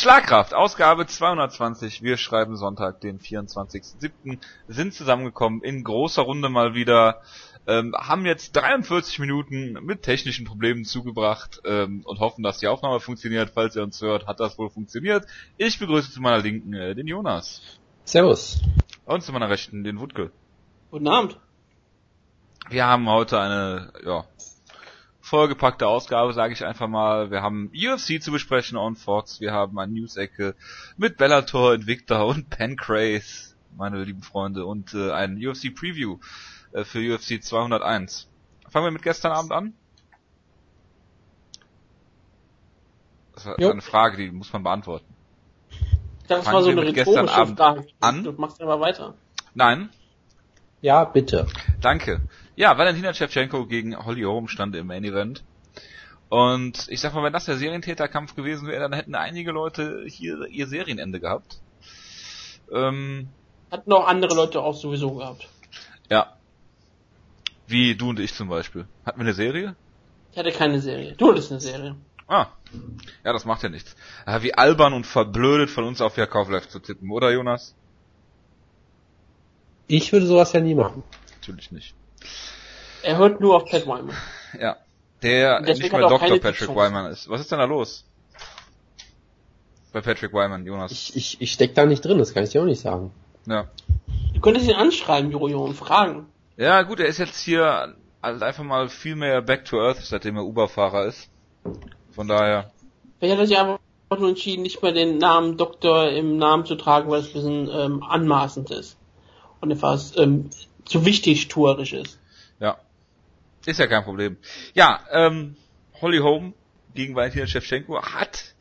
Schlagkraft, Ausgabe 220. Wir schreiben Sonntag, den 24.07. Sind zusammengekommen in großer Runde mal wieder. Ähm, haben jetzt 43 Minuten mit technischen Problemen zugebracht ähm, und hoffen, dass die Aufnahme funktioniert. Falls ihr uns hört, hat das wohl funktioniert. Ich begrüße zu meiner Linken äh, den Jonas. Servus. Und zu meiner Rechten den Wutke. Guten Abend. Wir haben heute eine ja, vollgepackte Ausgabe, sage ich einfach mal. Wir haben UFC zu besprechen on Fox. Wir haben eine News-Ecke mit Bellator, Invicta und Pancrase, meine lieben Freunde, und äh, ein UFC-Preview äh, für UFC 201. Fangen wir mit gestern Abend an. Das ist Jo. eine Frage, die muss man beantworten. Das Fangen war so wir eine mit gestern rhetorische Abend Frage. an. Du machst aber weiter. Nein, Ja, bitte. Danke. Ja, Valentina Shevchenko gegen Holly Holm stand im Main Event. Und ich sag mal, wenn das der Serientäterkampf gewesen wäre, dann hätten einige Leute hier ihr Serienende gehabt. Ähm, Hatten auch andere Leute auch sowieso gehabt. ja. Wie du und ich zum Beispiel. Hatten wir eine Serie? Ich hatte keine Serie. Du hattest eine Serie. Ah. Ja, das macht ja nichts. Ja, wie albern und verblödet von uns auf Live zu tippen, oder Jonas? Ich würde sowas ja nie machen. Natürlich nicht. Er hört nur auf Pat Wyman. Ja. Der nicht auch Dr. Patrick. Wyman ist. Was ist denn da los? Bei Patrick Wyman, Jonas. Ich, ich, ich steck da nicht drin, das kann ich dir auch nicht sagen. Ja. Du könntest ihn anschreiben, Jojo, und fragen. Ja, gut, er ist jetzt hier halt einfach mal viel mehr back to earth, seitdem er Uber-Fahrer ist. Von daher, Vielleicht hat er sich einfach nur entschieden, nicht mehr den Namen Doktor im Namen zu tragen, weil es ein bisschen ähm, anmaßend ist. Und etwas ähm, zu wichtig tuerisch ist. ja. Ist ja kein Problem. Ja, ähm, Holly Holm gegen Valentina Shevchenko hat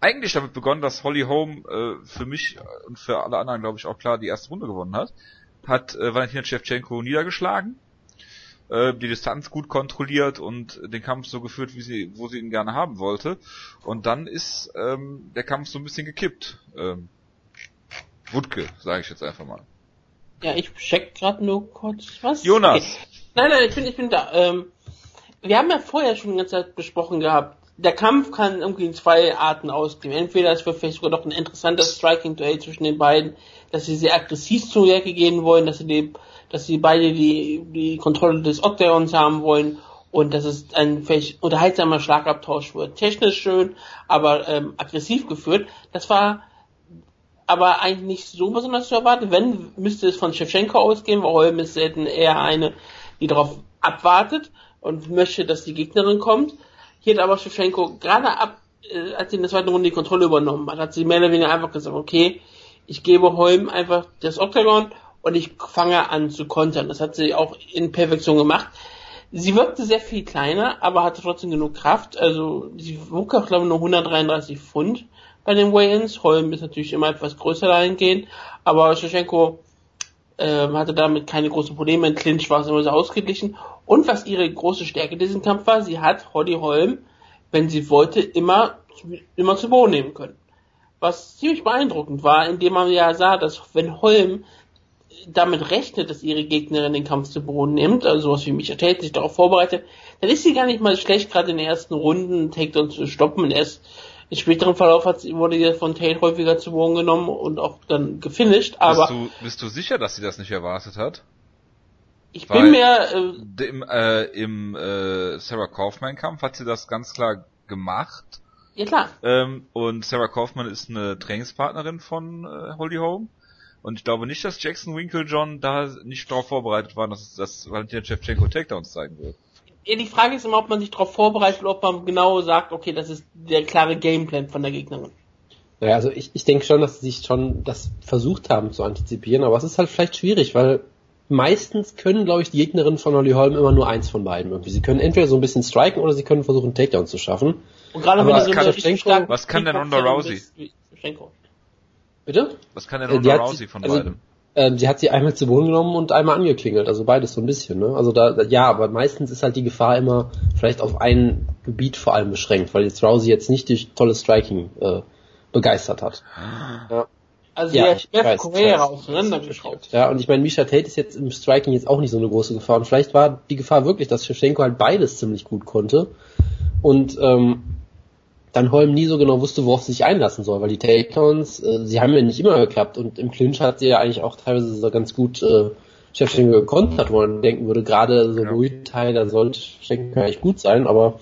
eigentlich damit begonnen, dass Holly Holm äh, für mich und für alle anderen, glaube ich, auch klar die erste Runde gewonnen hat. Hat äh, Valentina Shevchenko niedergeschlagen, äh, die Distanz gut kontrolliert und den Kampf so geführt, wie sie, wo sie ihn gerne haben wollte. Und dann ist ähm, der Kampf so ein bisschen gekippt. Ähm, Wutke, sage ich jetzt einfach mal. Ja, ich check gerade nur kurz was. Jonas. Okay. Nein, nein, ich bin, ich bin da. Ähm, wir haben ja vorher schon die ganze Zeit besprochen gehabt. Der Kampf kann irgendwie in zwei Arten ausgehen. Entweder es wird vielleicht sogar noch ein interessantes Striking-Duell zwischen den beiden, dass sie sehr aggressiv zu Werke gehen wollen, dass sie die, dass sie beide die, die Kontrolle des Octagons haben wollen und dass es ein vielleicht unterhaltsamer Schlagabtausch wird. Technisch schön, aber ähm, aggressiv geführt. Das war aber eigentlich nicht so besonders zu erwarten. Wenn, müsste es von Shevchenko ausgehen, weil Holm ist selten eher eine, die darauf abwartet und möchte, dass die Gegnerin kommt. Hier hat aber Shevchenko gerade ab, äh, als sie in der zweiten Runde die Kontrolle übernommen hat, hat sie mehr oder weniger einfach gesagt, okay, ich gebe Holm einfach das Octagon und ich fange an zu kontern. Das hat sie auch in Perfektion gemacht. Sie wirkte sehr viel kleiner, aber hatte trotzdem genug Kraft. Also sie wog auch, glaube ich, nur 133 Pfund bei den Weigh-Ins. Holm ist natürlich immer etwas größer dahingehend, aber Shevchenko ähm, hatte damit keine großen Probleme. In Clinch war es immer so ausgeglichen. Und was ihre große Stärke in diesem Kampf war, sie hat Holly Holm, wenn sie wollte, immer, immer zu Boden nehmen können. Was ziemlich beeindruckend war, indem man ja sah, dass wenn Holm damit rechnet, dass ihre Gegnerin den Kampf zu Boden nimmt, also sowas wie Micha Tate sich darauf vorbereitet, dann ist sie gar nicht mal schlecht, gerade in den ersten Runden Takedown zu stoppen. Und erst im späteren Verlauf hat wurde sie von Tate häufiger zu Boden genommen und auch dann gefinisht, aber bist, du, bist du sicher, dass sie das nicht erwartet hat? ich weil- bin mir, äh, Im, äh, im äh, Sarah Kaufman Kampf hat sie das ganz klar gemacht. ja klar, Ähm, und Sarah Kaufman ist eine Trainingspartnerin von äh, Holly Holm. Und ich glaube nicht, dass Jackson Winklejohn da nicht darauf vorbereitet war, dass, dass Valentina Shevchenko Takedowns zeigen wird. Ja, die Frage ist immer, ob man sich darauf vorbereitet oder ob man genau sagt, okay, das ist der klare Gameplan von der Gegnerin. Naja, also ich, ich denke schon, dass sie sich schon das versucht haben zu antizipieren, aber es ist halt vielleicht schwierig, weil meistens können, glaube ich, die Gegnerinnen von Holly Holm immer nur eins von beiden irgendwie. Sie können entweder so ein bisschen striken oder sie können versuchen, einen Takedown zu schaffen. Und gerade Aber wenn du was so kann eine richtig Shevchenko- starke was kann denn Ronda Rousey? bist. Bitte? Was kann denn Äh, Ronda Rousey von also- beidem? Ähm, sie hat sie einmal zu Boden genommen und einmal angeklingelt, also beides so ein bisschen, ne? Also da, ja, aber meistens ist halt die Gefahr immer vielleicht auf ein Gebiet vor allem beschränkt, weil jetzt Rousey jetzt nicht durch tolles Striking äh, begeistert hat. Ja. Also Ja, Korea ich weiß. auseinandergeschraubt. Ja, und ich meine, Misha Tate ist jetzt im Striking jetzt auch nicht so eine große Gefahr. Und vielleicht war die Gefahr wirklich, dass Shevchenko halt beides ziemlich gut konnte. Und ähm, dann Holm nie so genau wusste, worauf sie sich einlassen soll, weil die Takedowns, äh, sie haben ja nicht immer geklappt und im Clinch hat sie ja eigentlich auch teilweise so ganz gut äh, Shevchenko gekontert, wo man denken würde, gerade so Ja. Thai, da sollte Shevchenko eigentlich gut sein, aber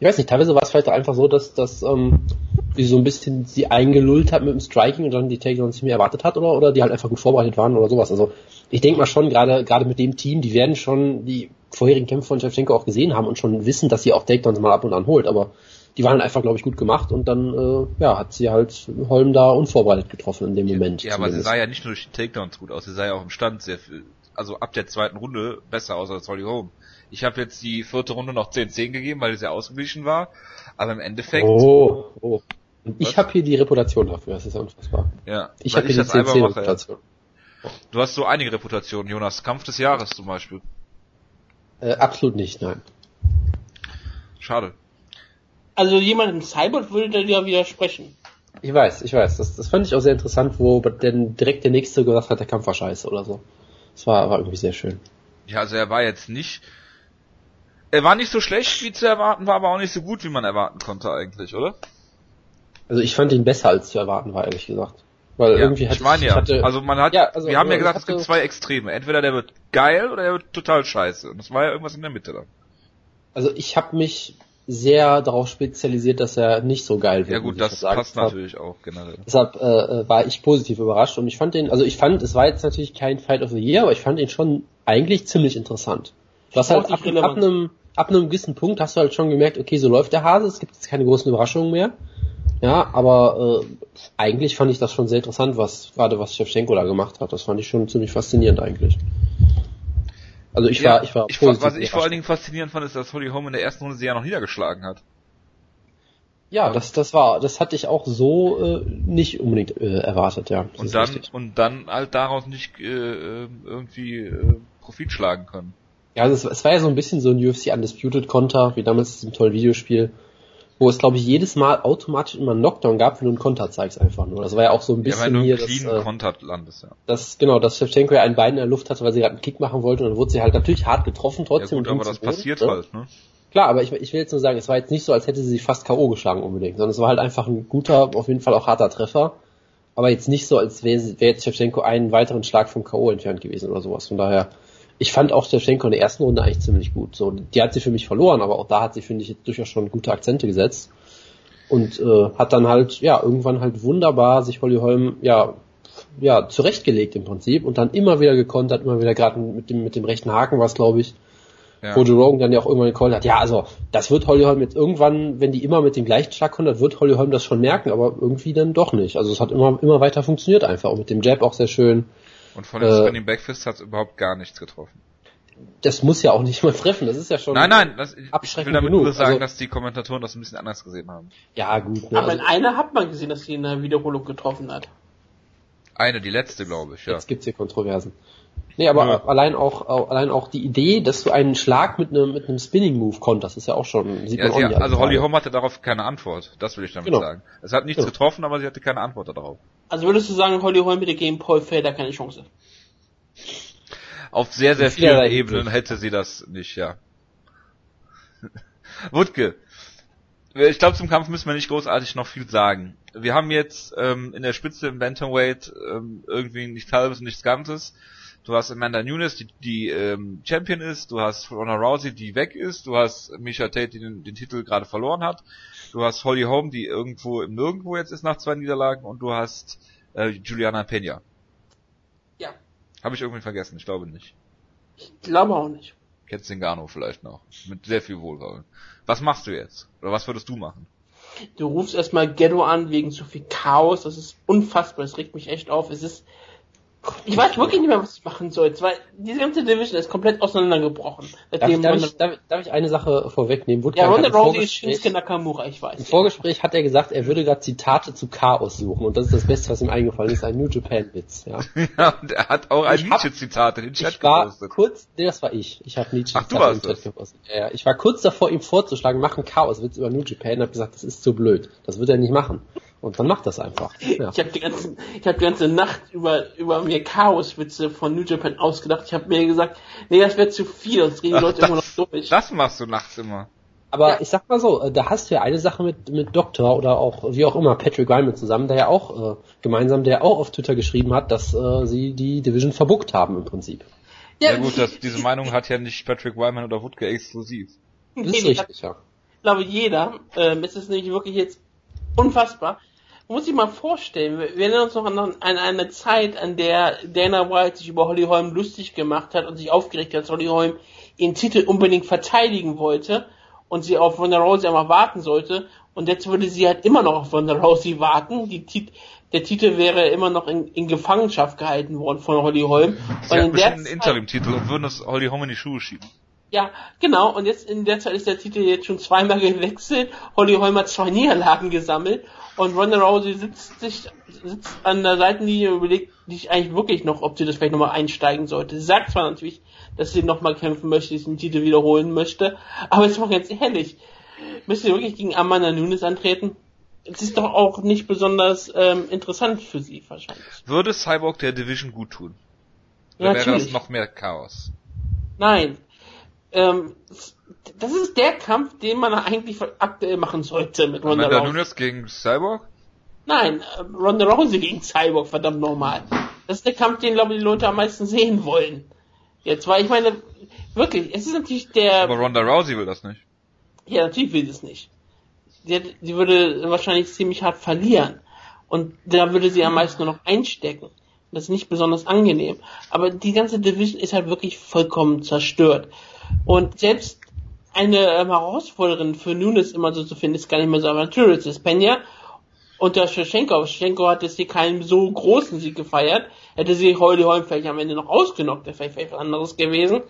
ich weiß nicht, teilweise war es vielleicht auch einfach so, dass, dass ähm, sie so ein bisschen sie eingelullt hat mit dem Striking und dann die Takedowns nicht mehr erwartet hat oder, oder die halt einfach gut vorbereitet waren oder sowas. Also ich denke mal schon, gerade gerade mit dem Team, die werden schon die vorherigen Kämpfe von Shevchenko auch gesehen haben und schon wissen, dass sie auch Takedowns mal ab und an holt, aber die waren einfach, glaube ich, gut gemacht und dann äh, ja, hat sie halt Holm da unvorbereitet getroffen in dem Moment. Ja, aber sie zumindest. sah ja nicht nur durch die Takedowns gut aus, sie sah ja auch im Stand sehr viel, also ab der zweiten Runde besser aus als Holly Holm. Ich habe jetzt die vierte Runde noch 10-10 gegeben, weil die sehr ausgeglichen war, aber im Endeffekt, Oh, oh. Und ich habe hier die Reputation dafür, das ist ja unfassbar. ja, Ich habe hier die das einfach mache. Ja. Du hast so einige Reputationen, Jonas. Kampf des Jahres zum Beispiel. Äh, absolut nicht, nein. Schade. Also jemand im Cyborg würde da ja widersprechen. Ich weiß, ich weiß. Das, das fand ich auch sehr interessant, wo denn direkt der nächste gesagt hat, der Kampf war scheiße oder so. Das war, war irgendwie sehr schön. Ja, also er war jetzt nicht, er war nicht so schlecht wie zu erwarten, war aber auch nicht so gut, wie man erwarten konnte eigentlich, oder? Also ich fand ihn besser als zu erwarten war, ehrlich gesagt. Weil Ja, irgendwie hatte ich meine ja, hatte, also man hat, Ja, also, wir haben ja gesagt, es hatte- gibt zwei Extreme. Entweder der wird geil oder der wird total scheiße. Und das war ja irgendwas in der Mitte dann. also ich habe mich sehr darauf spezialisiert, dass er nicht so geil wird. Ja gut, ich das passt natürlich auch generell. Deshalb äh, äh, war ich positiv überrascht und ich fand den, also ich fand, es war jetzt natürlich kein Fight of the Year, aber ich fand ihn schon eigentlich ziemlich interessant. Du hast halt ab, ab einem ab einem gewissen Punkt hast du halt schon gemerkt, okay, so läuft der Hase, es gibt jetzt keine großen Überraschungen mehr. Ja, aber äh, eigentlich fand ich das schon sehr interessant, was gerade was Shevchenko da gemacht hat. Das fand ich schon ziemlich faszinierend eigentlich. Also ich war, ich war ich, was ich vor allen. Dingen faszinierend fand, ist, dass Holly Holm in der ersten Runde sie ja noch niedergeschlagen hat. Ja, das, das war, das hatte ich auch so äh, nicht unbedingt äh, erwartet, ja. Das Und dann, richtig. und dann halt daraus nicht äh, äh, irgendwie äh, Profit schlagen können. Ja, also es, es war ja so ein bisschen so ein UFC Undisputed Konter, wie damals in diesem tollen Videospiel, wo es, glaube ich, jedes Mal automatisch immer einen Knockdown gab, wenn du einen Konter zeigst einfach nur. Das war ja auch so ein Ja, bisschen du hier, einen das, clean äh, Kontert landest, ja. das, genau, dass Shevchenko ja ein Bein in der Luft hatte, weil sie gerade einen Kick machen wollte und dann wurde sie halt natürlich hart getroffen Ja trotzdem. gut, und aber das Boden, passiert ne? halt, ne? Klar, aber ich, ich will jetzt nur sagen, es war jetzt nicht so, als hätte sie sich fast K.O. geschlagen unbedingt, sondern es war halt einfach ein guter, auf jeden Fall auch harter Treffer. Aber jetzt nicht so, als wäre wär jetzt Shevchenko einen weiteren Schlag vom K.O. entfernt gewesen oder sowas. Von daher, ich fand auch Shevchenko in der ersten Runde eigentlich ziemlich gut. So, die hat sie für mich verloren, aber auch da hat sie, finde ich, jetzt durchaus schon gute Akzente gesetzt. Und äh, hat dann halt, ja, irgendwann halt wunderbar sich Holly Holm, ja, ja, zurechtgelegt im Prinzip und dann immer wieder gekontert, immer wieder gerade mit dem, mit dem rechten Haken war es, glaube ich, Ja. wo Joe Rogan dann ja auch irgendwann gecallt hat, ja, also das wird Holly Holm jetzt irgendwann, wenn die immer mit dem gleichen Schlag kontert, wird Holly Holm das schon merken, aber irgendwie dann doch nicht. Also es hat immer, immer weiter funktioniert einfach und mit dem Jab auch sehr schön. Und von den Äh, Spinning Backfist hat überhaupt gar nichts getroffen. Das muss ja auch nicht mal treffen, das ist ja schon... Nein, nein, das, ich, ich abschreckend will damit genug. nur sagen, Also- dass die Kommentatoren das ein bisschen anders gesehen haben. Ja, gut. Ne, Aber also, in einer hat man gesehen, dass sie in der Wiederholung getroffen hat. Eine, die letzte, glaube ich, ja. Jetzt gibt's hier Kontroversen. Nee, aber Ja. allein auch, auch allein auch die Idee, dass du einen Schlag mit einem mit einem Spinning Move konterst, ist ja auch schon sieht Ja, man auch sie, nicht alle also Holly. Holm hatte darauf keine Antwort. Das will ich damit Genau. sagen. Es hat nichts Genau. getroffen, aber sie hatte keine Antwort darauf. Also würdest du sagen, Holly Holm bitte gegen Paul Felder keine Chance? Auf sehr, sehr vielen vielerlei Ebenen hätte sie das nicht, ja. Wutke. Ich glaube, zum Kampf müssen wir nicht großartig noch viel sagen. Wir haben jetzt ähm, in der Spitze im Bantamweight ähm, irgendwie nichts halbes und nichts Ganzes. Du hast Amanda Nunes, die, die ähm, Champion ist. Du hast Ronda Rousey, die weg ist. Du hast Misha Tate, die den, den Titel gerade verloren hat. Du hast Holly Holm, die irgendwo im Nirgendwo jetzt ist nach zwei Niederlagen. Und du hast äh, Juliana Peña. Ja. Habe ich irgendwie vergessen? Ich glaube nicht. Ich glaube auch nicht. Ketzingano vielleicht noch. Mit sehr viel Wohlwollen. Was machst du jetzt? Oder was würdest du machen? Du rufst erstmal Ghetto an wegen zu viel Chaos. Das ist unfassbar. Das regt mich echt auf. Es ist. Ich weiß wirklich nicht mehr, was ich machen soll. Weil diese ganze Division ist komplett auseinandergebrochen. Darf, Seitdem darf, ich, darf, darf ich eine Sache vorwegnehmen? Woodcock ja, Ronda im Rousey ist Vorgespräch- Shinsuke Nakamura, ich Im weiß. Vorgespräch hat er gesagt, er würde gerade Zitate zu Chaos suchen und das ist das Beste, was ihm eingefallen ist, ein New Japan Witz. Ja. Ja, und er hat auch ein Ich Nietzsche-Zitat in den Chat Ich war gepostet. kurz, nee, das war ich. Ich habe Nietzsche Ach, du warst im. Chat gepostet. Ja. Ich war kurz davor, ihm vorzuschlagen, mach einen Chaos-Witz über New Japan und habe gesagt, das ist zu blöd. Das wird er nicht machen. Und dann macht das einfach. Ja. Ich habe die ich habe die ganze Nacht über über mir Chaoswitze von New Japan ausgedacht. Ich habe mir gesagt, nee, das wäre zu viel, sonst reden die Ach, Leute immer noch durch. Das machst du nachts immer. Aber Ja. ich sag mal so, äh, da hast du ja eine Sache mit, mit Doktor oder auch, wie auch immer, Patrick Ryman zusammen, der ja auch äh, gemeinsam, der auch auf Twitter geschrieben hat, dass äh, sie die Division verbuckt haben im Prinzip. Ja, gut, das, diese Meinung hat ja nicht Patrick Wyman oder Woodke exklusiv. Das ist richtig, ja. glaube ich, jeder. Ähm, es ist nämlich wirklich jetzt unfassbar. Muss sich mal vorstellen, wir erinnern uns noch an, an eine Zeit, an der Dana White sich über Holly Holm lustig gemacht hat und sich aufgeregt hat, dass Holly Holm ihren Titel unbedingt verteidigen wollte und sie auf Ronda Rousey einmal warten sollte. Und jetzt würde sie halt immer noch auf Ronda Rousey warten. Die Tit der Titel wäre immer noch in, in Gefangenschaft gehalten worden von Holly Holm. Sie Und in der einen Interim-Titel und würden das Holly Holm in die Schuhe schieben. Ja, genau. Und jetzt in der Zeit ist der Titel jetzt schon zweimal gewechselt. Holly Holm hat zwei Niederlagen gesammelt. Und Ronda Rousey sitzt sich sitzt an der Seitenlinie und überlegt sich eigentlich wirklich noch, ob sie das vielleicht nochmal einsteigen sollte. Sie sagt zwar natürlich, dass sie nochmal kämpfen möchte, diesen Titel wiederholen möchte. Aber jetzt mal ganz ehrlich. Müsste sie wirklich gegen Amanda Nunes antreten? Es ist doch auch nicht besonders ähm, interessant für sie wahrscheinlich. Würde Cyborg der Division gut tun? Ja, Oder wäre das noch mehr Chaos? Nein. Ähm, das ist der Kampf, den man eigentlich aktuell machen sollte mit Ronda Rousey. Nunes gegen Cyborg? Nein, äh, Ronda Rousey gegen Cyborg, verdammt nochmal. Das ist der Kampf, den, glaube ich, die Leute am meisten sehen wollen. Jetzt, weil ich meine, wirklich, es ist natürlich der... Aber Ronda Rousey will das nicht. Ja, natürlich will sie es nicht. Sie, hat, sie würde wahrscheinlich ziemlich hart verlieren. Und da würde sie am meisten nur noch einstecken. Das ist nicht besonders angenehm. Aber die ganze Division ist halt wirklich vollkommen zerstört. Und selbst eine ähm, Herausforderin für Nunes immer so zu finden, ist gar nicht mehr so aventuriert. Das ist Pena unter Shevchenko. Shevchenko hat jetzt hier keinen so großen Sieg gefeiert. Hätte sie Holly Holm vielleicht am Ende noch ausgenockt, wäre vielleicht, vielleicht was anderes gewesen.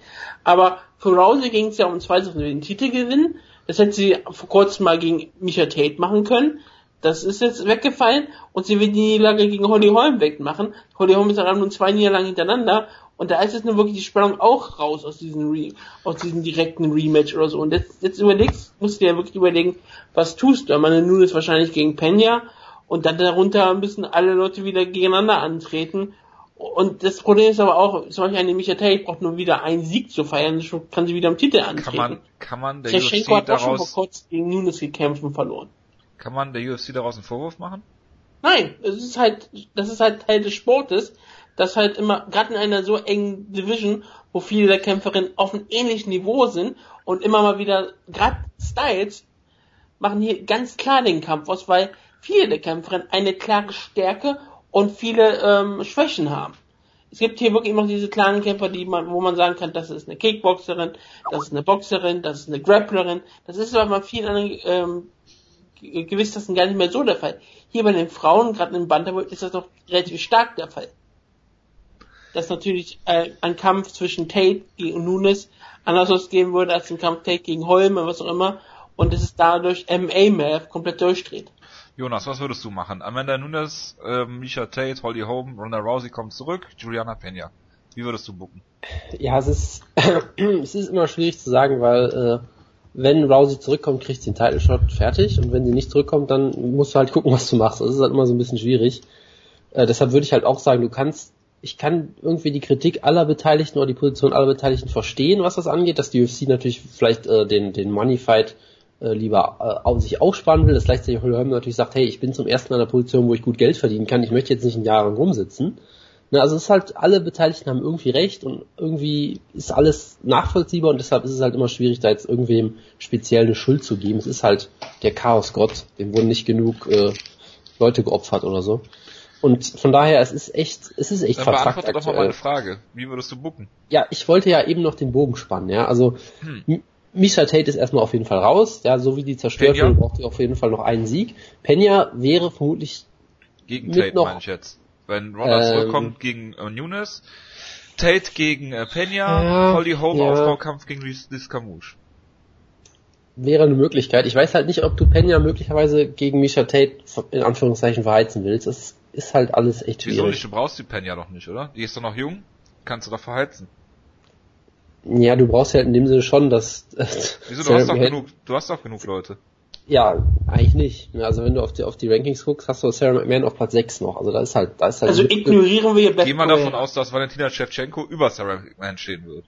Aber für Rousey ging es ja um zwei Sachen, den Titel gewinnen. Das hätte sie vor kurzem mal gegen Micha Tate machen können. Das ist jetzt weggefallen und sie wird die Niederlage gegen Holly Holm wegmachen. Holly Holm ist dann nun zwei Niederlagen hintereinander und da ist jetzt nun wirklich die Spannung auch raus aus diesem Re aus diesem direkten Rematch oder so. Und jetzt, jetzt überlegst, musst du dir ja wirklich überlegen, was tust du? Man nun ist wahrscheinlich gegen Pena und dann darunter müssen alle Leute wieder gegeneinander antreten. Und das Problem ist aber auch, zum Beispiel eine Micha Tate braucht nur wieder einen Sieg zu feiern, schon kann sie wieder im Titel antreten. Kann man, kann man der Shevchenko UFC hat auch schon vor kurzem gegen Nunes gekämpft und verloren. Kann man der UFC daraus einen Vorwurf machen? Nein, es ist halt, das ist halt Teil des Sportes, dass halt immer, gerade in einer so engen Division, wo viele der Kämpferinnen auf einem ähnlichen Niveau sind und immer mal wieder, gerade Styles, machen hier ganz klar den Kampf aus, weil viele der Kämpferinnen eine klare Stärke und viele ähm, Schwächen haben. Es gibt hier wirklich immer diese klaren Kämpfer, die man, wo man sagen kann, das ist eine Kickboxerin, das ist eine Boxerin, das ist eine Grapplerin. Das ist aber bei vielen anderen ähm, Ge- Gewichtsklassen gar nicht mehr so der Fall. Hier bei den Frauen, gerade im Bantamweight, ist das noch relativ stark der Fall. Dass natürlich äh, ein Kampf zwischen Tate gegen Nunes anders ausgehen würde als ein Kampf Tate gegen Holm oder was auch immer und dass es dadurch MMA-Math komplett durchdreht. Jonas, was würdest du machen? Amanda Nunes, ähm, Misha Tate, Holly Holm, Ronda Rousey kommt zurück, Juliana Pena. Wie würdest du bucken? Ja, es ist, es ist immer schwierig zu sagen, weil äh, wenn Rousey zurückkommt, kriegt sie den Title Shot fertig und wenn sie nicht zurückkommt, dann musst du halt gucken, was du machst. Das ist halt immer so ein bisschen schwierig. Äh, deshalb würde ich halt auch sagen, du kannst, ich kann irgendwie die Kritik aller Beteiligten oder die Position aller Beteiligten verstehen, was das angeht, dass die UFC natürlich vielleicht äh, den, den Money Fight äh, lieber äh, auf sich aufspannen will, dass gleichzeitig Holm natürlich sagt, hey, ich bin zum ersten Mal in einer Position, wo ich gut Geld verdienen kann, ich möchte jetzt nicht ein Jahr lang rumsitzen. Ne, also es ist halt, alle Beteiligten haben irgendwie recht und irgendwie ist alles nachvollziehbar und deshalb ist es halt immer schwierig, da jetzt irgendwem speziell eine Schuld zu geben. Es ist halt der Chaosgott, dem wurden nicht genug äh, Leute geopfert oder so. Und von daher, es ist echt, es ist echt Dann vertrackt beantworte doch mal meine Frage. Wie würdest du bucken? Ja, ich wollte ja eben noch den Bogen spannen, ja. Also Hm. Misha Tate ist erstmal auf jeden Fall raus, ja, so wie die zerstört wurde, braucht sie auf jeden Fall noch einen Sieg. Pena wäre vermutlich Gegen Mit Tate noch- meine ich jetzt. Wenn Ronda Ähm, zurückkommt gegen äh, Nunes, Tate gegen äh, Pena, Ja, Holly Holm ja. Aufbaukampf gegen Liz, Liz Camouche. wäre eine Möglichkeit. Ich weiß halt nicht, ob du Pena möglicherweise gegen Misha Tate in Anführungszeichen verheizen willst. Das ist halt alles echt Wieso nicht? schwierig. Du brauchst die Pena doch nicht, oder? Die ist doch noch jung. Kannst du doch verheizen. Ja, du brauchst ja in dem Sinne schon, dass Wieso? Du hast doch genug, du hast doch genug Leute. Ja, eigentlich nicht. Also wenn du auf die auf die Rankings guckst, hast du Sarah McMahon auf Platz 6 noch. Also da ist halt, da ist halt Also ignorieren wir Beth Geh mal davon aus, dass Valentina Shevchenko über Sarah McMahon stehen wird.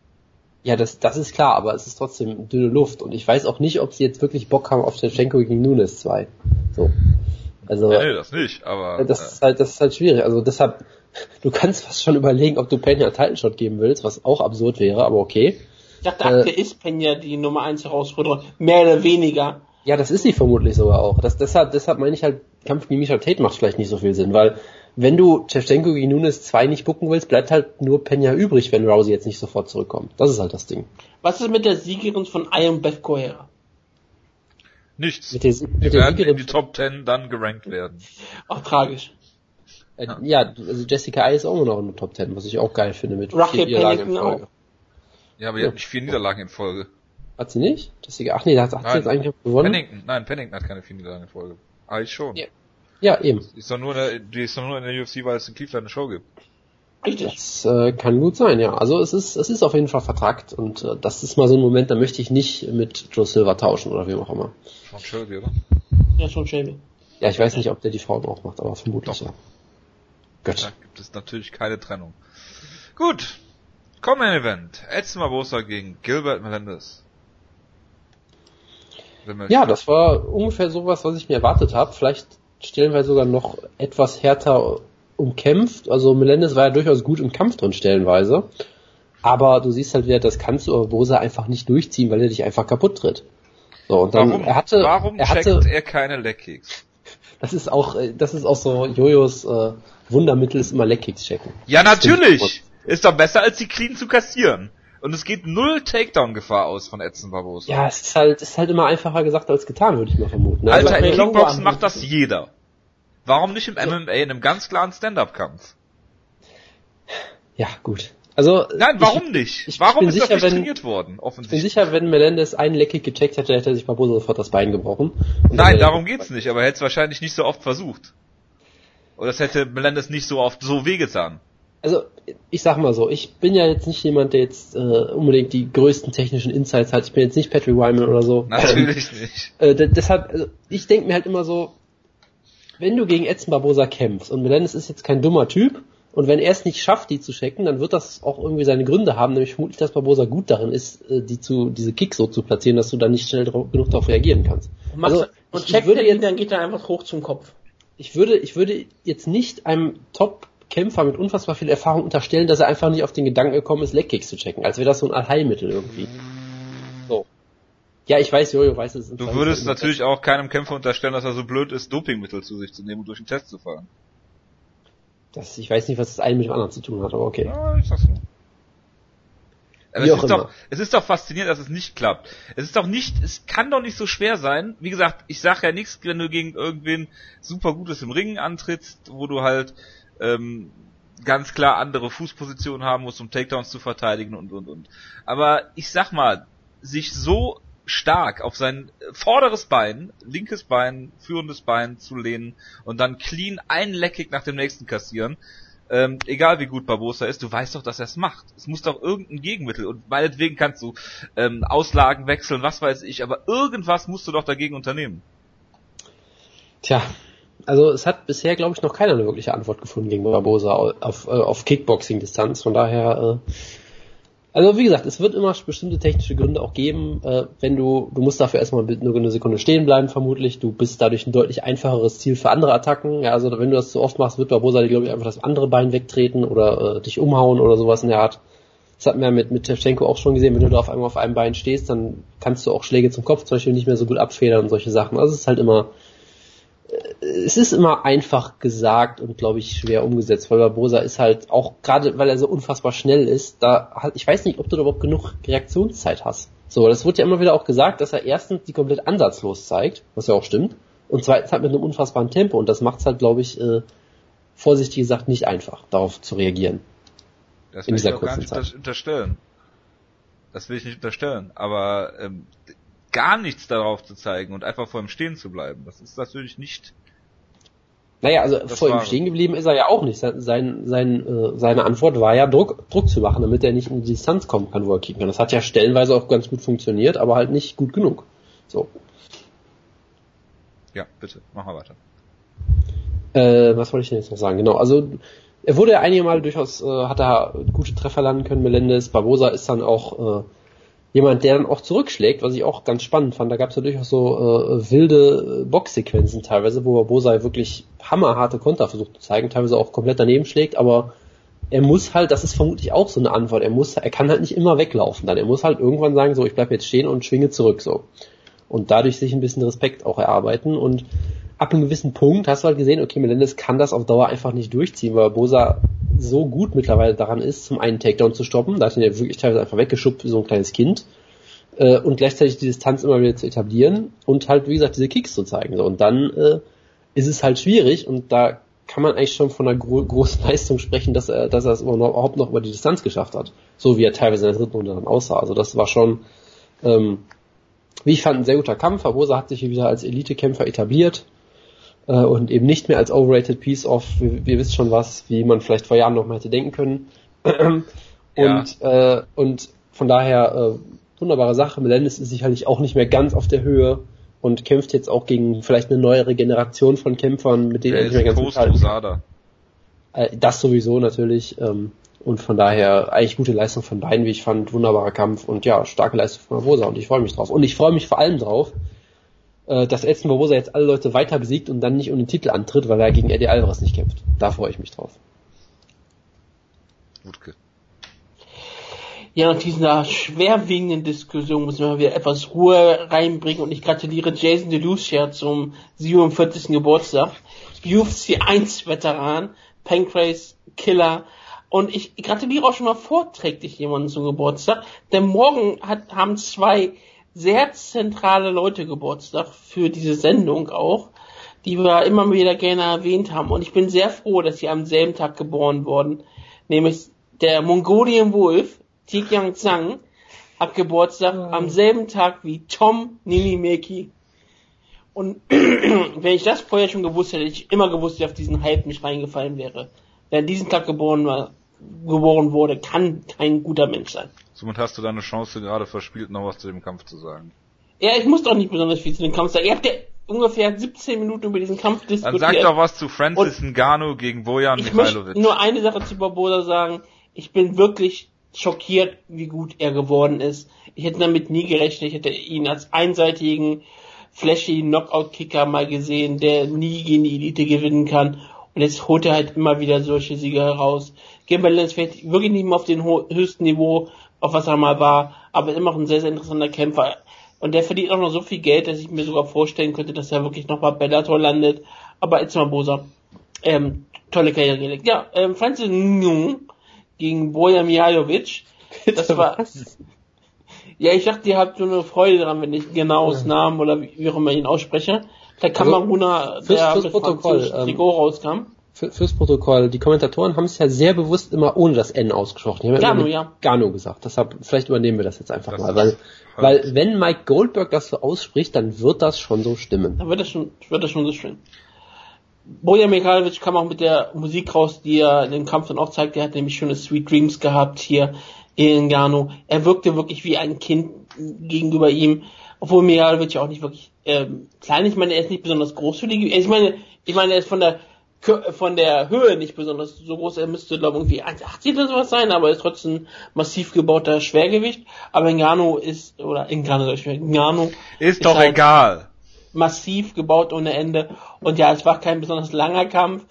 Ja, das, das ist klar, aber es ist trotzdem dünne Luft und ich weiß auch nicht, ob sie jetzt wirklich Bock haben auf Shevchenko gegen Nunes 2. So. Also. Nee, das nicht, aber. Das ist halt, das ist halt schwierig. Also deshalb, du kannst fast schon überlegen, ob du Pena Title Shot geben willst, was auch absurd wäre, aber okay. Ich dachte, aktuell äh, ist Pena die Nummer 1 Herausforderer, mehr oder weniger. Ja, das ist sie vermutlich sogar auch. Das, deshalb, deshalb meine ich halt, Kampf gegen Misha Tate macht vielleicht nicht so viel Sinn, weil wenn du Shevchenko gegen Nunes 2 nicht bucken willst, bleibt halt nur Pena übrig, wenn Rousey jetzt nicht sofort zurückkommt. Das ist halt das Ding. Was ist mit der Siegerin von Iron Beth Correa? Nichts. Mit der, mit die der werden Siegerin in die Top 10 dann gerankt werden. Auch tragisch. Äh, ja. also Jessica I ist auch immer noch in der Top 10, was ich auch geil finde mit Rachel vier Niederlagen in Folge. Auch. Ja, aber die ja. hat nicht vier Niederlagen in Folge. Hat sie nicht? Jessica, ach nee, da hat, hat sie jetzt eigentlich gewonnen. Pennington, nein, Pennington hat keine vier Niederlagen in Folge. Eigentlich schon. Ja. Ja, eben. Die ist doch nur in der, die ist doch nur in der UFC, weil es in Cleveland eine Show gibt. Das äh, kann gut sein, ja. Also es ist, es ist auf jeden Fall vertragt und äh, das ist mal so ein Moment, da möchte ich nicht mit Joe Silver tauschen oder wie auch immer. Sean Shelby, oder? Ja, Sean Shelby. Ja, ich weiß nicht, ob der die Frauen auch macht, aber vermutlich Doch. ja. Gut. Da gibt es natürlich keine Trennung. Gut. Common Event. Edson Barbosa gegen Gilbert Melendez. Ja, das war ungefähr sowas, was ich mir erwartet habe. Vielleicht stellenweise sogar noch etwas härter umkämpft. Also Melendez war ja durchaus gut im Kampf drin stellenweise. Aber du siehst halt wieder, das kannst du Barbosa einfach nicht durchziehen, weil er dich einfach kaputt tritt. So, und dann, warum, er hatte, warum er hatte, er keine Leckkicks? Das ist auch, äh, das ist auch so Jojos äh, Wundermittel ist immer Leckkicks checken. Ja, natürlich! Ist doch besser, als die clean zu kassieren. Und es geht null Takedown-Gefahr aus von Edson Barbosa. Ja, es ist halt, ist halt immer einfacher gesagt als getan, würde ich mal vermuten. Ne? Alter, im Kickboxen macht das jeder. Warum nicht im MMA in einem ganz klaren Stand-Up-Kampf? Ja, gut. Also Nein, warum ich, nicht? Ich, warum bin ist sicher, das nicht wenn, trainiert worden? Offensichtlich. Ich bin sicher, wenn Melendez einen Leckig gecheckt hätte, hätte er sich Barbosa sofort das Bein gebrochen. Nein, darum geht's nicht, aber er hätte es wahrscheinlich nicht so oft versucht. Oder es hätte Melendez nicht so oft so wehgetan. Also, ich sag mal so, ich bin ja jetzt nicht jemand, der jetzt äh, unbedingt die größten technischen Insights hat. Ich bin jetzt nicht Patrick Wyman oder so. Natürlich nicht. Äh, deshalb, also, ich denke mir halt immer so, wenn du gegen Edson Barbosa kämpfst und Melendez ist jetzt kein dummer Typ und wenn er es nicht schafft, die zu checken, dann wird das auch irgendwie seine Gründe haben, nämlich vermutlich, dass Barbosa gut darin ist, äh, die zu, diese Kicks so zu platzieren, dass du dann nicht schnell drauf, genug darauf reagieren kannst. Und, also, und ich, checkt würde ihn, dann geht er einfach hoch zum Kopf. Ich würde, ich würde jetzt nicht einem Top-Kämpfer mit unfassbar viel Erfahrung unterstellen, dass er einfach nicht auf den Gedanken gekommen ist, Leckkicks zu checken, als wäre das so ein Allheilmittel irgendwie. So. Ja, ich weiß, Jojo weiß es. Du würdest natürlich auch keinem Kämpfer unterstellen, dass er so blöd ist, Dopingmittel zu sich zu nehmen und durch den Test zu fallen. Das, ich weiß nicht, was das eine mit dem anderen zu tun hat, aber okay. Ja, ich sag's nur. Aber es ist, doch, es ist doch faszinierend, dass es nicht klappt. Es ist doch nicht, es kann doch nicht so schwer sein. Wie gesagt, ich sag ja nichts, wenn du gegen irgendwen super Gutes im Ringen antrittst, wo du halt ähm, ganz klar andere Fußpositionen haben musst, um Takedowns zu verteidigen und und und. Aber ich sag mal, sich so stark auf sein vorderes Bein, linkes Bein, führendes Bein zu lehnen und dann clean ein Leckig nach dem nächsten kassieren. Ähm, egal wie gut Barbosa ist, du weißt doch, dass er es macht. Es muss doch irgendein Gegenmittel und meinetwegen kannst du ähm, Auslagen wechseln, was weiß ich, aber irgendwas musst du doch dagegen unternehmen. Tja, also es hat bisher, glaube ich, noch keiner eine wirkliche Antwort gefunden gegen Barbosa auf, äh, auf Kickboxing-Distanz. Von daher äh, also wie gesagt, es wird immer bestimmte technische Gründe auch geben, äh, wenn du, du musst dafür erstmal nur eine Sekunde stehen bleiben vermutlich, du bist dadurch ein deutlich einfacheres Ziel für andere Attacken, ja, also wenn du das zu oft machst, wird Barbosa dir glaube ich einfach das andere Bein wegtreten oder äh, dich umhauen oder sowas in der Art. Das hat man ja mit, mit Tevchenko auch schon gesehen, wenn du da auf einmal auf einem Bein stehst, dann kannst du auch Schläge zum Kopf zum Beispiel nicht mehr so gut abfedern und solche Sachen. Also es ist halt immer, es ist immer einfach gesagt und glaube ich schwer umgesetzt, weil Barbosa ist halt auch gerade, weil er so unfassbar schnell ist, da halt, ich weiß nicht, ob du da überhaupt genug Reaktionszeit hast. So, das wird ja immer wieder auch gesagt, dass er erstens die komplett ansatzlos zeigt, was ja auch stimmt, und zweitens halt mit einem unfassbaren Tempo und das macht es halt, glaube ich, äh, vorsichtig gesagt nicht einfach, darauf zu reagieren. Das will ich auch gar nicht Zeit. unterstellen. Das will ich nicht unterstellen, aber ähm, gar nichts darauf zu zeigen und einfach vor ihm stehen zu bleiben. Das ist natürlich nicht. Naja, also vor ihm stehen geblieben ist er ja auch nicht. Sein, sein, äh, seine Antwort war ja Druck, Druck zu machen, damit er nicht in die Distanz kommen kann, wo er kicken kann. Das hat ja stellenweise auch ganz gut funktioniert, aber halt nicht gut genug. So. Ja, bitte, mach mal weiter. Äh, was wollte ich denn jetzt noch sagen? Genau, also er wurde ja einige Mal durchaus, äh, hat er gute Treffer landen können, Melendez. Barbosa ist dann auch äh, jemand, der dann auch zurückschlägt, was ich auch ganz spannend fand. Da gab es ja durchaus so äh, wilde Boxsequenzen teilweise, wo Barbosa wirklich hammerharte Konter versucht zu zeigen, teilweise auch komplett daneben schlägt, aber er muss halt, das ist vermutlich auch so eine Antwort, er muss, er kann halt nicht immer weglaufen dann. Er muss halt irgendwann sagen, so, ich bleib jetzt stehen und schwinge zurück, so. Und dadurch sich ein bisschen Respekt auch erarbeiten und ab einem gewissen Punkt hast du halt gesehen, okay, Melendez kann das auf Dauer einfach nicht durchziehen, weil Bosa so gut mittlerweile daran ist, zum einen Takedown zu stoppen, da hat ihn ja wirklich teilweise einfach weggeschubbt wie so ein kleines Kind, äh, und gleichzeitig die Distanz immer wieder zu etablieren und halt, wie gesagt, diese Kicks zu zeigen. So. Und dann äh, ist es halt schwierig und da kann man eigentlich schon von einer gro großen Leistung sprechen, dass er, dass er es überhaupt noch über die Distanz geschafft hat. So wie er teilweise in der dritten Runde dann aussah. Also das war schon, ähm, wie ich fand, ein sehr guter Kampf. Abosa hat sich hier wieder als Elite-Kämpfer etabliert äh, und eben nicht mehr als overrated piece of, wir, wir wissen schon was, wie man vielleicht vor Jahren noch mal hätte denken können. und, ja. äh, und von daher äh, wunderbare Sache. Melendez ist sicherlich auch nicht mehr ganz auf der Höhe und kämpft jetzt auch gegen vielleicht eine neuere Generation von Kämpfern, mit denen er nicht mehr ganz gut äh, Das sowieso natürlich. Ähm, und von daher eigentlich gute Leistung von beiden, wie ich fand, wunderbarer Kampf und ja, starke Leistung von Barbosa und ich freue mich drauf. Und ich freue mich vor allem drauf, äh, dass Edson Barbosa jetzt alle Leute weiter besiegt und dann nicht um den Titel antritt, weil er gegen Eddie Alvarez nicht kämpft. Da freue ich mich drauf. Wutke. Ja, nach dieser schwerwiegenden Diskussion muss man wieder etwas Ruhe reinbringen und ich gratuliere Jason DeLucia zum 47. Geburtstag. UFC 1 Veteran, Pancrase Killer und ich gratuliere auch schon mal vorträglich jemanden zum Geburtstag, denn morgen hat, haben zwei sehr zentrale Leute Geburtstag für diese Sendung auch, die wir immer wieder gerne erwähnt haben. Und ich bin sehr froh, dass sie am selben Tag geboren wurden. Nämlich der Mongolian Wolf, Tikyang Zhang, hat Geburtstag mhm. am selben Tag wie Tom Ninimeki. Und wenn ich das vorher schon gewusst hätte, hätte ich immer gewusst, dass ich auf diesen Hype nicht reingefallen wäre. Wer an diesem Tag geboren war, geboren wurde, kann kein guter Mensch sein. Somit hast du deine Chance gerade verspielt, noch was zu dem Kampf zu sagen. Ja, ich muss doch nicht besonders viel zu dem Kampf sagen. Ihr habt ja ungefähr 17 Minuten über diesen Kampf diskutiert. Dann sag doch was zu Francis Ngannou gegen Bojan ich Mikhailovic. Ich nur eine Sache zu Barbosa sagen. Ich bin wirklich schockiert, wie gut er geworden ist. Ich hätte damit nie gerechnet. Ich hätte ihn als einseitigen, flashy Knockout-Kicker mal gesehen, der nie gegen die Elite gewinnen kann. Und jetzt holt er halt immer wieder solche Siege heraus. Gimberlin ist vielleicht wirklich nicht mehr auf dem höchsten Niveau, auf was er mal war, aber immer noch ein sehr, sehr interessanter Kämpfer. Und der verdient auch noch so viel Geld, dass ich mir sogar vorstellen könnte, dass er wirklich noch bei Bellator landet. Aber jetzt mal Bosa. Ähm, tolle Karriere gelegt. Ja, ähm, Francis Ngung gegen Boja Mihailovic. Das war, ja, ich dachte, ihr habt so eine Freude dran, wenn ich genau das Namen oder wie auch immer ihn ausspreche. Der Kameruna, also, der fürs, fürs Protokoll, ähm, Trikot rauskam. Für, fürs Protokoll, die Kommentatoren haben es ja sehr bewusst immer ohne das N ausgesprochen. Die haben Gano, ja. Gano gesagt. Deshalb, vielleicht übernehmen wir das jetzt einfach das mal, weil, weil wenn Mike Goldberg das so ausspricht, dann wird das schon so stimmen. Dann wird das schon, wird das schon so stimmen. Bojan Mikhailovic kam auch mit der Musik raus, die er in dem Kampf dann auch zeigt. Er hat nämlich schöne Sweet Dreams gehabt hier in Gano. Er wirkte wirklich wie ein Kind gegenüber ihm, obwohl Mikhailovic ja auch nicht wirklich ähm, klein. Ich meine, er ist nicht besonders groß für die. Ich meine, ich meine, er ist von der von der Höhe nicht besonders so groß. Er müsste, glaube ich, irgendwie 1,80 oder sowas sein, aber er ist trotzdem massiv gebauter Schwergewicht. Aber Ngannou ist, oder Ngannou, Ngannou ist, ist doch halt egal. Massiv gebaut ohne Ende. Und ja, es war kein besonders langer Kampf.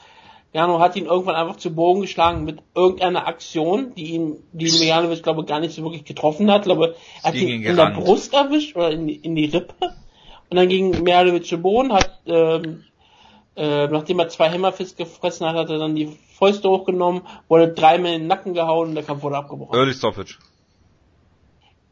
Jano hat ihn irgendwann einfach zu Boden geschlagen mit irgendeiner Aktion, die ihn, die Mijanovic, glaube ich, gar nicht so wirklich getroffen hat. Ich glaube, er hat ihn in der Brust erwischt oder in die, in die Rippe. Und dann ging Mijanovic zu Boden, hat, ähm, äh, nachdem er zwei Hammerfists gefressen hat, hat er dann die Fäuste hochgenommen, wurde dreimal in den Nacken gehauen und der Kampf wurde abgebrochen. Early Stoppage.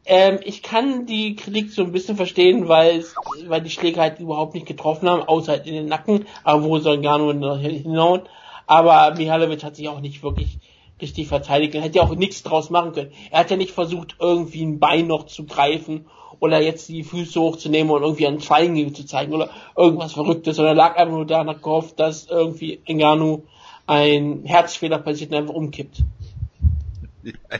Ähm, ich kann die Kritik so ein bisschen verstehen, weil weil die Schläge halt überhaupt nicht getroffen haben, außer halt in den Nacken, aber wo soll Gano hinhauen. Aber Mihalovic hat sich auch nicht wirklich richtig verteidigt. Er hätte ja auch nichts draus machen können. Er hat ja nicht versucht, irgendwie ein Bein noch zu greifen oder jetzt die Füße hochzunehmen und irgendwie einen Triangle zu zeigen oder irgendwas Verrücktes, sondern lag einfach nur danach gehofft, dass irgendwie Engano ein Herzfehler passiert und einfach umkippt. Ja,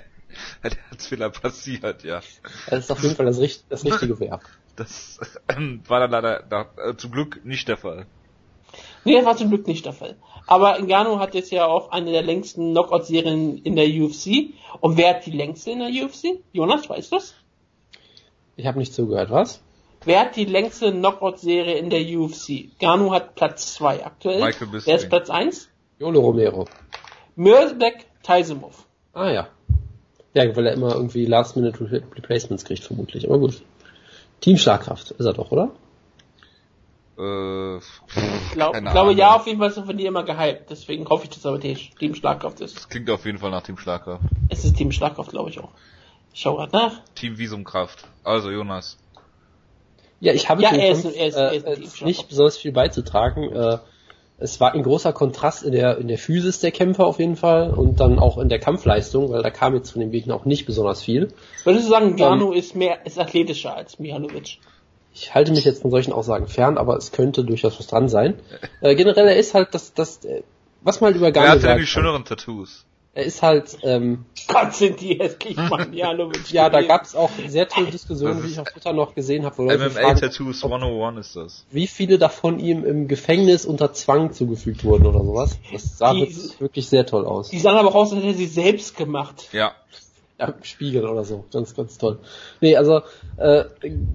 ein Herzfehler passiert, ja. Das ist auf jeden Fall das, das richtige Werk. Das ähm, war dann leider da, äh, zum Glück nicht der Fall. Nee, das war zum Glück nicht der Fall. Aber Ngannou hat jetzt ja auch eine der längsten Knockout-Serien in der UFC. Und wer hat die längste in der UFC? Jonas, weißt du's? Ich habe nicht zugehört, was? Wer hat die längste Knockout-Serie in der UFC? Ngannou hat Platz 2 aktuell. Michael Wer ist. Platz 1? Jolo Romero. Mirzbek Taisimov. Ah ja. Ja, weil er immer irgendwie Last-Minute Re- Replacements kriegt, vermutlich. Aber gut. Team Schlagkraft ist er doch, oder? Äh, Ich glaub, keine glaube, Ahnung. ja, auf jeden Fall sind von dir immer gehypt. Deswegen hoffe ich, dass aber Team Schlagkraft ist. Das klingt auf jeden Fall nach Team Schlagkraft. Es ist Team Schlagkraft, glaube ich auch. Ich schau grad nach. Team Visumkraft. Also Jonas. Ja, ich habe Ja, er ist- er ist- er ist äh, nicht besonders viel beizutragen. Äh, es war ein großer Kontrast in der in der Physis der Kämpfer auf jeden Fall und dann auch in der Kampfleistung, weil da kam jetzt von dem Gegner auch nicht besonders viel. Würdest du sagen, Ngannou ist mehr, ist athletischer als Mihalovic? Ich halte mich jetzt von solchen Aussagen fern, aber es könnte durchaus was dran sein. Äh, generell, er ist halt das, das, äh, was man halt über Wer Gano hatte denn die schöneren Tattoos? Er ist halt, ähm, Gott, sind die hässlich, Mann, Mihalovic. ja, da gab's auch sehr tolle Diskussionen, die ich auf Twitter noch gesehen habe, wo Leute MMA fragen, Tattoos 101 ist das. wie viele davon ihm im Gefängnis unter Zwang zugefügt wurden oder sowas. Das sah Die- wirklich, wirklich sehr toll aus. Die sahen aber auch aus, als hätte er sie selbst gemacht. Ja. Ja, Spiegel oder so. Ganz, ganz toll. Nee, also äh,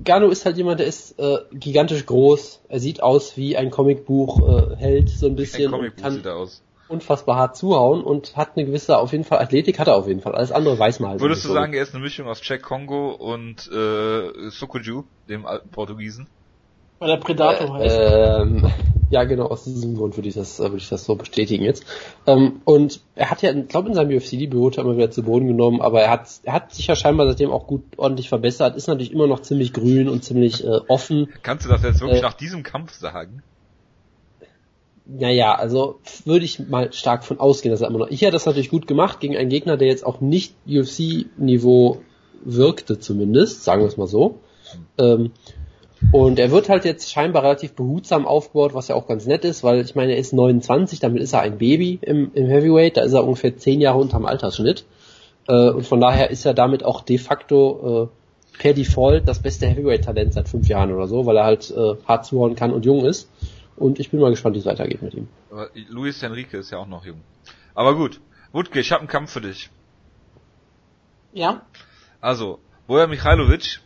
Gano ist halt jemand, der ist äh, gigantisch groß. Er sieht aus wie ein Comicbuch äh, Held so ein Ein bisschen und Comicbuch kann sieht er aus. unfassbar hart zuhauen und hat eine gewisse auf jeden Fall Athletik hat er auf jeden Fall. Alles andere weiß man halt Würdest du so. sagen, er ist eine Mischung aus Jack Kongo und äh, Sokoju, dem alten Portugiesen? Weil er Predator heißt. Ähm, ja, genau, aus diesem Grund würde ich das, äh, würde ich das so bestätigen jetzt. Ähm, und er hat ja, ich glaube, in seinem UFC-Debüt immer wieder zu Boden genommen, aber er hat, er hat sich ja scheinbar seitdem auch gut ordentlich verbessert, ist natürlich immer noch ziemlich grün und ziemlich äh, offen. Kannst du das jetzt wirklich Äh, nach diesem Kampf sagen? Naja, also würde ich mal stark von ausgehen, dass er immer noch. Ich hätte das natürlich gut gemacht gegen einen Gegner, der jetzt auch nicht UFC-Niveau wirkte, zumindest, sagen wir es mal so. Ähm, und er wird halt jetzt scheinbar relativ behutsam aufgebaut, was ja auch ganz nett ist, weil ich meine, er ist 29, damit ist er ein Baby im, im Heavyweight, da ist er ungefähr 10 Jahre unterm Altersschnitt. Äh, und von daher ist er damit auch de facto äh, per Default das beste Heavyweight-Talent seit fünf Jahren oder so, weil er halt äh, hart zuhauen kann und jung ist. Und ich bin mal gespannt, wie es weitergeht mit ihm. Aber Luis Enrique ist ja auch noch jung. Aber gut. Wutke, ich habe einen Kampf für dich. Ja? Also, Bojan Michailovic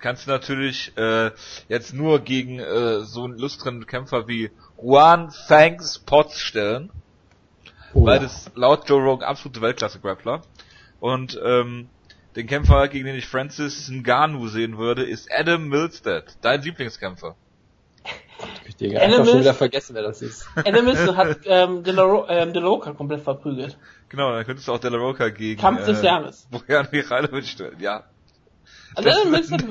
kannst du natürlich äh, jetzt nur gegen äh, so einen illustren Kämpfer wie Juan Fangs Potts stellen. Oh, weil das laut Joe Rogan absolute Weltklasse-Grappler. Und ähm, den Kämpfer, gegen den ich Francis Ngannou sehen würde, ist Adam Milstead, dein Lieblingskämpfer. ich Animals- schon wieder vergessen, wer das ist. Animals hat ähm, De La, ähm, De La Roca komplett verprügelt. Genau, dann könntest du auch De La Roca gegen Kampf des äh, Jahres. Bojan Michailovic stellen, ja. Also Das- Animals hat,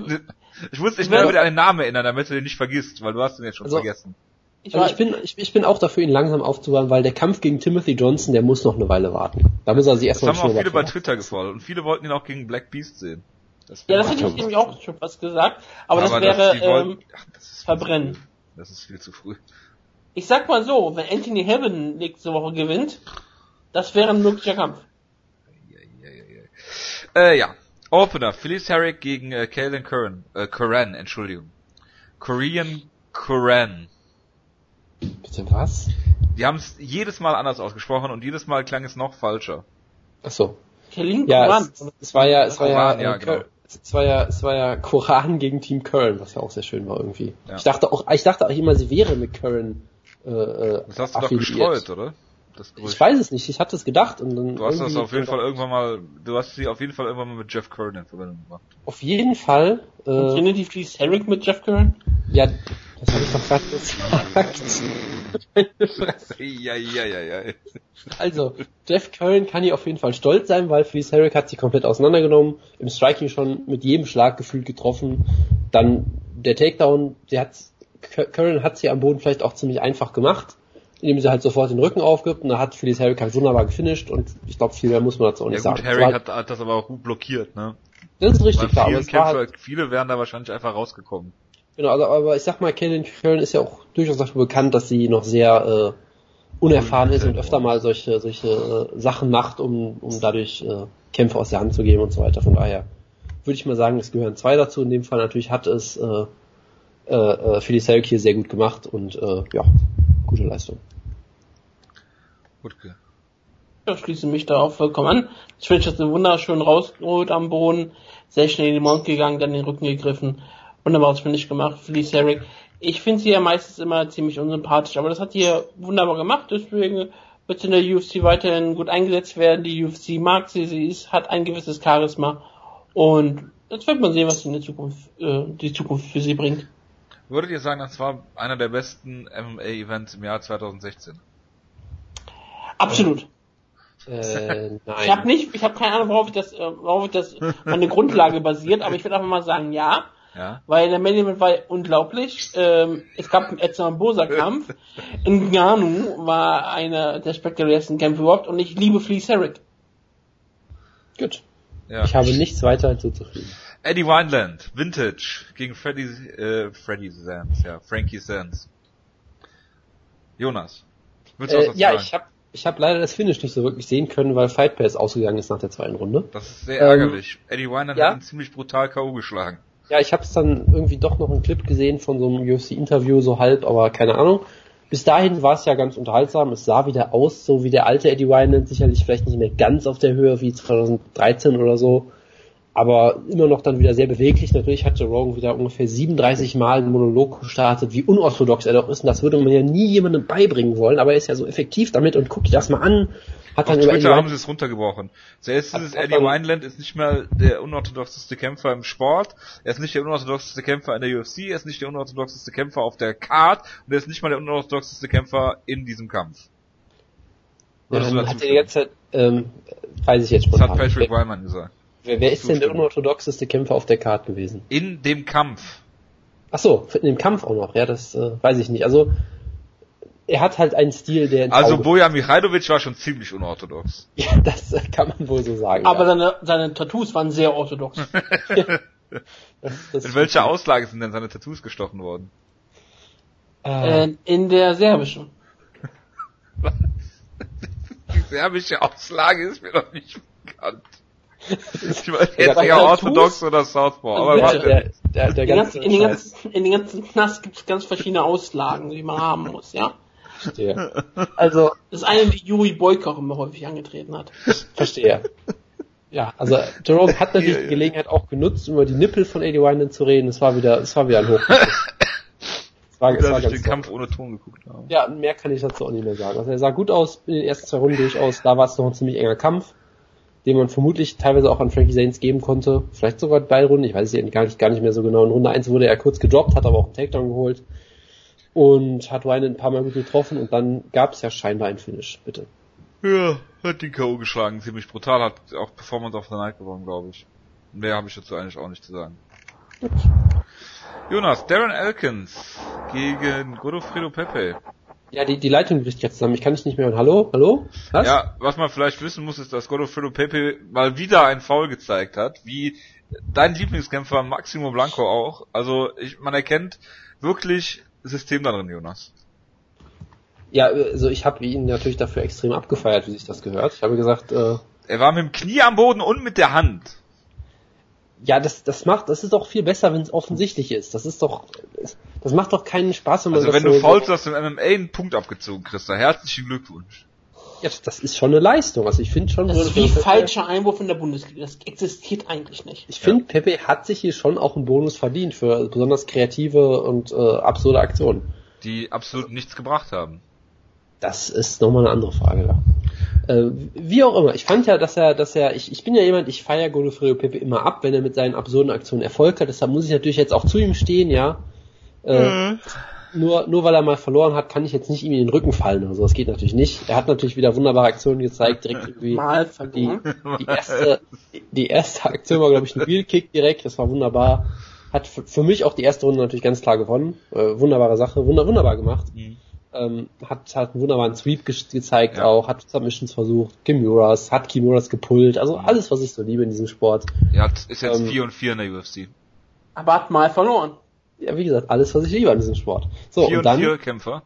ich muss dich Ich werde- mal wieder an den Namen erinnern, damit du den nicht vergisst, weil du hast ihn jetzt schon Also- vergessen. ich Also ich bin, ich, ich bin auch dafür, ihn langsam aufzubauen, weil der Kampf gegen Timothy Johnson, der muss noch eine Weile warten. Da muss er sich Das erstmal haben auch viele bei Twitter gefordert und viele wollten ihn auch gegen Black Beast sehen. Das ja, das hätte ich nämlich auch schon fast gesagt. Aber, das Aber wäre die wollten- ähm, ach, das verbrennen. früh. Das ist viel zu früh. Ich sag mal so, wenn Anthony Heaven nächste Woche gewinnt, das wäre ein möglicher Kampf. Äh, ja. Opener, Phyllis Herrick gegen äh, Kaelin Curran. Äh, Curran, Entschuldigung. Korean Curran. Bitte was? Die haben es jedes Mal anders ausgesprochen und jedes Mal klang es noch falscher. Achso. Kelly Ja, Koran. es, es war ja, es war ja, Koran, ja, äh, genau. Es war ja, es war ja Koran gegen Team Curran, was ja auch sehr schön war irgendwie. Ja. Ich dachte auch, ich dachte auch immer, sie wäre mit Curran äh, äh, Das hast du doch affiliiert. gestreut, oder? Das Ich Gerücht. weiß es nicht, ich hatte es gedacht und dann Du hast das auf jeden Fall irgendwann mal, du hast sie auf jeden Fall irgendwann mal mit Jeff Curran in Verbindung gemacht. Auf jeden Fall, Und äh, Trinity Fleece Herrick mit Jeff Curran? ja, das habe ich doch gerade gesagt. ja, ja, ja, ja. Also, Jeff Curran kann hier auf jeden Fall stolz sein, weil Felice Herrick hat sie komplett auseinandergenommen, im Striking schon mit jedem Schlag gefühlt getroffen. Dann der Takedown, der hat, Curran hat sie am Boden vielleicht auch ziemlich einfach gemacht, indem sie halt sofort den Rücken aufgibt und da hat Felice Herrick halt wunderbar gefinisht und ich glaube, viel mehr muss man dazu auch Ja nicht gut, sagen. War- hat, hat das aber auch gut blockiert, ne? das ist richtig klar, viele Kämpfer, halt, viele wären da wahrscheinlich einfach rausgekommen. genau, also, aber ich sag mal, Kaelin Curran ist ja auch durchaus dafür bekannt, dass sie noch sehr, äh, unerfahren ist und öfter mal solche, solche äh, Sachen macht, um, um dadurch äh, Kämpfe aus der Hand zu geben und so weiter. Von daher würde ich mal sagen, es gehören zwei dazu. In dem Fall natürlich hat es äh, äh, äh, Phyllis Herrick hier sehr gut gemacht und äh, ja, gute Leistung. Wutke. Ich schließe mich da auch vollkommen an. Das Finish hat wunderschön rausgeholt am Boden, sehr schnell in den Mount gegangen, dann den Rücken gegriffen. Wunderbares Finish gemacht, Felice Herrick. Ich finde sie ja meistens immer ziemlich unsympathisch, aber das hat sie ja wunderbar gemacht, deswegen wird sie in der UFC weiterhin gut eingesetzt werden. Die UFC mag sie, sie ist, hat ein gewisses Charisma und jetzt wird man sehen, was in der Zukunft, äh, die Zukunft für sie bringt. Würdet ihr sagen, das war einer der besten MMA-Events im Jahr 2016? Absolut. Äh, nein. Ich habe nicht, ich habe keine Ahnung, worauf ich das, äh, worauf ich das meine Grundlage basiert, aber ich würde einfach mal sagen, ja. Ja. Weil der Main Event war unglaublich. Ähm, es gab einen Edson Bosa Kampf. Ngannou war einer der spektakulärsten Kämpfe überhaupt und ich liebe Fleece Herrick. Gut. ja. Ich habe nichts weiter hinzuzufügen. Eddie Wineland, Vintage, gegen Freddy, äh, Freddy Sands, ja, Frankie Sands. Jonas, willst du was Äh, dazu ja, sagen? ich habe ich hab leider das Finish nicht so wirklich sehen können, weil Fight Pass ausgegangen ist nach der zweiten Runde. Das ist sehr Ähm, ärgerlich. Eddie Wineland ja? hat ihn ziemlich brutal K.O. geschlagen. Ja, ich habe es dann irgendwie doch noch einen Clip gesehen von so einem UFC-Interview, so halb, aber keine Ahnung. Bis dahin war es ja ganz unterhaltsam. Es sah wieder aus, so wie der alte Eddie Wineland, sicherlich vielleicht nicht mehr ganz auf der Höhe wie 2013 oder so, aber immer noch dann wieder sehr beweglich. Natürlich hat Joe Rogan wieder ungefähr 37 Mal einen Monolog gestartet, wie unorthodox er doch ist. Und das würde man ja nie jemandem beibringen wollen, aber er ist ja so effektiv damit und guck dir das mal an. Hat Auf Twitter haben sie es runtergebrochen. Zuerst ist es Eddie Wineland ist nicht mehr der unorthodoxeste Kämpfer im Sport. Er ist nicht der unorthodoxeste Kämpfer in der UFC. Er ist nicht der unorthodoxeste Kämpfer auf der Card. Und er ist nicht mal der unorthodoxeste Kämpfer in diesem Kampf. Dazu hat er Zeit, ähm, weiß ich jetzt Das hat Patrick Wyman gesagt. Wer, wer ist denn der unorthodoxeste Kämpfer auf der Card gewesen? In dem Kampf. Ach so, in dem Kampf auch noch, ja, das äh, weiß ich nicht. Also er hat halt einen Stil, der Also Auge- Bojan Michailovic war schon ziemlich unorthodox. ja, das äh, kann man wohl so sagen. Aber ja. seine, seine Tattoos waren sehr orthodox. das, das In welcher Auslage sind denn seine Tattoos gestochen worden? äh, äh, in der serbischen. Die serbische Auslage ist mir noch nicht bekannt. Ich weiß Ja, jetzt Tattoos? orthodox oder Southpaw, aber warte. der, der, der ganze in, den ganzen, in den ganzen Knast gibt es ganz verschiedene Auslagen, die man haben muss, ja. Verstehe. Also, Das ist eine, die Juri Boyk auch immer häufig angetreten hat. verstehe. Ja, also Jerome hat natürlich die Gelegenheit auch genutzt, um über die Nippel von Eddie Wineland zu reden. Es war wieder, es war wieder ein Hoch. Es war, es war Dass ich ganz den toll. Kampf ohne Ton geguckt habe. Ja, mehr kann ich dazu auch nicht mehr sagen. Also er sah gut aus in den ersten zwei Runden durchaus. Da war es noch ein ziemlich enger Kampf, den man vermutlich teilweise auch an Frankie Zanes geben konnte. Vielleicht sogar beide Runden. Ich weiß es gar nicht, gar nicht mehr so genau. In Runde 1 wurde er kurz gedroppt, hat aber auch einen Takedown geholt. Und hat Wine ein paar Mal gut getroffen und dann gab es ja scheinbar ein Finish, bitte. Ja, hat den K.O. geschlagen, ziemlich brutal, hat auch Performance of the Night gewonnen, glaube ich. Mehr habe ich dazu eigentlich auch nicht zu sagen. Jonas, Darren Elkins gegen Godofredo Pepe. Ja, die, die Leitung bricht jetzt zusammen. Ich kann dich nicht mehr hören. Hallo? Hallo? Was? Ja, was man vielleicht wissen muss, ist, dass Godofredo Pepe mal wieder ein Foul gezeigt hat, wie dein Lieblingskämpfer Maximo Blanco auch. Also ich, man erkennt wirklich System da drin, Jonas. Ja, also ich habe ihn natürlich dafür extrem abgefeiert, wie sich das gehört. Ich habe gesagt, äh, Er war mit dem Knie am Boden und mit der Hand. Ja, das, das macht, das ist doch viel besser, wenn es offensichtlich ist. Das ist doch, das macht doch keinen Spaß, wenn man Also das wenn so, du faulst, hast du im MMA einen Punkt abgezogen, Christa. Herzlichen Glückwunsch. Ja, das ist schon eine Leistung. Also ich finde schon, Das ist Pepe- wie falscher Einwurf in der Bundesliga. Das existiert eigentlich nicht. Ich finde, Pepe hat sich hier schon auch einen Bonus verdient für besonders kreative und äh, absurde Aktionen. Die absolut nichts gebracht haben. Das ist nochmal eine andere Frage da. Äh, wie auch immer, ich fand ja, dass er, dass er, ich, ich bin ja jemand, ich feiere Godofredo Pepe immer ab, wenn er mit seinen absurden Aktionen Erfolg hat. Deshalb muss ich natürlich jetzt auch zu ihm stehen, ja. Äh, nur, nur weil er mal verloren hat, kann ich jetzt nicht ihm in den Rücken fallen oder so. Das geht natürlich nicht. Er hat natürlich wieder wunderbare Aktionen gezeigt, direkt irgendwie. Mal Die, verloren. die erste, die erste Aktion war, glaube ich, ein Wheelkick direkt, das war wunderbar. Hat für, für mich auch die erste Runde natürlich ganz klar gewonnen. Äh, wunderbare Sache, wunder, wunderbar gemacht. Ähm, hat, hat einen wunderbaren Sweep ge gezeigt Ja. auch, hat Submissions versucht, Kimuras, hat Kimuras gepullt, also alles, was ich so liebe in diesem Sport. Er hat, ist jetzt Ähm, 4 und 4 in der UFC. Aber hat mal verloren. Ja, wie gesagt, alles, was ich liebe an diesem Sport. So, 4 und und dann, 4 Kämpfer.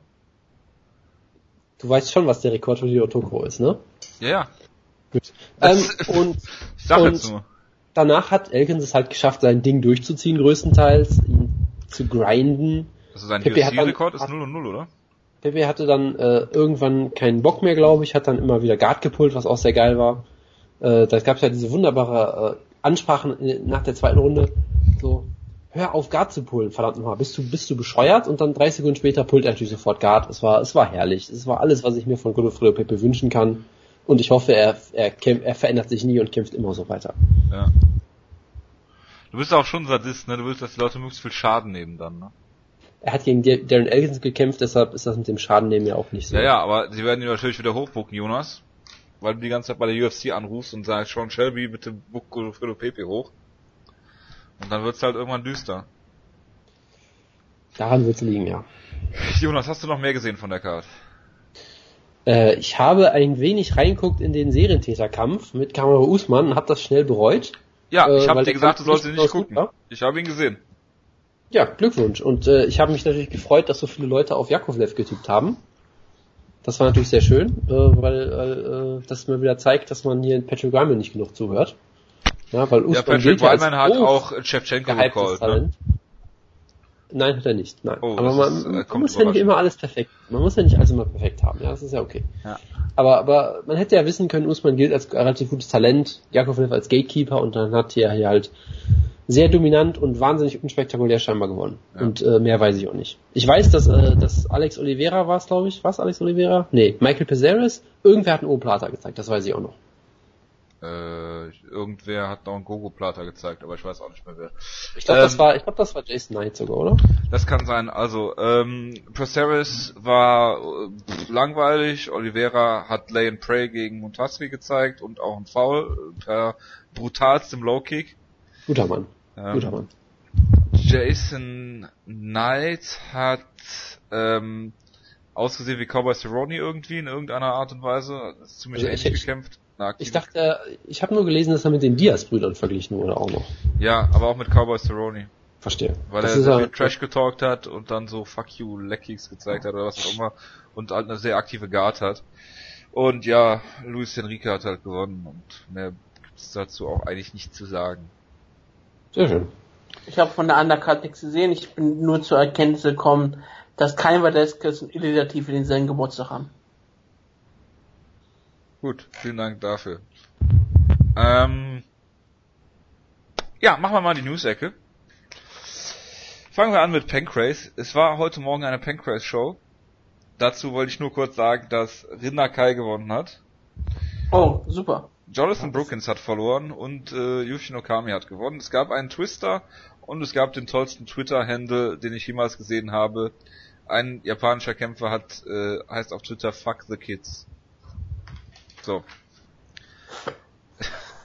du weißt schon, was der Rekord von Hiro Toko ist, ne? Ja, ja. Gut. Ähm, und Ich sag Und- jetzt nur. danach hat Elkins es halt geschafft, sein Ding durchzuziehen, größtenteils, ihn zu grinden. Also sein UFC-Rekord ist hat- 0 und 0, oder? Pepe hatte dann äh, irgendwann keinen Bock mehr, glaube ich, hat dann immer wieder Guard gepult, was auch sehr geil war. Äh, da gab es ja diese wunderbare äh, Ansprachen nach der zweiten Runde, so, hör auf Guard zu pullen, verdammt nochmal, bist du, bist du bescheuert? Und dann drei Sekunden später pullt er natürlich sofort Guard. Es war, es war herrlich. Es war alles, was ich mir von Godofredo Pepe wünschen kann. Und ich hoffe, er, er, kämpft, er verändert sich nie und kämpft immer so weiter. Ja. Du bist auch schon Sadist, ne? Du willst, dass die Leute möglichst viel Schaden nehmen dann, ne? Er hat gegen Darren Elkins gekämpft, deshalb ist das mit dem Schaden nehmen ja auch nicht so. Ja, ja, aber sie werden ihn natürlich wieder hochbucken, Jonas. Weil du die ganze Zeit bei der UFC anrufst und sagst, Sean Shelby, bitte buck Godofredo Pepe hoch. Und dann wird's halt irgendwann düster. Daran wird's liegen, ja. Jonas, hast du noch mehr gesehen von der Card? Äh, ich habe ein wenig reinguckt in den Serientäterkampf mit Kamera Usman und habe das schnell bereut. Ja, Äh, ich habe weil dir gesagt, du sollst ihn nicht gucken. Ich habe ihn gesehen. Ja, Glückwunsch. Und äh, ich habe mich natürlich gefreut, dass so viele Leute auf Jakovlev getippt haben. Das war natürlich sehr schön, äh, weil äh, das mir wieder zeigt, dass man hier in Patrick Ryman nicht genug zuhört. Ja, weil Ja, Usman Patrick Wyman hat auch Shevchenko gehyptes gecallt, ne? Nein, hat er nicht. Nein. Oh, aber man, ist, äh, man muss ja nicht immer alles perfekt. Man muss ja nicht alles immer perfekt haben. Ja, das ist ja okay. Ja. Aber, aber man hätte ja wissen können, Usman gilt als relativ gutes Talent, Jakovlev als Gatekeeper und dann hat er hier halt sehr dominant und wahnsinnig unspektakulär scheinbar gewonnen. Ja. Und äh, mehr weiß ich auch nicht. Ich weiß, dass, äh, dass Alex Oliveira war es, glaube ich. Was Alex Oliveira? Nee, Michael Pesares. Irgendwer hat einen O-Plata gezeigt, das weiß ich auch noch. Äh, irgendwer hat noch einen Gogo-Plata gezeigt, aber ich weiß auch nicht mehr wer. Ich glaube, das Ähm, war, ich glaube, das war Jason Knight sogar, oder? Das kann sein. Also, ähm, Proceres war äh, langweilig. Oliveira hat Lay and Pray gegen Montasri gezeigt und auch ein Foul äh, per brutalstem Low-Kick. Guter Mann. Ähm, Guter Mann. Jason Knight hat ähm, ausgesehen wie Cowboy Cerrone irgendwie in irgendeiner Art und Weise. Ist ziemlich Also ich- ähnlich ich- gekämpft. Ich dachte, ich habe nur gelesen, dass er mit den Diaz-Brüdern verglichen wurde auch noch. Ja, aber auch mit Cowboy Cerrone. Verstehe. Weil das er ja, viel Trash getalkt hat und dann so Fuck you Leckies gezeigt hat oder was auch immer und halt eine sehr aktive Guard hat. Und ja, Luis Enrique hat halt gewonnen und mehr gibt's dazu auch eigentlich nicht zu sagen. Sehr schön. Ich habe von der Undercard nichts gesehen. Ich bin nur zur Erkenntnis gekommen, dass kein Vadeskes und Illidative denselben Geburtstag haben. Gut, vielen Dank dafür. Ähm, ja, machen wir mal die News-Ecke. Fangen wir an mit Pancrase. Es war heute Morgen eine Pancrase-Show. Dazu wollte ich nur kurz sagen, dass Rinna Kai gewonnen hat. Oh, super. Jonathan Brookins hat verloren und äh, Yushin Okami hat gewonnen. Es gab einen Twister und es gab den tollsten Twitter-Handle, den ich jemals gesehen habe. Ein japanischer Kämpfer hat äh, heißt auf Twitter Fuck the Kids. So.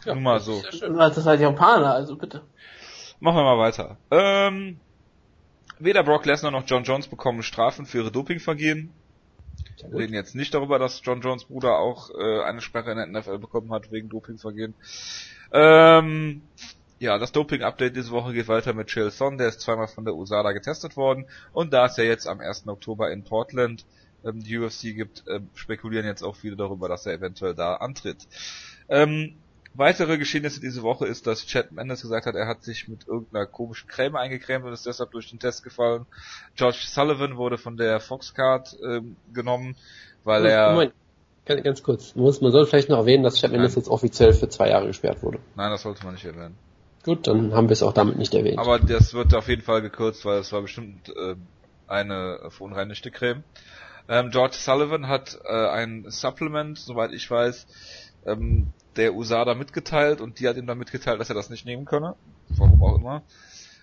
Nur mal so. Das ist halt Japaner, also bitte. Machen wir mal weiter. Ähm, weder Brock Lesnar noch John Jones bekommen Strafen für ihre Dopingvergehen. Gut. reden jetzt nicht darüber, dass John Jones Bruder auch äh, eine Sperre in der NFL bekommen hat wegen Dopingvergehen. Ähm, ja, das Doping-Update diese Woche geht weiter mit Chael Son, der ist zweimal von der USADA getestet worden und da es ja jetzt am 1. Oktober in Portland ähm, die UFC gibt, ähm, spekulieren jetzt auch viele darüber, dass er eventuell da antritt. Ähm, weitere Geschehnisse diese Woche ist, dass Chad Mendes gesagt hat, er hat sich mit irgendeiner komischen Creme eingecremt und ist deshalb durch den Test gefallen. George Sullivan wurde von der Foxcard ähm, genommen, weil er Moment, ganz, ganz kurz. Man, muss, man soll vielleicht noch erwähnen, dass Chad Mendes Nein. jetzt offiziell für zwei Jahre gesperrt wurde. Nein, das sollte man nicht erwähnen. Gut, dann haben wir es auch damit nicht erwähnt. Aber das wird auf jeden Fall gekürzt, weil es war bestimmt äh, eine verunreinigte Creme. Ähm, George Sullivan hat äh, ein Supplement, soweit ich weiß, ähm, der USADA mitgeteilt und die hat ihm dann mitgeteilt, dass er das nicht nehmen könne. Warum auch immer.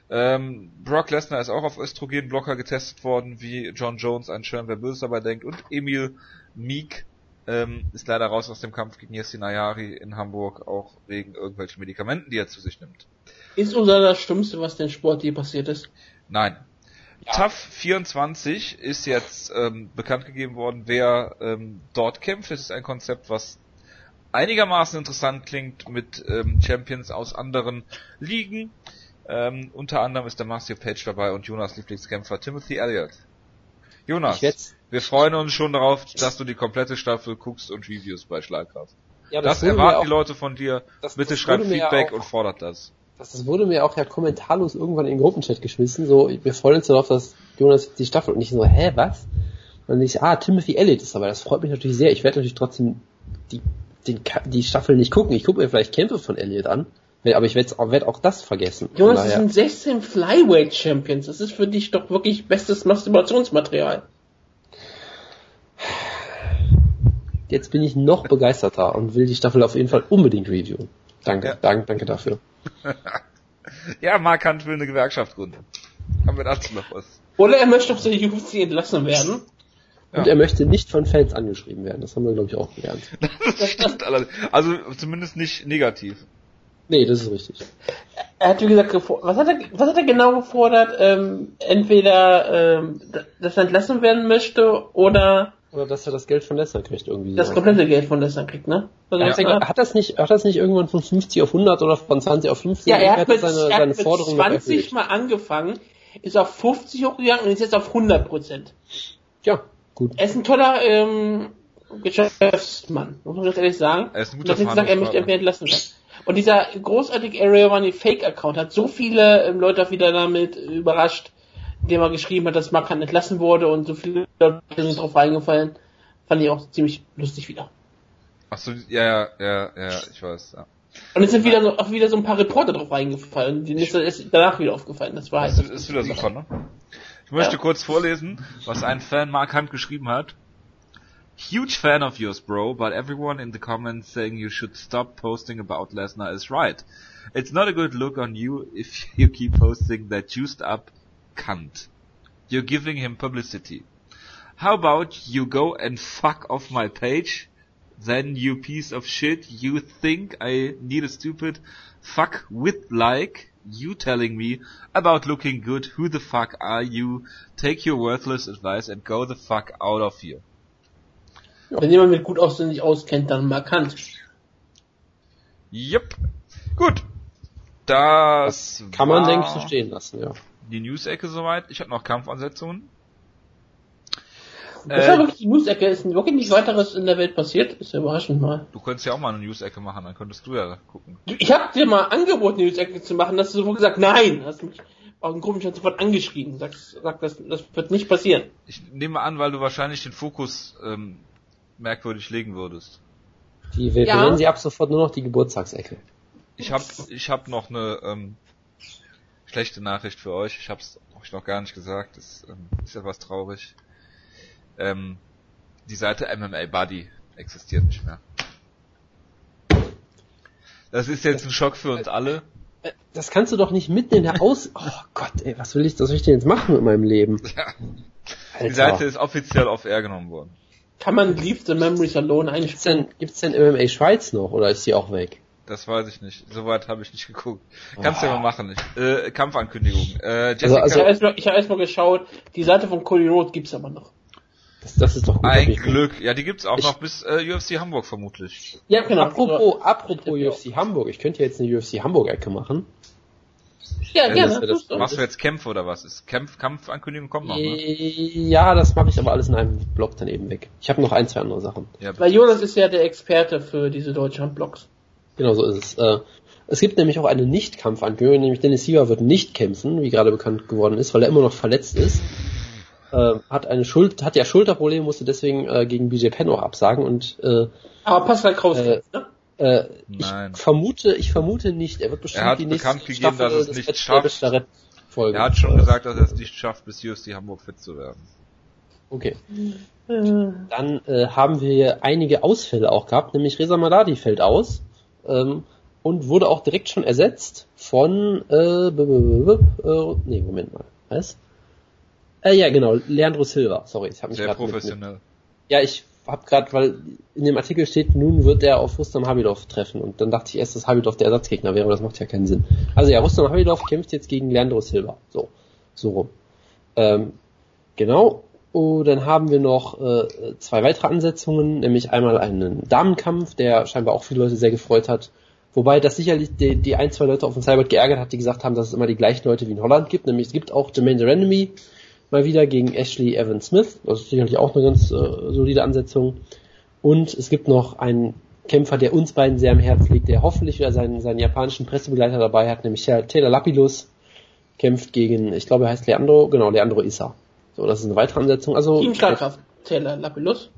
Ähm, Brock Lesnar ist auch auf Östrogenblocker getestet worden, wie John Jones, ein Schirm, wer Böses dabei denkt. Und Emil Meek ähm, ist leider raus aus dem Kampf gegen Yassin Ayari in Hamburg, auch wegen irgendwelchen Medikamenten, die er zu sich nimmt. Ist unser das Schlimmste, was den Sport je passiert ist? Nein. TAF 24 ist jetzt ähm, bekannt gegeben worden, wer ähm, dort kämpft. Es ist ein Konzept, was einigermaßen interessant klingt mit ähm, Champions aus anderen Ligen. Ähm, unter anderem ist der Marcio Page dabei und Jonas Lieblingskämpfer Timothy Elliott. Jonas, wir freuen uns schon darauf, dass du die komplette Staffel guckst und Reviews bei Schlagkraft. ja, Das, mir erwarten auch, die Leute von dir. das- Bitte das schreib Feedback auch- und fordert das. das, das wurde mir auch ja kommentarlos irgendwann in den Gruppenchat geschmissen. So, wir freuen uns darauf, dass Jonas die Staffel und ich so, hä, was? Und ich, ah, Timothy Elliott ist dabei, das freut mich natürlich sehr. Ich werde natürlich trotzdem die, den, die Staffel nicht gucken. Ich gucke mir vielleicht Kämpfe von Elliott an, aber ich werde werd auch das vergessen. Jonas, es daher- sind 16 Flyweight Champions. Das ist für dich doch wirklich bestes Masturbationsmaterial. Jetzt bin ich noch begeisterter und will die Staffel auf jeden Fall unbedingt reviewen. Danke, Ja. danke, danke dafür. Ja, Mark Hunt will eine Gewerkschaft gründen. Haben wir dazu noch was? Oder er möchte aus der UFC entlassen werden. Und Ja. er möchte nicht von Fans angeschrieben werden. Das haben wir, glaube ich, auch gelernt. Das stimmt allerdings. Also zumindest nicht negativ. Nee, das ist richtig. Er hat wie gesagt gefordert, was hat er, was hat er genau gefordert? Ähm, entweder, ähm, dass er entlassen werden möchte oder Oder dass er das Geld von Lesnar kriegt irgendwie. das so. komplette Geld von Lesnar kriegt, ne? Also Ja, er gesagt- hat das nicht, hat das nicht irgendwann von 50 auf 100 oder von 20 auf 50? Ja, er hat mit, seine, er hat seine mit Forderung noch 20 erhöht. mal angefangen, ist auf 50 hochgegangen und ist jetzt auf 100 Prozent. Ja, gut. Er ist ein toller ähm, Geschäftsmann, muss man ganz ehrlich sagen. Er ist ein guter sagt, er möchte entweder entlassen werden. Und dieser großartige Area Money Fake Account hat so viele ähm, Leute auch wieder damit überrascht, indem er geschrieben hat, dass Mark Hunt entlassen wurde und so viele Leute sind drauf reingefallen. Fand ich auch ziemlich lustig wieder. Ach so, ja, ja, ja, ja, ich weiß, ja. Und es sind wieder so, auch wieder so ein paar Reporter drauf reingefallen. Denen ist das danach wieder aufgefallen. Das war halt. Das ist wieder super, ne? Ich möchte Ja. kurz vorlesen, was ein Fan Mark Hunt geschrieben hat. Huge fan of yours, bro, but everyone in the comments saying you should stop posting about Lesnar is right. It's not a good look on you if you keep posting that juiced up cunt. You're giving him publicity. How about you go and fuck off my page? Then you piece of shit, you think I need a stupid fuck with like you telling me about looking good, who the fuck are you? Take your worthless advice and go the fuck out of here. Wenn jemand mit gut aussehen sich auskennt, dann markant. Yep. Gut. Das Kann man, denke ich, so stehen lassen, ja. die News-Ecke soweit. Ich habe noch Kampfansetzungen. Das Äh, war wirklich die News-Ecke. Ist wirklich nichts weiteres in der Welt passiert. Ist ja überraschend mal. Du könntest ja auch mal eine News-Ecke machen, dann könntest du ja gucken. Ich hab dir mal angeboten, die News-Ecke zu machen. Hast du sofort gesagt, nein. Hast mich auf den Grund schon sofort angeschrieben. Sag, sag das, das wird nicht passieren. Ich nehme an, weil du wahrscheinlich den Fokus ähm, merkwürdig legen würdest. Die, wir Ja. nennen sie ab sofort nur noch die Geburtstagsecke. Ich habe ich hab noch eine ähm, schlechte Nachricht für euch. Ich hab's euch noch gar nicht gesagt. Das ähm, ist etwas traurig. Ähm, die Seite MMA Buddy existiert nicht mehr. Das ist jetzt ein Schock für uns alle. Das kannst du doch nicht mitten in der Aus... Oh Gott, ey, was will ich, was soll ich denn jetzt machen mit meinem Leben? Ja. Alter. Die Seite ist offiziell auf Air genommen worden. Kann man Leave the Memories Alone Gibt's einspielen? denn, gibt's denn MMA Schweiz noch oder ist die auch weg? Das weiß ich nicht. Soweit habe ich nicht geguckt. Kannst du ja mal machen. Ich, äh, Kampfankündigung. Äh, Jessica, Also- Ich habe erstmal hab erst mal geschaut. Die Seite von Cody Rhodes gibt's aber noch. Das, das ist doch gut. ein Glück. Ja, die gibt's auch Ich- noch bis äh, UFC Hamburg vermutlich. Ja, genau. Apropos, apropos UFC Hamburg. Ich könnte jetzt eine UFC Hamburg-Ecke machen. Ja, Ja, gerne. das das-. Machst du jetzt Kämpfe oder was? Ist Kampf, Kampfankündigung kommt noch, ne? Ja, das mache ich aber alles in einem Blog daneben weg. Ich habe noch ein, zwei andere Sachen. Ja, Weil Jonas ist ja der Experte für diese Deutschland-Blogs. Genau so ist es. Äh, es gibt nämlich auch eine Nicht-Kampfankündigung, nämlich Dennis Siever wird nicht kämpfen, wie gerade bekannt geworden ist, weil er immer noch verletzt ist. Äh, hat eine Schuld, hat ja Schulterprobleme, musste deswegen äh, gegen BJ Penn auch absagen und äh, Aber Pascal Kraus, Äh, ne? äh, Nein. ich vermute, ich vermute nicht. Er wird bestimmt Er hat die nächste bekannt gegeben, Staffel dass es nicht schafft. Folgen. Er hat schon gesagt, dass er es nicht schafft, bis UFC Hamburg fit zu werden. Okay. Äh, Dann äh, haben wir hier einige Ausfälle auch gehabt, nämlich Reza Madadi fällt aus ähm, und wurde auch direkt schon ersetzt von äh, b -b -b -b äh, nee, Moment mal. Was? Äh, ja, genau, Leandro Silva. Sorry, ich habe mich Sehr gerade mit, professionell. Ja, ich habe gerade, weil in dem Artikel steht, nun wird er auf Rustam Habidov treffen und dann dachte ich erst, dass Habidov der Ersatzgegner wäre, aber das macht ja keinen Sinn. Also ja, Rustam Habidov kämpft jetzt gegen Leandro Silva. So, so rum. Ähm, genau. Und dann haben wir noch äh, zwei weitere Ansetzungen, nämlich einmal einen Damenkampf, der scheinbar auch viele Leute sehr gefreut hat. Wobei das sicherlich die, die ein, zwei Leute auf dem Cyber geärgert hat, die gesagt haben, dass es immer die gleichen Leute wie in Holland gibt. Nämlich es gibt auch Jermaine Renemy mal wieder gegen Ashley Evan Smith. Das ist sicherlich auch eine ganz äh, solide Ansetzung. Und es gibt noch einen Kämpfer, der uns beiden sehr am Herz liegt, der hoffentlich wieder seinen, seinen japanischen Pressebegleiter dabei hat, nämlich Taylor Lapidus, kämpft gegen, ich glaube, er heißt Leandro, genau, Leandro Issa. So, das ist eine weitere Ansetzung. Also Team Schlagkraft. Taylor Lapillus.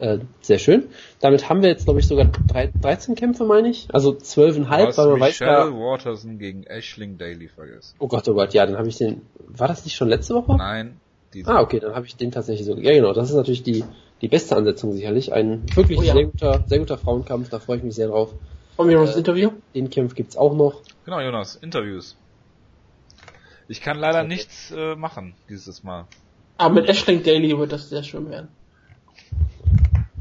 Äh, sehr schön. Damit haben wir jetzt, glaube ich, sogar drei, 13 Kämpfe, meine ich. Also 12,5, weil man weiß Michelle ja... Waterson gegen Ashling Daly vergessen. Oh Gott, oh Gott, ja, dann habe ich den... War das nicht schon letzte Woche? Nein, diese Ah, okay, dann habe ich den tatsächlich so. Ja, genau, das ist natürlich die, die beste Ansetzung sicherlich. Ein wirklich Oh ja. sehr guter, sehr guter Frauenkampf, da freue ich mich sehr drauf. Von mir das Interview. Den Kampf gibt's auch noch. Genau, Jonas, Interviews. Ich kann leider nichts äh, machen dieses Mal. Aber mit Ashling Daily wird das sehr schön werden.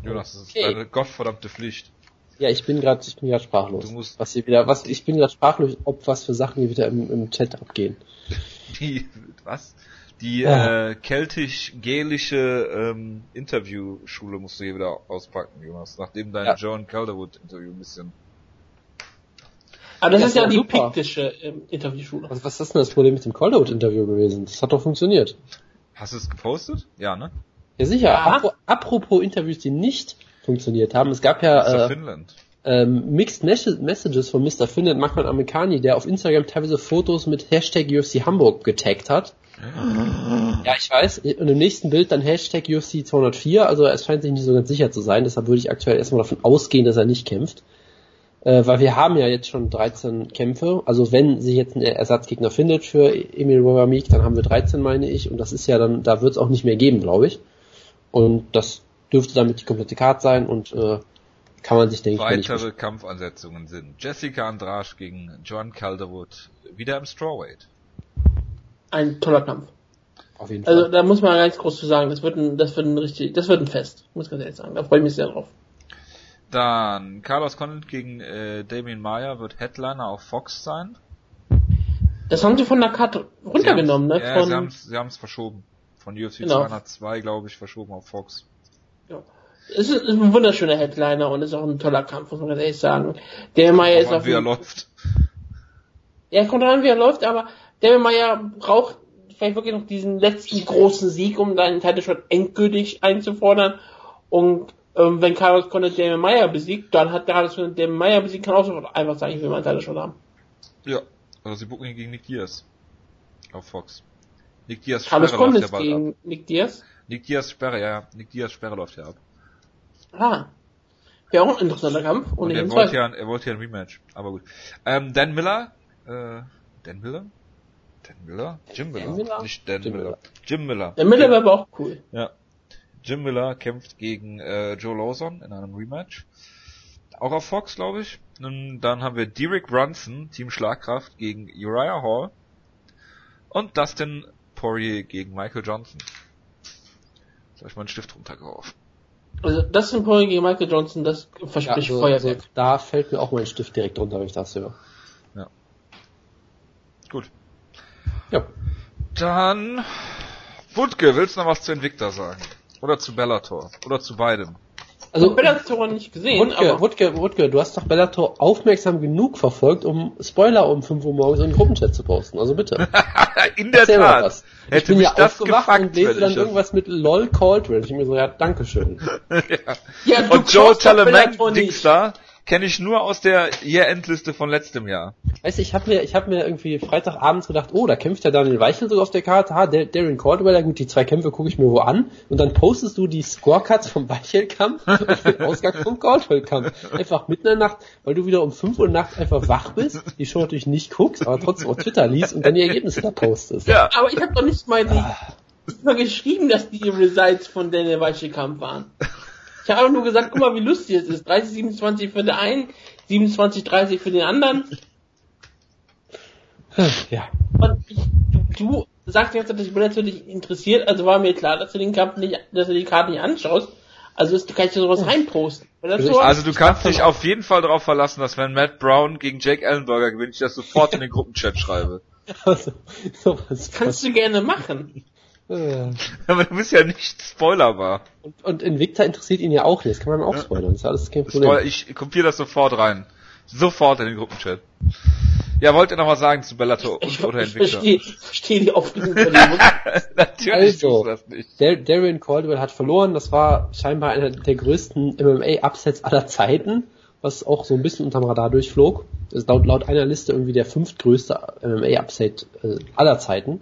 Jonas, das ist Okay. deine gottverdammte Pflicht. Ja, ich bin gerade, ich bin gerade sprachlos. Du musst- was hier wieder, was, ich bin gerade sprachlos, ob was für Sachen hier wieder im, im Chat abgehen. Die, was? Die Ja. äh, keltisch-gelische ähm, Interviewschule musst du hier wieder auspacken, Jonas. Nachdem dein Ja. John Calderwood-Interview ein bisschen... Aber das Ja, ist ja die super. piktische ähm, Interviewschule. Was, was ist denn das Problem mit dem Calderwood-Interview gewesen? Das hat doch funktioniert. Hast du es gepostet? Ja, ne? Ja, sicher. Ja. Apro- apropos Interviews, die nicht funktioniert haben. Es gab ja äh, Finland. ähm, Mixed Mes- Messages von Mr. Finland, Makman Amerikani, der auf Instagram teilweise Fotos mit Hashtag UFC Hamburg getaggt hat. Ja, ich weiß. Und im nächsten Bild dann Hashtag UFC 204. Also es scheint sich nicht so ganz sicher zu sein. Deshalb würde ich aktuell erstmal davon ausgehen, dass er nicht kämpft. Äh, weil wir haben ja jetzt schon 13 Kämpfe. Also wenn sich jetzt ein Ersatzgegner findet für Emil Wawamik, dann haben wir 13, meine ich. Und das ist ja dann, da wird es auch nicht mehr geben, glaube ich. Und das dürfte damit die komplette Karte sein und äh, kann man sich, denke ich, mal nicht Weitere Kampfansetzungen sind Jessica Andrasch gegen John Calderwood, wieder im Strawweight. Ein toller Kampf. auf jeden Fall. Also da muss man ganz groß zu sagen, das wird ein, das wird ein richtig, das wird ein Fest, muss ganz ehrlich sagen. Da freue ich mich sehr drauf. Dann Carlos Condit gegen äh, Damien Meyer wird Headliner auf Fox sein. Das haben sie von der Karte runtergenommen, Sie ne? Ja, sie Von, haben sie haben's verschoben. Von UFC Genau. 202, glaube ich, verschoben auf Fox. ja. Es ist, ein wunderschöner Headliner und ist auch ein toller Kampf, muss man ganz ehrlich sagen. Der Meyer ist Auch auf wie er läuft. Ja, kommt dran, wie er läuft, aber David Meyer braucht vielleicht wirklich noch diesen letzten großen Sieg, um seinen Title Shot endgültig einzufordern. Und ähm, wenn Carlos Condit David Meyer besiegt, dann hat Carlos Condit David Meyer besiegt, kann auch sofort einfach sagen, ich will meinen Title Shot haben. Ja. Also sie bucken ihn gegen Nick Diaz. Auf Fox. Nick Diaz Carlos Sperre läuft Condit ja bald ab. gegen Nick Diaz. Nick Diaz Sperre, ja, ja. Nick Diaz Sperre läuft ja ab. Ah. Wäre auch ein interessanter Kampf. Und ohnehin er wollte ja, er wollte ja ein Rematch. Aber gut. Ähm, Dan Miller, äh, Dan Miller? Dan Miller? Jim Miller? Dan Miller? Nicht Dan Jim Miller. Miller. Jim Miller. Der Miller wäre aber auch cool. Ja. Jim Miller kämpft gegen äh, Joe Lawson in einem Rematch. Auch auf Fox, glaube ich. Und dann haben wir Derek Brunson, Team Schlagkraft, gegen Uriah Hall. Und Dustin Poirier gegen Michael Johnson. Jetzt habe ich meinen Stift runtergeworfen. Also das sind Poirier gegen Michael Johnson, das ja, verspricht also, Feuerwerk. also, da fällt mir auch mein Stift direkt runter, wenn ich das höre. Gut. Ja. Dann, Wutke, willst du noch was zu Invicta sagen? Oder zu Bellator? Oder zu beidem? Also Bellator nicht gesehen, Wutke, aber Wutke, Wutke, du hast doch Bellator aufmerksam genug verfolgt, um Spoiler um 5 Uhr morgens in den Gruppenchat zu posten. Also bitte. In der Erzähl mal Tat. Was. Ich Hätte bin mich ja das aufgewacht gefuckt, und lese dann irgendwas mit LOL Cauldron. Ich mir so, ja, Dankeschön. ja, du Und Joe Talamanc Dings da kenne ich nur aus der Year-Endliste von letztem Jahr. Weißt du, ich habe mir, ich habe mir irgendwie Freitagabends gedacht, oh, da kämpft ja Daniel Weichel sogar auf der Karte, ha, der, Darren Caldwell, ja gut, die zwei Kämpfe gucke ich mir wo an und dann postest du die Scorecards vom Weichel-Kampf und den Ausgang vom Caldwell-Kampf. Einfach mitten in der Nacht, weil du wieder um 5 Uhr nachts einfach wach bist, die Show natürlich nicht guckst, aber trotzdem auf Twitter liest und dann die Ergebnisse da postest. Ja. Aber ich habe doch nicht mal die, hab doch geschrieben, dass die Results von Daniel Weichel Kampf waren. Ich habe nur gesagt, guck mal, wie lustig es ist. 30, 27 für den einen, 27, 30 für den anderen. Ja. Und ich, du, du sagst jetzt, dass dich Bellator nicht interessiert, also war mir klar, dass du den Kampf nicht, dass du die Karte nicht anschaust. Also ist, kann ich dir sowas reinposten. Bellator, Also du kannst dich auf jeden Fall darauf verlassen, dass wenn Matt Brown gegen Jake Ellenberger gewinnt, ich das sofort in den Gruppenchat schreibe. Also, sowas kannst du gerne machen. Äh, Aber du bist ja nicht spoilerbar. und, und Invicta interessiert ihn ja auch nicht, das kann man auch spoilern, das ist alles kein Problem. Spoiler, ich kopiere das sofort rein. Sofort in den Gruppenchat. Ja, wollt ihr noch was sagen zu Bellator Ich, und oder ich Invicta? verstehe versteh die Aufregung von dem. Natürlich Also. tust du das nicht. Der Darren Caldwell hat verloren. Das war scheinbar einer der größten MMA-Upsets aller Zeiten, was auch so ein bisschen unterm Radar durchflog. Das ist laut, laut einer Liste irgendwie der fünftgrößte MMA-Upset äh, aller Zeiten.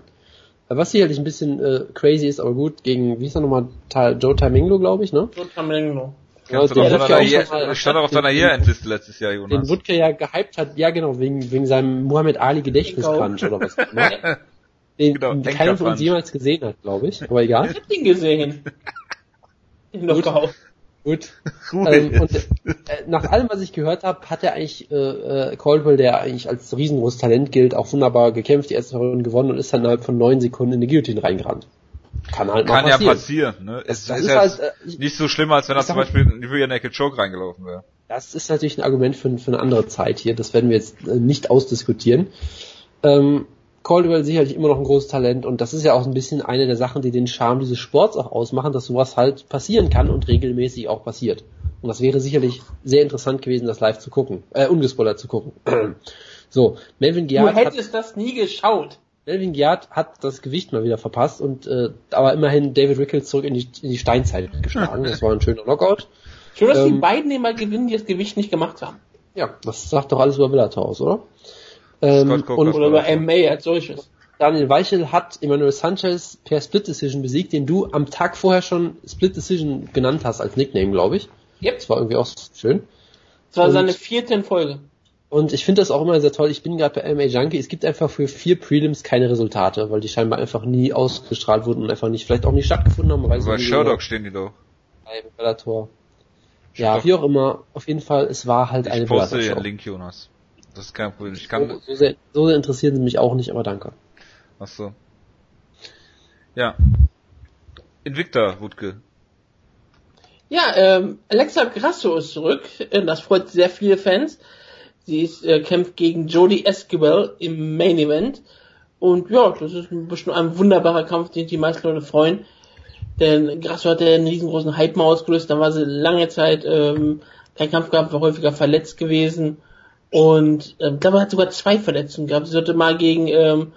Was sicherlich ein bisschen äh, crazy ist, aber gut, gegen, wie ist er nochmal, Ta Joe Taminglo, glaube ich, ne? Kannst Ja, du der doch ja auch deiner schon mal- stand auch auf deiner Year-Endliste letztes Jahr, Den Jonas. Wutke ja gehypt hat, ja genau, wegen, wegen seinem Muhammad Ali Gedächtniscrunch oder was. Ne? Den, Genau, den keiner von uns jemals gesehen hat, glaube ich. Aber egal. Ich hab den gesehen. Den Knockout. Gut. Ähm, und äh, nach allem, was ich gehört habe, hat er eigentlich äh, äh, Caldwell, der eigentlich als riesengroßes Talent gilt, auch wunderbar gekämpft, die erste Runde gewonnen und ist dann innerhalb von neun Sekunden in die Guillotine reingerannt. Kann halt Kann mal ja passieren. passieren, ne? Das, Es das ist ist jetzt halt, äh, ich, nicht so schlimm, als wenn er zum Beispiel in Rear Naked Choke reingelaufen wäre. Das ist natürlich ein Argument für, für eine andere Zeit hier. Das werden wir jetzt äh, nicht ausdiskutieren. Ähm, Caldwell sicherlich immer noch ein großes Talent und das ist ja auch ein bisschen eine der Sachen, die den Charme dieses Sports auch ausmachen, dass sowas halt passieren kann und regelmäßig auch passiert. Und das wäre sicherlich sehr interessant gewesen, das live zu gucken, äh, ungespoilert zu gucken. so, Melvin Du Giard hat, hättest das nie geschaut. Melvin Giard hat das Gewicht mal wieder verpasst und äh, aber immerhin David Rickles zurück in die, in die Steinzeit geschlagen. Das war ein schöner Knockout. Schön, dass die Ähm, beiden immer gewinnen, die das Gewicht nicht gemacht haben. Ja, das sagt doch alles über Bellator aus, oder? Ähm, und Oder über Bellator. MMA als solches. Daniel Weichel hat Emmanuel Sanchez per Split Decision besiegt, den du am Tag vorher schon Split Decision genannt hast als Nickname, glaube ich. Yep. Das war irgendwie auch schön. Das war Und- seine vierte in Folge. Und ich finde das auch immer sehr toll. Ich bin gerade bei MMA Junkie. Es gibt einfach für vier Prelims keine Resultate, weil die scheinbar einfach nie ausgestrahlt wurden und einfach nicht, vielleicht auch nicht stattgefunden haben. weiß Bei nicht Sherdog stehen die doch. Bei Bellator. Ja, wie auch immer. Auf jeden Fall, es war halt eine Ich poste dir Bellator-Show. den Link, Jonas. Das ist kein Problem. Ich So, kann, so, sehr, so sehr interessieren sie mich auch nicht, aber danke. ach so. Ja. Invicta, Wutke. Ja, ähm, Alexa Grasso ist zurück. Äh, Das freut sehr viele Fans. Sie ist, äh, kämpft gegen Jodie Esquivel im Main Event. Und ja, das ist bestimmt ein wunderbarer Kampf, den die meisten Leute freuen. Denn Grasso hatte einen riesengroßen Hype mal ausgelöst. Dann war sie lange Zeit ähm, kein Kampf gehabt, war häufiger verletzt gewesen. Und ähm, dabei hat sogar zwei Verletzungen gehabt. Sie sollte mal gegen ähm,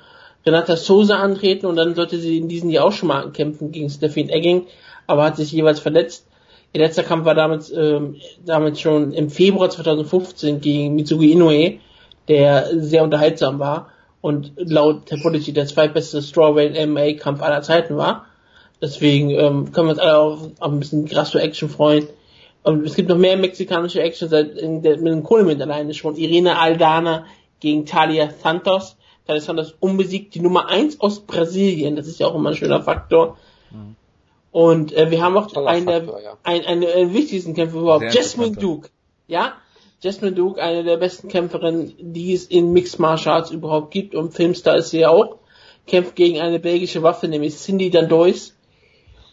Renata Sosa antreten und dann sollte sie in diesem Jahr auch schon mal kämpfen gegen Stephanie Egging, aber hat sich jeweils verletzt. Ihr letzter Kampf war damals, ähm, damals schon im Februar 2015 gegen Mitsugi Inoue, der sehr unterhaltsam war und laut Topology der zweitbeste Strawweight MMA Kampf aller Zeiten war. Deswegen ähm, können wir uns alle auf, auf ein bisschen Grasso Action freuen. Und es gibt noch mehr mexikanische Action seit in der, mit dem Kohlemint alleine schon. Irene Aldana gegen Talia Santos. Talia Santos unbesiegt, die Nummer eins aus Brasilien. Das ist ja auch immer ein schöner Faktor. Und äh, wir haben auch einen der, ja. ein, einen der wichtigsten Kämpfe überhaupt. Sehr Jasmine. Duke. Ja? Jasmine Duke, eine der besten Kämpferinnen, die es in Mixed Martial Arts überhaupt gibt. Und Filmstar ist sie ja auch. Kämpft gegen eine belgische Waffe, nämlich Cindy Dandois.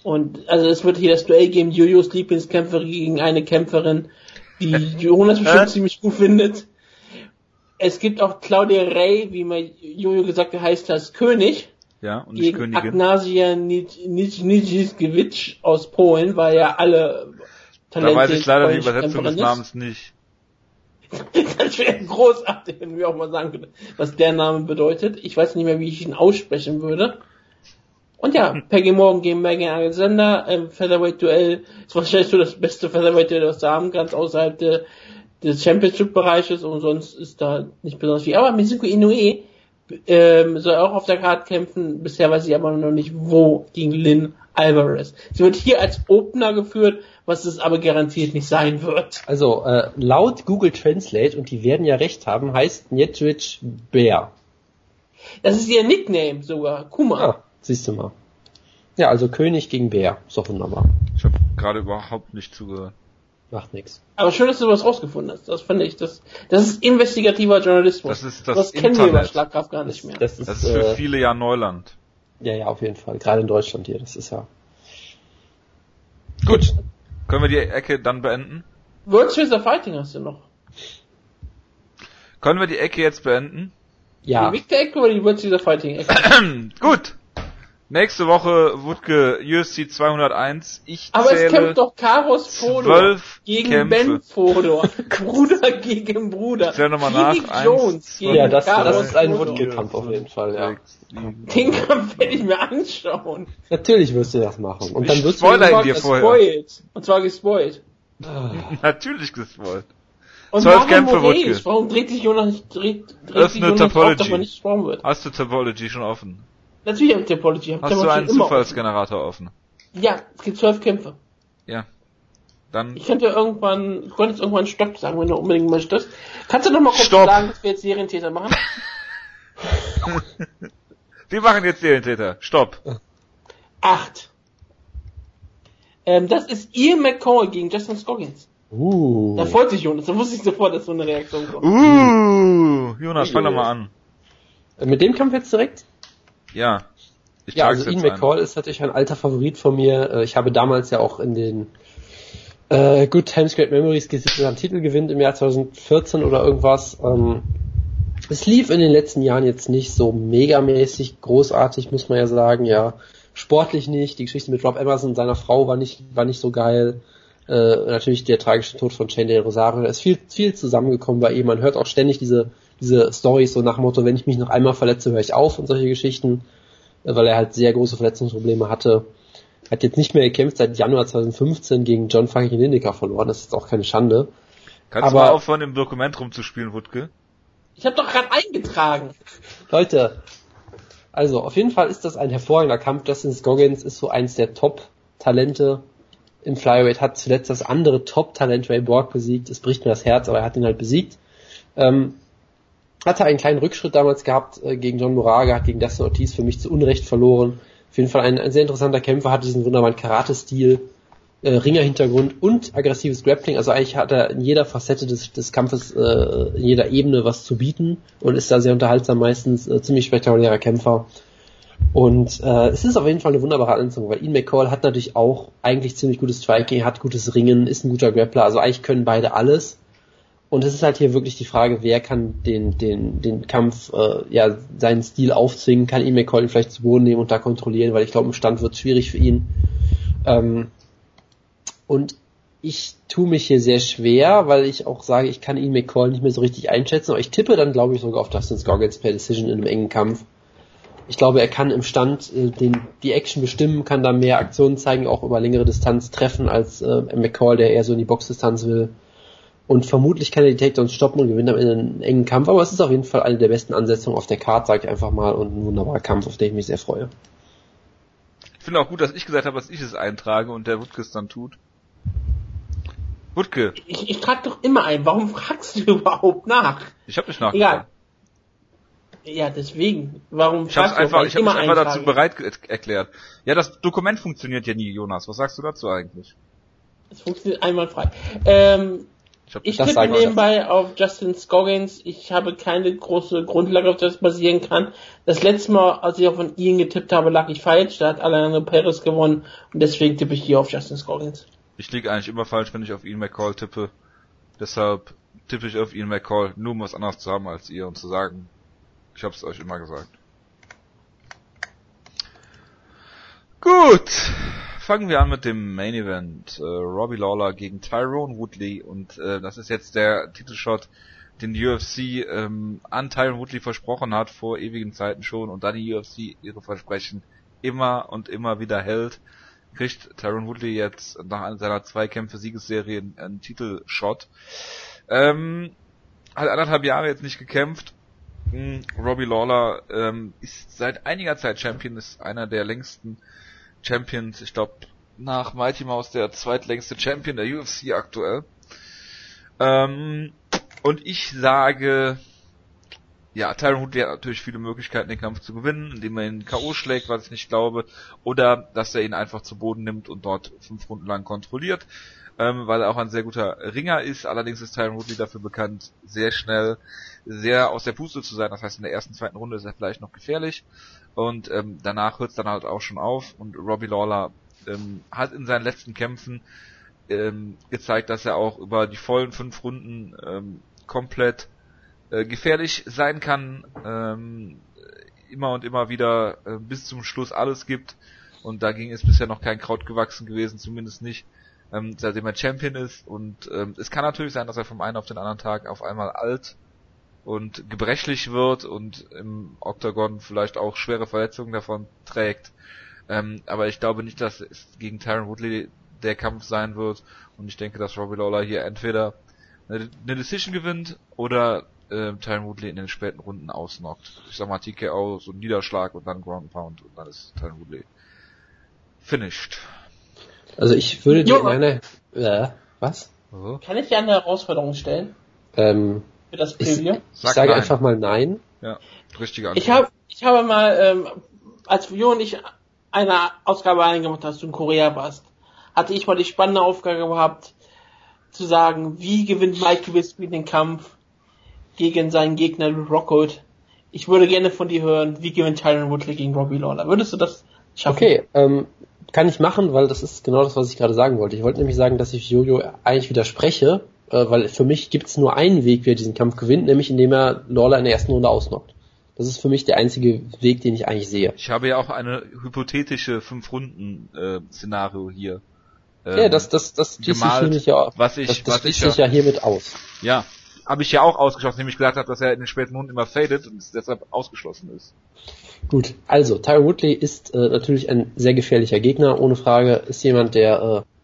Und also es wird hier das Duell geben, Jojos Lieblingskämpferin gegen eine Kämpferin, die Jonas bestimmt ziemlich gut findet. Es gibt auch Claudia Rey, wie man Jojo gesagt hat, heißt das König, Ja, und nicht gegen Königin. Agnasia Nijiskiewicz aus Polen, weil ja alle Da weiß ich leider die Übersetzung des. Namens nicht. Das wäre großartig, wenn wir auch mal sagen könnten, was der Name bedeutet. Ich weiß nicht mehr, wie ich ihn aussprechen würde. Und ja, Peggy Morgan gegen Megan Alexander, ähm, Featherweight-Duell, ist wahrscheinlich so das beste Featherweight-Duell, das wir haben, ganz außerhalb de, des Championship-Bereiches und sonst ist da nicht besonders viel. Aber Mizuko Inoue ähm, soll auch auf der Karte kämpfen, bisher weiß ich aber noch nicht wo, gegen Lynn Alvarez. Sie wird hier als Opener geführt, was es aber garantiert nicht sein wird. Also, äh, laut Google Translate, und die werden ja recht haben, heißt Njetric Bär. Das ist ihr Nickname sogar, Kuma. Ah, siehst du mal. Ja, also König gegen Bär. Ist doch wunderbar. Ich habe gerade überhaupt nicht zugehört. Macht nix. Aber schön, dass du was rausgefunden hast. Das finde ich, das, das ist investigativer Journalismus. Das ist das kennen wir über. Schlagkraft gar nicht mehr. Das ist, Das ist für äh, viele ja Neuland. ja, ja, auf jeden Fall. Gerade in Deutschland hier. Das ist ja. Gut. Können wir die Ecke dann beenden? World Series of Fighting hast du noch. Können wir die Ecke jetzt beenden? Ja. Die Victor Ecke oder die World Series of Fighting Ecke? Gut. Nächste Woche Wutke UFC 201. Ich Aber es zähle kämpft doch Karos Fodor zwölf gegen Kämpfe. Ben Fodor. Bruder gegen Bruder. zähl noch mal nach. Jones gegen Ja, das, das ist ein. Wutke-Kampf auf jeden Fall, ja. Den Kampf werde ich mir anschauen. Natürlich wirst du das machen. Und Ich dann wirst spoiler du dir vorher. Gespoilt. Und zwar gespoilt. Natürlich gespoilt. Und Zwölf warum Kämpfe? Wutke. Warum dreht sich Jonas nicht, dreht, dreht sich Jonas auf, dass man nicht gesprochen wird? Hast du Topology schon offen? Natürlich habe ich Tapology. Ich hab Hast du Tapology einen Zufallsgenerator offen? offen. Ja, es gibt zwölf Kämpfe. Ja. Dann Ich könnte irgendwann, du könntest irgendwann Stopp sagen, wenn du unbedingt möchtest. Kannst du noch mal kurz Stopp. sagen, dass wir jetzt Serientäter machen? wir machen jetzt den Täter. Stopp. Acht. Ähm, das ist Ian McCall gegen Justin Scoggins. Uh. Da freut sich Jonas, da wusste ich sofort, dass so eine Reaktion kommt. Uh, Jonas, fang doch mal an. Mit dem Kampf jetzt direkt? Ja. Ich Ja, also Ian. McCall ist natürlich ein alter Favorit von mir. Äh, Ich habe damals ja auch in den äh, Good Times Great Memories gesehen, einen Titel gewinnt im Jahr 2014 oder irgendwas. Ähm, es lief in den letzten Jahren jetzt nicht so megamäßig großartig, muss man ja sagen, ja. Sportlich nicht. Die Geschichte mit Rob Emerson und seiner Frau war nicht, war nicht so geil. Äh, natürlich der tragische Tod von Shane Del Rosario. Da ist viel, viel zusammengekommen bei ihm. Man hört auch ständig diese, diese Stories so nach dem Motto, wenn ich mich noch einmal verletze, höre ich auf und solche Geschichten äh, weil er halt sehr große Verletzungsprobleme hatte. Hat jetzt nicht mehr gekämpft seit Januar 2015 gegen John fucking Lineker verloren. Das ist auch keine Schande. Kannst aber- du mal aufhören, im Dokument rumzuspielen, Wutke? Ich habe doch gerade eingetragen. Leute, also auf jeden Fall ist das ein hervorragender Kampf. Justin Scoggins ist so eins der Top-Talente im Flyweight, hat zuletzt das andere Top-Talent Ray Borg besiegt. Es bricht mir das Herz, aber er hat ihn halt besiegt. Ähm, hatte einen kleinen Rückschritt damals gehabt äh, gegen John Moraga, hat gegen Dustin Ortiz für mich zu Unrecht verloren. Auf jeden Fall ein, ein sehr interessanter Kämpfer, hatte diesen wunderbaren Karate-Stil, äh, Ringer-Hintergrund und aggressives Grappling. Also eigentlich hat er in jeder Facette des, des Kampfes, äh, in jeder Ebene was zu bieten und ist da sehr unterhaltsam, meistens äh, ziemlich spektakulärer Kämpfer. Und äh, es ist auf jeden Fall eine wunderbare Ansetzung, weil Ian McCall hat natürlich auch eigentlich ziemlich gutes Striking, hat gutes Ringen, ist ein guter Grappler, also eigentlich können beide alles. Und es ist halt hier wirklich die Frage, wer kann den, den, den Kampf, äh, ja, seinen Stil aufzwingen, kann ihn vielleicht zu Boden nehmen und da kontrollieren, weil ich glaube, im Stand wird schwierig für ihn. Ähm, und ich tue mich hier sehr schwer, weil ich auch sage, ich kann Ian McCall nicht mehr so richtig einschätzen, aber ich tippe dann, glaube ich, sogar auf Justin Scoggins per Decision in einem engen Kampf. Ich glaube, er kann im Stand äh, den, die Action bestimmen, kann da mehr Aktionen zeigen, auch über längere Distanz treffen als äh, McCall, der eher so in die Boxdistanz will. Und vermutlich kann er die Takedowns stoppen und gewinnt am Ende einen engen Kampf, aber es ist auf jeden Fall eine der besten Ansetzungen auf der Karte, sage ich einfach mal, und ein wunderbarer Kampf, auf den ich mich sehr freue. Ich finde auch gut, dass ich gesagt habe, dass ich es eintrage und der Wutke es dann tut. Wutke, Ich, ich trage doch immer ein. Warum fragst du überhaupt nach? ich habe nicht Egal. nachgefragt. Ja, deswegen. Warum Ich du? einfach, Weil ich habe mich einfach dazu bereit erklärt. Ja, das Dokument funktioniert ja nie, Jonas. Was sagst du dazu eigentlich? Es funktioniert einwandfrei. Ähm, Ich hab ich Das tippe nebenbei auf Justin Scoggins. Ich habe keine große Grundlage, auf der das basieren kann. Das letzte Mal, als ich auf von Ian getippt habe, lag ich falsch. Da hat Alejandro Perez gewonnen. Und deswegen tippe ich hier auf Justin Scoggins. Ich liege eigentlich immer falsch, wenn ich auf Ian McCall tippe. Deshalb tippe ich auf Ian McCall, nur um was anderes zu haben als ihr und zu sagen, ich hab's euch immer gesagt. Gut, fangen wir an mit dem Main Event. Äh, Robbie Lawler gegen Tyrone Woodley und äh, das ist jetzt der Titelshot, den die UFC ähm, an Tyrone Woodley versprochen hat vor ewigen Zeiten schon und da die UFC ihre Versprechen immer und immer wieder hält, kriegt Tyrone Woodley jetzt nach einer seiner Zweikämpfe Siegesserie einen, einen Titelshot. Ähm, hat anderthalb Jahre jetzt nicht gekämpft. Hm, Robbie Lawler ähm, ist seit einiger Zeit Champion, ist einer der längsten Champions, ich glaube nach Mighty Mouse der zweitlängste Champion der UFC aktuell. Ähm, und ich sage, ja, Tyron Woodley hat natürlich viele Möglichkeiten, den Kampf zu gewinnen, indem er ihn K.O. schlägt, was ich nicht glaube, oder dass er ihn einfach zu Boden nimmt und dort fünf Runden lang kontrolliert, ähm, weil er auch ein sehr guter Ringer ist. Allerdings ist Tyron Woodley dafür bekannt, sehr schnell, sehr aus der Puste zu sein. Das heißt, in der ersten, zweiten Runde ist er vielleicht noch gefährlich und ähm, danach hört es dann halt auch schon auf. Und Robbie Lawler ähm, hat in seinen letzten Kämpfen ähm, gezeigt, dass er auch über die vollen fünf Runden ähm, komplett äh, gefährlich sein kann, ähm, immer und immer wieder äh, bis zum Schluss alles gibt. Und dagegen ist bisher noch kein Kraut gewachsen gewesen, zumindest nicht, ähm, seitdem er Champion ist. Und ähm, es kann natürlich sein, dass er vom einen auf den anderen Tag auf einmal alt und gebrechlich wird und im Octagon vielleicht auch schwere Verletzungen davon trägt. Ähm, aber ich glaube nicht, dass es gegen Tyron Woodley der Kampf sein wird. Und ich denke, dass Robbie Lawler hier entweder eine, eine Decision gewinnt oder äh, Tyron Woodley in den späten Runden ausnockt. Ich sag mal TKO, so ein Niederschlag und dann Ground and Pound und dann ist Tyron Woodley finished. Also ich würde dir einer, äh, was? Also, Kann ich dir eine Herausforderung stellen Ähm, für das ich, Preview? ich Sag sage nein. einfach mal nein. ja, richtige Antwort. Ich habe ich habe mal, ähm, als Jo und ich eine Ausgabe eingemacht hast, du in Korea warst, hatte ich mal die spannende Aufgabe gehabt, zu sagen, wie gewinnt Mike Bisping den Kampf gegen seinen Gegner Rockwood. Ich würde gerne von dir hören, wie gewinnt Tyron Woodley gegen Robbie Lawler. Würdest du das schaffen? Okay, ähm, kann ich machen, weil das ist genau das, was ich gerade sagen wollte. Ich wollte nämlich sagen, dass ich Jojo eigentlich widerspreche, äh, weil für mich gibt es nur einen Weg, wie er diesen Kampf gewinnt, nämlich indem er Lawler in der ersten Runde ausnockt. Das ist für mich der einzige Weg, den ich eigentlich sehe. Ich habe ja auch eine hypothetische fünf Runden äh, Szenario hier. ähm, ja, das, das, das gemalt, hiermit ja, was ich, das, das was ich ja, ja hiermit aus. ja, habe ich ja auch ausgeschlossen, nämlich gesagt habe, dass er in den späten Runden immer fadet und es deshalb ausgeschlossen ist. Gut, also Tyron Woodley ist äh, natürlich ein sehr gefährlicher Gegner, ohne Frage. Ist jemand, der äh,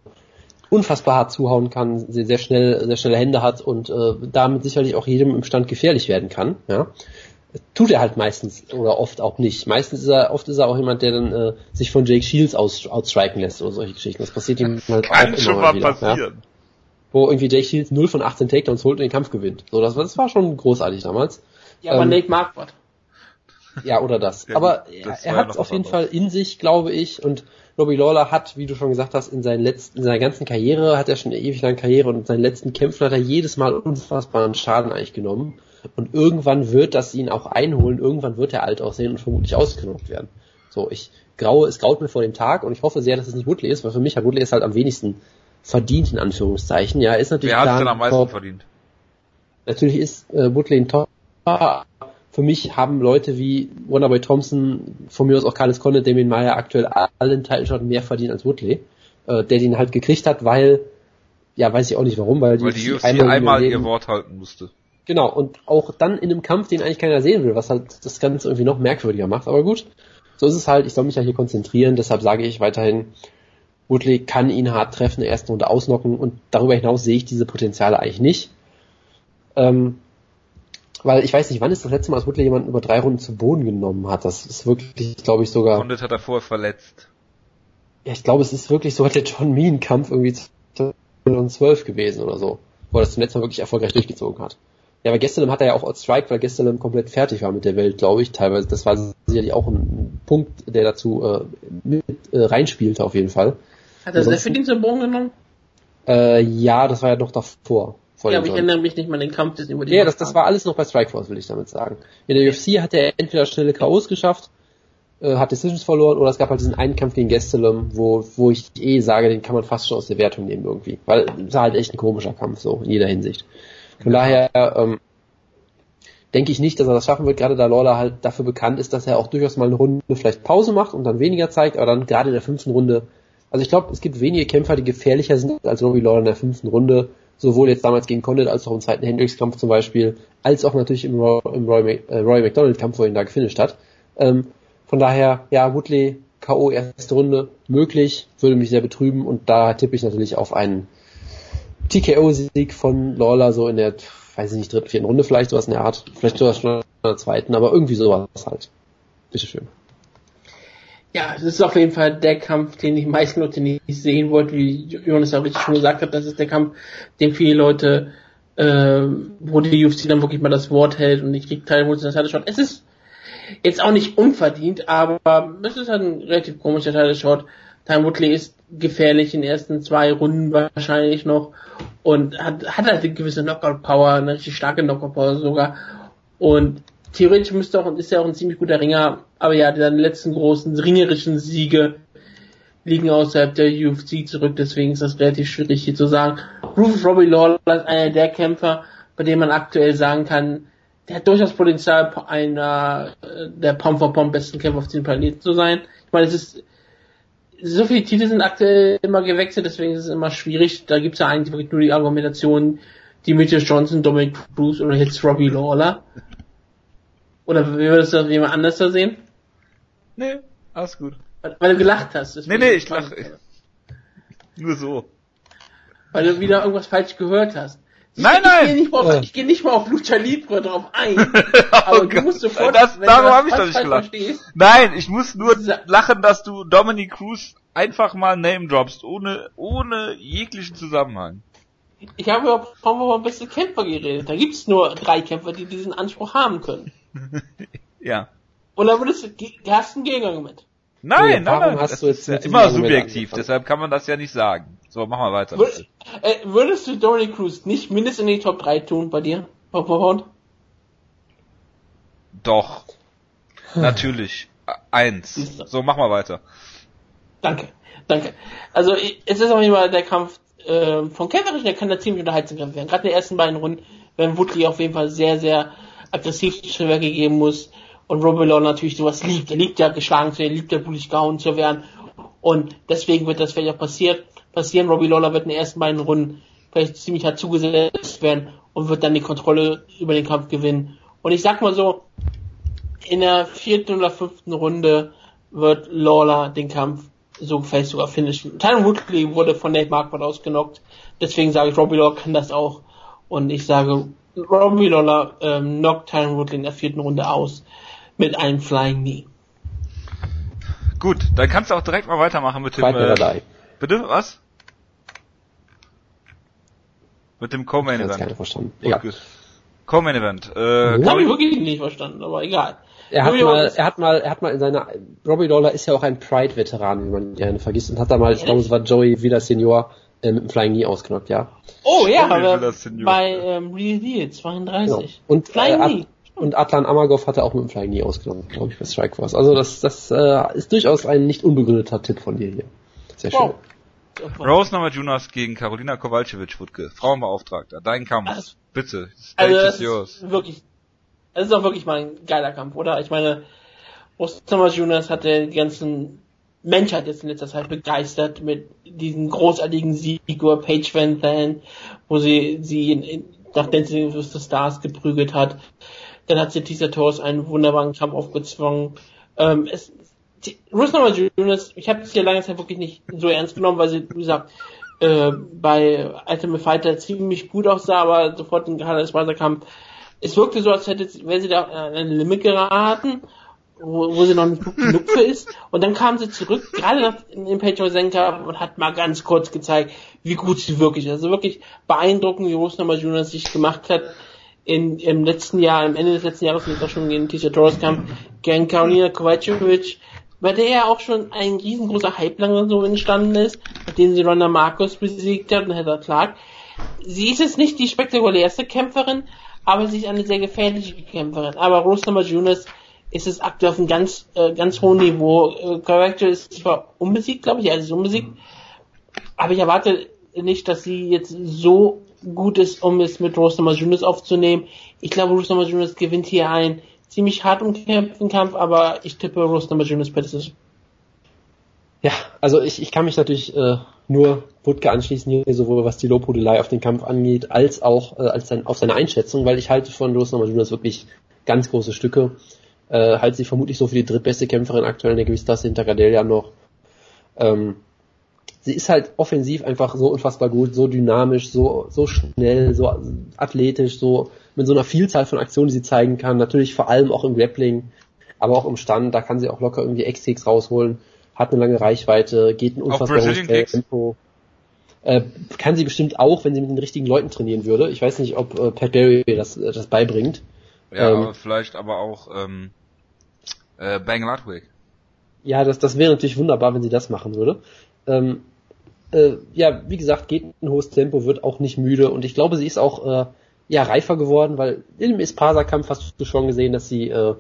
unfassbar hart zuhauen kann, sehr, sehr schnell, sehr schnelle Hände hat und äh, damit sicherlich auch jedem im Stand gefährlich werden kann. Ja, tut er halt meistens oder oft auch nicht. Meistens ist er, oft ist er auch jemand, der dann äh, sich von Jake Shields aus, outstriken lässt oder solche Geschichten. Das passiert ihm halt auch Kann immer schon mal mal wieder. Ja? passieren. Wo irgendwie Jake Shields 0 von 18 Takedowns holt und den Kampf gewinnt. So, das, war- das war schon großartig damals. Ja, aber Ähm, Nate Marquardt. Ja, oder das. Ja, Aber er, er ja hat noch auf was jeden. Fall in sich, glaube ich, und Robbie Lawler hat, wie du schon gesagt hast, in, seinen letzten, in seiner ganzen Karriere, hat er schon eine ewig lange Karriere und in seinen letzten Kämpfen hat er jedes Mal unfassbaren Schaden eigentlich genommen. Und irgendwann wird das ihn auch einholen, irgendwann wird er alt aussehen und vermutlich ausgenockt werden. So, ich graue, es graut mir vor dem Tag und ich hoffe sehr, dass es nicht Woodley ist, weil für mich hat Woodley es halt am wenigsten verdient, in Anführungszeichen. Ja, ist natürlich Wer hat klar, denn am meisten verdient? Natürlich ist äh, Woodley ein Top. Für mich haben Leute wie Wonderboy Thompson, von mir aus auch Carlos Condit, Damien Meyer aktuell allen Titleshot mehr verdient als Woodley, äh, der den halt gekriegt hat, weil, ja, weiß ich auch nicht warum, weil, Weil die UFC einmal, einmal, ihr Wort halten musste. Genau, und auch dann in einem Kampf, den eigentlich keiner sehen will, was halt das Ganze irgendwie noch merkwürdiger macht. Aber gut, so ist es halt. Ich soll mich ja hier konzentrieren, deshalb sage ich weiterhin, Woodley kann ihn hart treffen, in der ersten Runde ausnocken und darüber hinaus sehe ich diese Potenziale eigentlich nicht. Ähm, weil ich weiß nicht, wann ist das letzte Mal, dass Woodley jemanden über drei Runden zu Boden genommen hat. Das ist wirklich, glaube ich, sogar, Condit hat er vorher verletzt. ja, ich glaube, es ist wirklich sogar der John Mean Kampf irgendwie 2012 gewesen oder so, wo er das zum letzten Mal wirklich erfolgreich durchgezogen hat. Ja, aber Gestelem hat er ja auch outstrike, weil Gestelem komplett fertig war mit der Welt, glaube ich, teilweise. Das war sicherlich auch ein Punkt, der dazu äh, mit äh, reinspielte auf jeden Fall. Hat er den zu Boden genommen? Äh, ja, das war ja noch davor. Ja, aber ich erinnere mich nicht mal an den Kampf, das über die Ja, das, das war alles noch bei Strikeforce, will ich damit sagen. In der UFC hat er entweder schnelle K.O.s geschafft, äh, hat Decisions verloren, oder es gab halt diesen einen Kampf gegen Gastelum, wo, wo ich eh sage, den kann man fast schon aus der Wertung nehmen irgendwie. Weil es war halt echt ein komischer Kampf, so, in jeder Hinsicht. Von daher, ähm, denke ich nicht, dass er das schaffen wird, gerade da Lawler halt dafür bekannt ist, dass er auch durchaus mal eine Runde vielleicht Pause macht und dann weniger zeigt, aber dann gerade in der fünften Runde, also ich glaube, es gibt wenige Kämpfer, die gefährlicher sind als Robbie Lawler in der fünften Runde, sowohl jetzt damals gegen Condit als auch im zweiten Hendricks-Kampf zum Beispiel, als auch natürlich im, Roy, im Roy, äh, Roy McDonald-Kampf, wo er ihn da gefinisht hat. Ähm, von daher, ja, Woodley, K.O. erste Runde, möglich, würde mich sehr betrüben und da tippe ich natürlich auf einen TKO-Sieg von Lawler so in der, weiß ich nicht, dritten, vierten Runde vielleicht, sowas in der Art, vielleicht sogar schon in der zweiten, aber irgendwie sowas halt. Bitteschön. Ja, das ist auf jeden Fall der Kampf, den die meisten Leute nicht sehen wollten, wie Jonas ja richtig schon gesagt hat. Das ist der Kampf, den viele Leute, äh, wo die UFC dann wirklich mal das Wort hält und nicht kriegt Teil das Title Shot. Es ist jetzt auch nicht unverdient, aber es ist halt ein relativ komischer Shot. Time Woodley ist gefährlich in den ersten zwei Runden wahrscheinlich noch und hat, hat halt eine gewisse Knockout Power, eine richtig starke Knockout Power sogar. Und theoretisch müsste auch, ist er auch ein ziemlich guter Ringer, aber ja, seine letzten großen ringerischen Siege liegen außerhalb der UFC zurück, deswegen ist das relativ schwierig hier zu sagen. Rufus Robbie Lawler ist einer der Kämpfer, bei dem man aktuell sagen kann, der hat durchaus Potenzial, einer äh, der Pump for Pump besten Kämpfer auf diesem Planeten zu sein. Ich meine, es ist so viele Titel sind aktuell immer gewechselt, deswegen ist es immer schwierig. Da gibt es ja eigentlich wirklich nur die Argumentation, Demetrius Johnson, Dominic Cruz oder jetzt Robbie Lawler. Oder wie würdest du das jemand anders da sehen? Nee, alles gut. Weil, weil du gelacht hast. Nee, nee, ich lache. Nur so. Weil du wieder irgendwas falsch gehört hast. Nein, ich, nein. Ich gehe nicht, mal auf- Äh. ich geh nicht mal auf Lucha Libre drauf ein. aber du Gott. musst sofort, Das- wenn darum du hab ich das doch nicht falsch gelacht. verstehst, Nein, ich muss nur lachen, dass du Dominic Cruz einfach mal Name droppst, ohne, ohne jeglichen Zusammenhang. Ich habe über Power beste Kämpfer geredet. Da gibt's nur drei Kämpfer, die diesen Anspruch haben können. Ja. Und dann würdest du, hast du ein Gegenargument. Nein, nein, nein. hast das du jetzt ist ja mit immer subjektiv, deshalb kann man das ja nicht sagen. So, machen wir weiter. Wür äh, würdest du Dominic Cruz nicht mindestens in die Top 3 tun bei dir? Pop? Doch. Natürlich. Eins. So, machen wir weiter. Danke, danke. Also ich, es ist auf jeden Fall der Kampf äh, von kämpferisch, der kann da ziemlich unterhaltsam werden. Gerade in den ersten beiden Runden, wenn Woodley auf jeden Fall sehr, sehr aggressiv zu Werke geben muss und Robbie Law natürlich sowas liebt. Er liebt ja geschlagen zu werden, er liebt ja blutig gehauen zu werden und deswegen wird das vielleicht auch passiert, passieren. Robbie Lawler wird in den ersten beiden Runden vielleicht ziemlich hart zugesetzt werden und wird dann die Kontrolle über den Kampf gewinnen. Und ich sag mal so, in der vierten oder fünften Runde wird Lawler den Kampf so vielleicht sogar finishen. Tyron Woodley wurde von Nate Marquardt ausgenockt, deswegen sage ich, Robbie Lawler kann das auch. Und ich sage, Robbie Lawler ähm, knockt Tyron Woodley in der vierten Runde aus mit einem Flying Knee. Gut, dann kannst du auch direkt mal weitermachen mit dem, äh, bitte, was? Mit dem Ich Co-Main Event. keiner verstanden. Egal. Co-Main Event. Äh. Das habe ich wirklich nicht verstanden, aber egal. Er hat Robbie mal, er hat mal, er hat mal in seiner, Robbie Lawler ist ja auch ein Pride-Veteran, wie man gerne vergisst, und hat da mal, ich glaube, es war Joey Villasenor, äh, mit dem Flying Knee ausgenockt, ja. Oh ja, aber bei ähm, Real Deal 32. Genau. Und, Flying äh, Knee. At- und Atlan Amagov hatte auch mit dem Flying Knee ausgenommen, glaube ich, bei Strikeforce. Also das, das äh, ist durchaus ein nicht unbegründeter Tipp von dir hier. Sehr schön. Wow. Rose Namajunas gegen Karolina Kowalkiewicz, Wutke. Frauenbeauftragter. Dein Kampf. Also- Bitte. Stage Also is das yours. ist wirklich, das ist auch wirklich mal ein geiler Kampf, oder? Ich meine, Ostama Jonas hat die ganzen Menschheit jetzt in letzter Zeit begeistert mit diesem großartigen Sieg über Paige Van Zandt, wo sie sie in, in, nach Dancing with the Stars geprügelt hat. Dann hat sie Tisa Torres einen wunderbaren Kampf aufgezwungen. Ähm, es, die, Rusnama Jonas, ich habe sie ja lange Zeit wirklich nicht so ernst genommen, weil sie, wie gesagt, äh, bei Ultimate Fighter ziemlich gut aussah, aber sofort in Hades Weiser Kampf. Es wirkte so, als hätte sie, wäre sie da an ein Limit geraten, wo, wo sie noch nicht genug für ist. Und dann kam sie zurück, gerade nach dem Page Senka und hat mal ganz kurz gezeigt, wie gut sie wirklich ist. Also wirklich beeindruckend, wie Rosnama Jonas sich gemacht hat in, im letzten Jahr, am Ende des letzten Jahres, jetzt auch schon gegen Tisha Torres Kampf, gegen Karolina Kovacevic, bei der ja auch schon ein riesengroßer Hype langsam so entstanden ist, nachdem sie Ronda Marcos besiegt hat und Heather Clark. Sie ist jetzt nicht die spektakulärste Kämpferin, aber sie ist eine sehr gefährliche Kämpferin. Aber Rose Namajunas ist es aktuell auf einem ganz, äh, ganz hohen Niveau. Äh, Character ist zwar unbesiegt, glaube ich, sie ist unbesiegt, aber ich erwarte nicht, dass sie jetzt so gut ist, um es mit Rose Namajunas aufzunehmen. Ich glaube, Rose Namajunas gewinnt hier einen ziemlich hart umkämpften Kampf, aber ich tippe Rose Namajunas Decision. Ja, also ich, ich kann mich natürlich äh, nur Wutke anschließen hier, sowohl was die Lobhudelei auf den Kampf angeht, als auch äh, als sein, auf seine Einschätzung, weil ich halte von Rose Namajunas wirklich ganz große Stücke. Äh, halte sie vermutlich so für die drittbeste Kämpferin aktuell in der Gewichtsklasse hinter Gadelia noch. Ähm, sie ist halt offensiv einfach so unfassbar gut, so dynamisch, so, so schnell, so athletisch, so mit so einer Vielzahl von Aktionen, die sie zeigen kann. Natürlich vor allem auch im Grappling, aber auch im Stand, da kann sie auch locker irgendwie X-Kicks rausholen, hat eine lange Reichweite, geht ein unfassbar hohes? Tempo. Äh, kann sie bestimmt auch, wenn sie mit den richtigen Leuten trainieren würde. Ich weiß nicht, ob äh, Pat Barry das, äh, das beibringt. Ja, Ähm, aber vielleicht aber auch ähm, äh, Bang Ludwig. Ja, das, das wäre natürlich wunderbar, wenn sie das machen würde. Ähm, äh, ja, wie gesagt, geht ein hohes Tempo, wird auch nicht müde und ich glaube, sie ist auch äh, ja reifer geworden, weil im Espasa-Kampf hast du schon gesehen, dass sie, äh,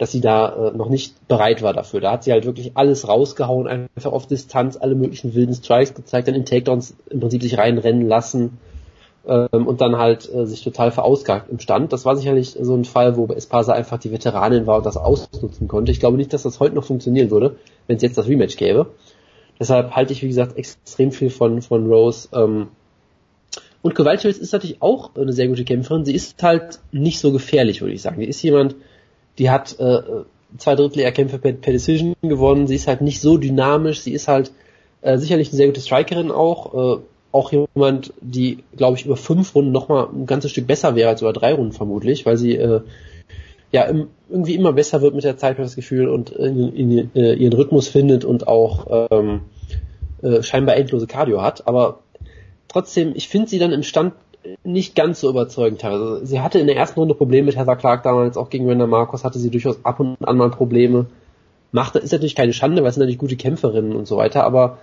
dass sie da äh, noch nicht bereit war dafür. Da hat sie halt wirklich alles rausgehauen, einfach auf Distanz, alle möglichen wilden Strikes gezeigt, dann in Takedowns im Prinzip sich reinrennen lassen ähm, und dann halt äh, sich total verausgabt im Stand. Das war sicherlich so ein Fall, wo Espasa einfach die Veteranin war und das ausnutzen konnte. Ich glaube nicht, dass das heute noch funktionieren würde, wenn es jetzt das Rematch gäbe. Deshalb halte ich, wie gesagt, extrem viel von, von Rose. Ähm, und Kowalkiewicz ist natürlich auch eine sehr gute Kämpferin. Sie ist halt nicht so gefährlich, würde ich sagen. Die ist jemand, die hat äh, zwei Drittel ihrer Kämpfe per, per Decision gewonnen. Sie ist halt nicht so dynamisch. Sie ist halt äh, sicherlich eine sehr gute Strikerin auch. Äh, auch jemand, die, glaube ich, über fünf Runden nochmal ein ganzes Stück besser wäre als über drei Runden vermutlich, weil sie äh, ja im, irgendwie immer besser wird mit der Zeit, habe das Gefühl, und in, in, in, ihren Rhythmus findet und auch ähm, äh, scheinbar endlose Cardio hat. Aber trotzdem, ich finde sie dann im Stand nicht ganz so überzeugend. Also sie hatte in der ersten Runde Probleme mit Heather Clark damals, auch gegen Randa Marcos hatte sie durchaus ab und an mal Probleme. Macht, ist natürlich keine Schande, weil es sind natürlich gute Kämpferinnen und so weiter, aber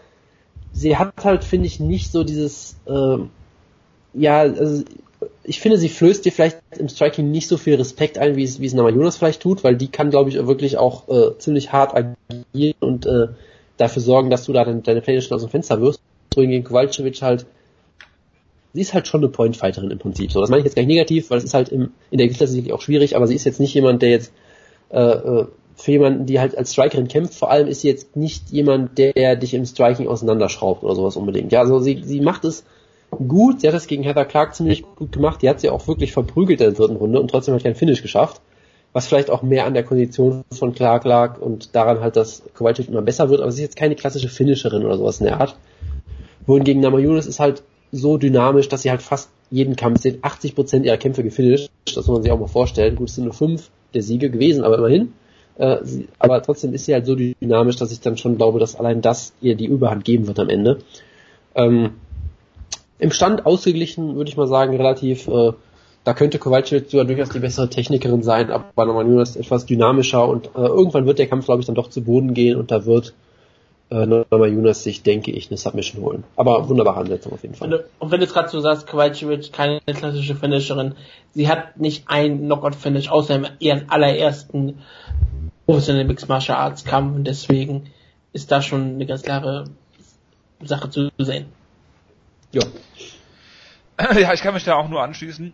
sie hat halt, finde ich, nicht so dieses, äh, ja, also ich finde, sie flößt dir vielleicht im Striking nicht so viel Respekt ein, wie es, wie es Namajunas vielleicht tut, weil die kann, glaube ich, wirklich auch äh, ziemlich hart agieren und äh, dafür sorgen, dass du da deine, deine Pläne schnell aus dem Fenster wirst. Gegen Kowalczyk halt sie ist halt schon eine Point-Fighterin im Prinzip. So, das meine ich jetzt gar nicht negativ, weil es ist halt im, in der Klasse sicherlich auch schwierig, aber sie ist jetzt nicht jemand, der jetzt äh, äh, für jemanden, die halt als Strikerin kämpft, vor allem ist sie jetzt nicht jemand, der dich im Striking auseinanderschraubt oder sowas unbedingt. Ja, also sie, sie macht es gut, sie hat es gegen Heather Clark ziemlich gut gemacht, die hat sie auch wirklich verprügelt in der dritten Runde und trotzdem hat kein Finish geschafft. Was vielleicht auch mehr an der Kondition von Clark lag und daran halt, dass Kowalczyk immer besser wird, aber sie ist jetzt keine klassische Finisherin oder sowas in der Art. Wohingegen Namajunas ist halt so dynamisch, dass sie halt fast jeden Kampf sind. 80% ihrer Kämpfe gefinisht, das muss man sich auch mal vorstellen. Gut, es sind nur fünf der Siege gewesen, aber immerhin. Äh, sie, aber trotzdem ist sie halt so dynamisch, dass ich dann schon glaube, dass allein das ihr die Überhand geben wird am Ende. Ähm, Im Stand ausgeglichen, würde ich mal sagen, relativ, äh, da könnte Kowalczyk sogar durchaus die bessere Technikerin sein, aber Norman ist etwas dynamischer und äh, irgendwann wird der Kampf, glaube ich, dann doch zu Boden gehen und da wird äh, Norma Jonas sich, denke ich, eine Submission holen. Aber wunderbare Ansetzung auf jeden Fall. Und, und wenn du jetzt gerade so sagst, Kowalczyk keine klassische Finisherin, sie hat nicht ein Knockout-Finish außer im ihren allerersten professionellen Mixed Martial Arts Kampf und deswegen ist da schon eine ganz klare Sache zu sehen. Ja. Ja, ich kann mich da auch nur anschließen.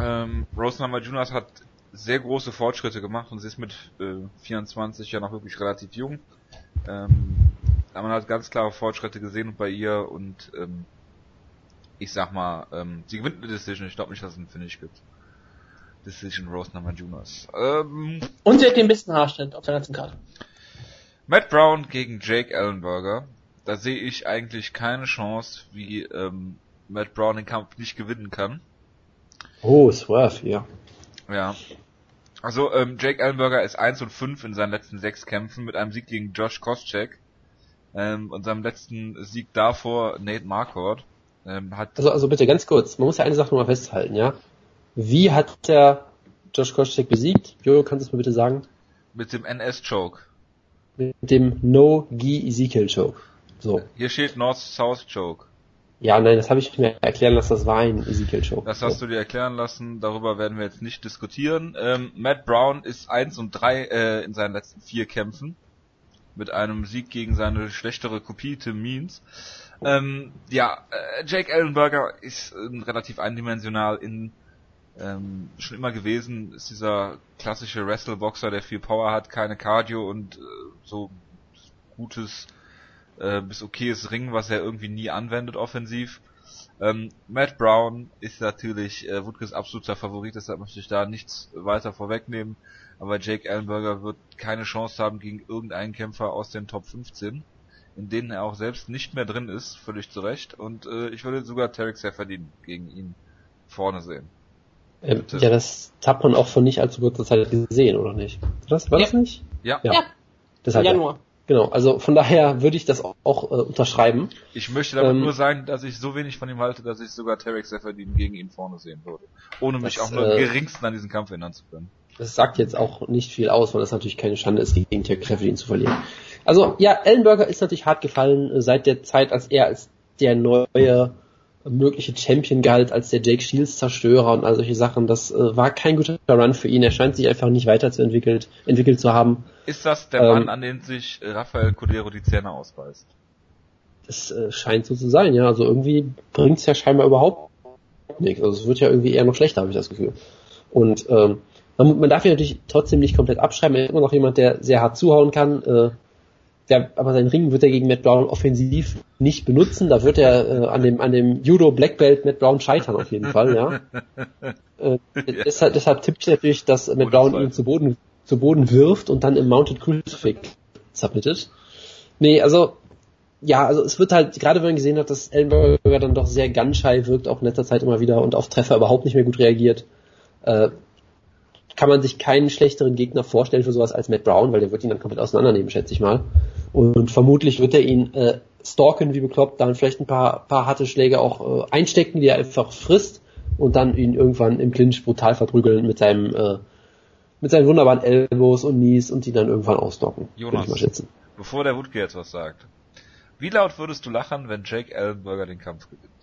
Ähm, Rose Namajunas hat sehr große Fortschritte gemacht und sie ist mit äh, 24 ja noch wirklich relativ jung. Ähm, man hat ganz klare Fortschritte gesehen bei ihr und ähm, ich sag mal, ähm, sie gewinnt eine Decision. Ich glaube nicht, dass es einen Finish gibt. Decision Rose Namajunas. Ähm, und sie hat den besten Haarschnitt auf der ganzen Karte. Matt Brown gegen Jake Ellenberger. Da sehe ich eigentlich keine Chance, wie ähm, Matt Brown den Kampf nicht gewinnen kann. Oh, Swerve, ja. Ja. Also ähm, Jake Ellenberger ist 1 und 5 in seinen letzten sechs Kämpfen mit einem Sieg gegen Josh Koscheck ähm, und seinem letzten Sieg davor Nate Marquardt. Ähm, hat also, also bitte ganz kurz, man muss ja eine Sache nochmal festhalten, ja. Wie hat der Josh Koscheck besiegt? Jojo, kannst du es mir bitte sagen? Mit dem NS-Choke. Mit dem No-Gi-Ezekiel-Choke. So. Hier steht North-South-Choke. Ja, nein, das habe ich mir erklären lassen, das war ein Ezekiel Show. Das hast du dir erklären lassen, darüber werden wir jetzt nicht diskutieren. Ähm, Matt Brown ist eins und drei äh, in seinen letzten vier Kämpfen. Mit einem Sieg gegen seine schlechtere Kopie Tim Means. Ähm, ja, äh, Jake Ellenberger ist äh, relativ eindimensional in ähm, schon immer gewesen, ist dieser klassische Wrestleboxer, der viel Power hat, keine Cardio und äh, so gutes äh, bis okayes Ring, was er irgendwie nie anwendet offensiv. Ähm, Matt Brown ist natürlich äh, Woodkes absoluter Favorit, deshalb möchte ich da nichts weiter vorwegnehmen. Aber Jake Ellenberger wird keine Chance haben gegen irgendeinen Kämpfer aus den Top 15, in denen er auch selbst nicht mehr drin ist, völlig zu Recht. Und äh, ich würde sogar Tarek Seferdin gegen ihn vorne sehen. Ähm, ja, das hat man auch von nicht allzu kurzer Zeit gesehen, oder nicht? Das war ja. das nicht? Ja. Ja. ja. Deshalb, Januar. Genau, also von daher würde ich das auch, auch äh, unterschreiben. Ich möchte damit ähm, nur sagen, dass ich so wenig von ihm halte, dass ich sogar Tarek Seferdin gegen ihn vorne sehen würde. Ohne mich das, auch nur äh, geringsten an diesen Kampf erinnern zu können. Das sagt jetzt auch nicht viel aus, weil das natürlich keine Schande ist, gegen Tarek Seferdin zu verlieren. Also ja, Ellenberger ist natürlich hart gefallen äh, seit der Zeit, als er als der neue mögliche Champion galt, als der Jake Shields Zerstörer und all solche Sachen. Das äh, war kein guter Run für ihn. Er scheint sich einfach nicht weiterzuentwickelt entwickelt zu haben. Ist das der ähm, Mann, an den sich Rafael Cordero die Zähne ausbeißt? Das äh, scheint so zu sein, ja. Also irgendwie bringt's ja scheinbar überhaupt nichts. Also es wird ja irgendwie eher noch schlechter, habe ich das Gefühl. Und ähm, man, man darf ihn natürlich trotzdem nicht komplett abschreiben. Er ist immer noch jemand, der sehr hart zuhauen kann. Äh, der, aber sein Ring wird er gegen Matt Brown offensiv nicht benutzen. Da wird er äh, an dem an dem Judo Black Belt Matt Brown scheitern auf jeden Fall, ja. äh, ja. Deshalb, deshalb tippe ich natürlich, dass Matt Brown ihn zu Boden zu Boden wirft und dann im Mounted Crucifix submittet. Nee, also ja, also es wird halt, gerade wenn man gesehen hat, dass Ellenberger dann doch sehr gunschei wirkt, auch in letzter Zeit immer wieder und auf Treffer überhaupt nicht mehr gut reagiert, äh, kann man sich keinen schlechteren Gegner vorstellen für sowas als Matt Brown, weil der wird ihn dann komplett auseinandernehmen, schätze ich mal. Und vermutlich wird er ihn äh, stalken wie bekloppt, dann vielleicht ein paar, paar harte Schläge auch äh, einstecken, die er einfach frisst und dann ihn irgendwann im Clinch brutal verprügeln mit seinem äh, mit seinen wunderbaren Elbows und Knees und die dann irgendwann ausdocken. Jonas, ich mal schätzen. bevor der Wutke jetzt was sagt. Wie laut würdest du lachen, wenn Jake Ellenberger den Kampf gewinnt?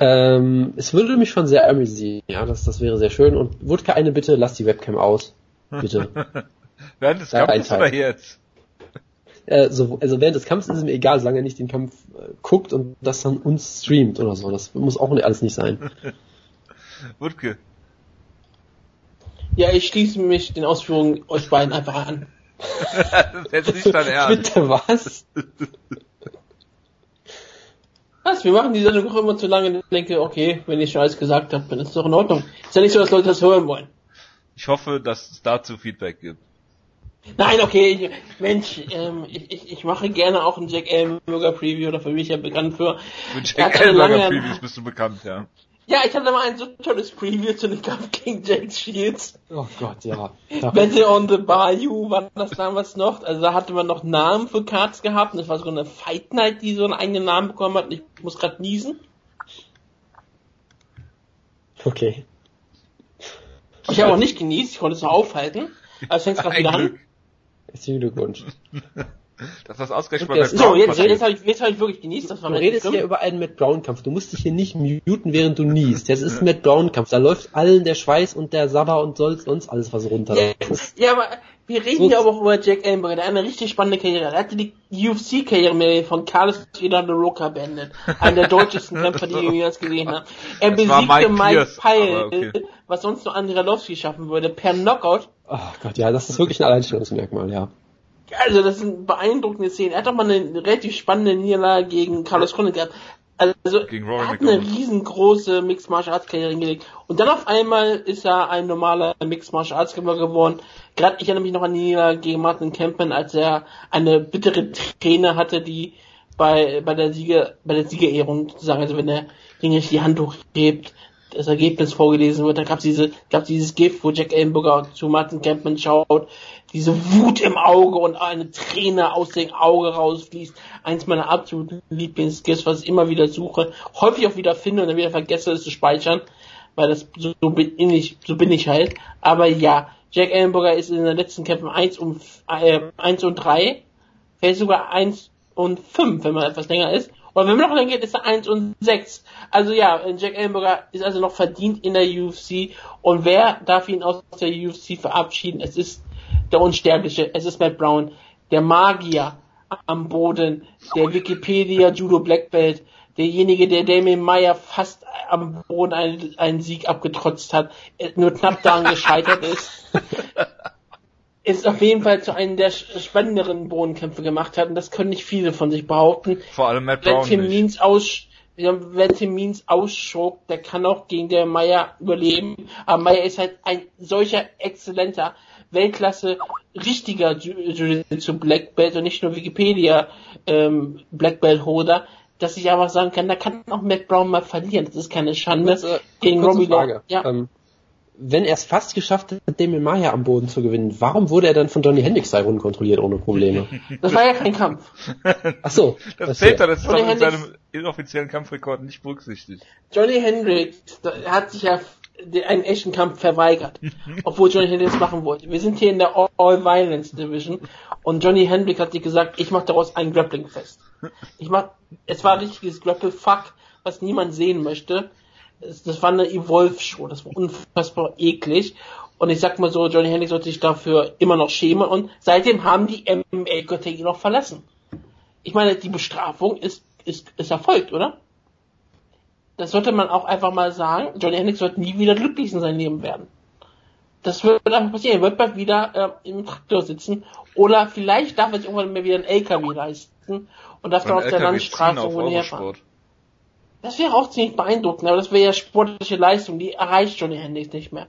Ähm, es würde mich schon sehr amüsieren, ja, das, das wäre sehr schön. Und Wutke, eine Bitte, lass die Webcam aus. Bitte. während des Kampfes oder jetzt? Äh, so, also während des Kampfes ist es mir egal, solange er nicht den Kampf äh, guckt und das dann uns streamt oder so. Das muss auch alles nicht sein. Wutke. Ja, ich schließe mich den Ausführungen euch beiden einfach an. das ist jetzt nicht dein Ernst. Bitte was? Was? Wir machen die Sendung auch immer zu lange und denke, okay, wenn ich schon alles gesagt habe, dann ist es doch in Ordnung. Ist ja nicht so, dass Leute das hören wollen. Ich hoffe, dass es dazu Feedback gibt. Nein, okay, ich, Mensch, ähm, ich, ich, ich mache gerne auch ein Jack Ellenberger Preview, oder für mich ja bekannt für. Für Jack Ellenberger Previews bist du bekannt, ja. Ja, ich hatte mal ein so tolles Preview zu dem Kampf gegen Jake Shields. Oh Gott, ja. Battle on the Bayou war das damals noch. Also da hatte man noch Namen für Cards gehabt. Und das war so eine Fight Night, die so einen eigenen Namen bekommen hat. Und ich muss gerade niesen. Okay. Ich habe auch nicht genießt, ich konnte es noch aufhalten. Also fängt gerade wieder Glück. an. Herzlichen Glückwunsch. Das ist ausgerechnet okay, So, jetzt, jetzt habe ich, jetzt hab ich wirklich genießt. Das war du redest hier über einen Matt Brown Kampf. Du musst dich hier nicht muten, während du niest. Jetzt ist ein Matt Brown Kampf. Da läuft allen der Schweiß und der Sabber und sonst, sonst alles was runter. Ja, ja, aber wir reden so aber auch über Jack Ellenberger, der eine richtig spannende Karriere hat. Er hatte die UFC-Karriere von Carlos Ida de Roca beendet. Einer der deutschesten Kämpfer, die ich jemals gesehen habe. Er das besiegte Mike, Mike Pyle, okay. was sonst nur Andrei Ralowski schaffen würde, per Knockout. Oh Gott, ja, das ist wirklich ein Alleinstellungsmerkmal, ja. Also das sind beeindruckende Szenen. Er hat doch mal eine relativ spannende Niederlage gegen Carlos Condit gehabt. Also er hat eine riesengroße Mixed Martial Arts Karriere hingelegt. Und dann auf einmal ist er ein normaler Mixed Martial Arts Kämpfer geworden. Gerade ich erinnere mich noch an die Niederlage gegen Martin Kempen, als er eine bittere Träne hatte, die bei, bei der Sieger, bei der Siegerehrung sozusagen, also wenn der Ring die Hand hochhebt, das Ergebnis vorgelesen wird, da gab es diese, gab dieses Gift, wo Jack Ellenberger zu Martin Campman schaut, diese Wut im Auge und eine Träne aus dem Auge rausfließt. Eins meiner absoluten Lieblingsgifts, was ich immer wieder suche, häufig auch wieder finde und dann wieder vergesse, es zu speichern, weil das so, so bin ich, so bin ich halt. Aber ja, Jack Ellenberger ist in den letzten Kämpfen 1 und, äh, 1 und 3, vielleicht sogar 1 und 5, wenn man etwas länger ist. Und wenn man noch länger geht, ist er 1 und 6. Also ja, Jack Ellenberger ist also noch verdient in der UFC. Und wer darf ihn aus der UFC verabschieden? Es ist der Unsterbliche, es ist Matt Brown, der Magier am Boden, der Wikipedia Judo Black Belt, derjenige, der Damien Meyer fast am Boden einen, einen Sieg abgetrotzt hat, nur knapp daran gescheitert ist, ist auf jeden Fall zu einem der spannenderen Bodenkämpfe gemacht hat und das können nicht viele von sich behaupten. Vor allem Matt Brown Wenn Tim Means aus wenn Tim Means ausschob, der kann auch gegen der Meyer überleben. Aber Meyer ist halt ein solcher exzellenter Weltklasse richtiger Jiu-Jitsu Black Belt und nicht nur Wikipedia ähm, Black Belt Holder, dass ich einfach sagen kann, da kann auch Matt Brown mal verlieren. Das ist keine Schande. Äh, gegen Robbie Frage. Ja. Ähm, wenn er es fast geschafft hat, Damien Maya am Boden zu gewinnen, warum wurde er dann von Johnny Hendricks drei Runden kontrolliert ohne Probleme? Das war ja kein Kampf. Ach so. Das zählt das ist doch in seinem inoffiziellen Kampfrekord nicht berücksichtigt. Johnny Hendricks hat sich ja einen echten Kampf verweigert, obwohl Johnny Hendricks machen wollte. Wir sind hier in der All Violence Division und Johnny Hendricks hat sich gesagt, ich mache daraus ein Grappling fest. Ich mach, es war richtiges Grapple Fuck, was niemand sehen möchte. Das war eine Evolve-Show, das war unfassbar eklig. Und ich sag mal so, Johnny Hendricks sollte sich dafür immer noch schämen und seitdem haben die ihn noch verlassen. Ich meine, die Bestrafung ist, ist, ist erfolgt, oder? Das sollte man auch einfach mal sagen. Johnny Hendricks wird nie wieder glücklich in seinem Leben werden. Das wird einfach passieren. Er wird bald wieder äh, im Traktor sitzen. Oder vielleicht darf er sich irgendwann mal wieder ein LKW leisten und darf dann auf der Landstraße irgendwo herfahren. Das wäre auch ziemlich beeindruckend, aber das wäre ja sportliche Leistung, die erreicht Johnny Hendricks nicht mehr.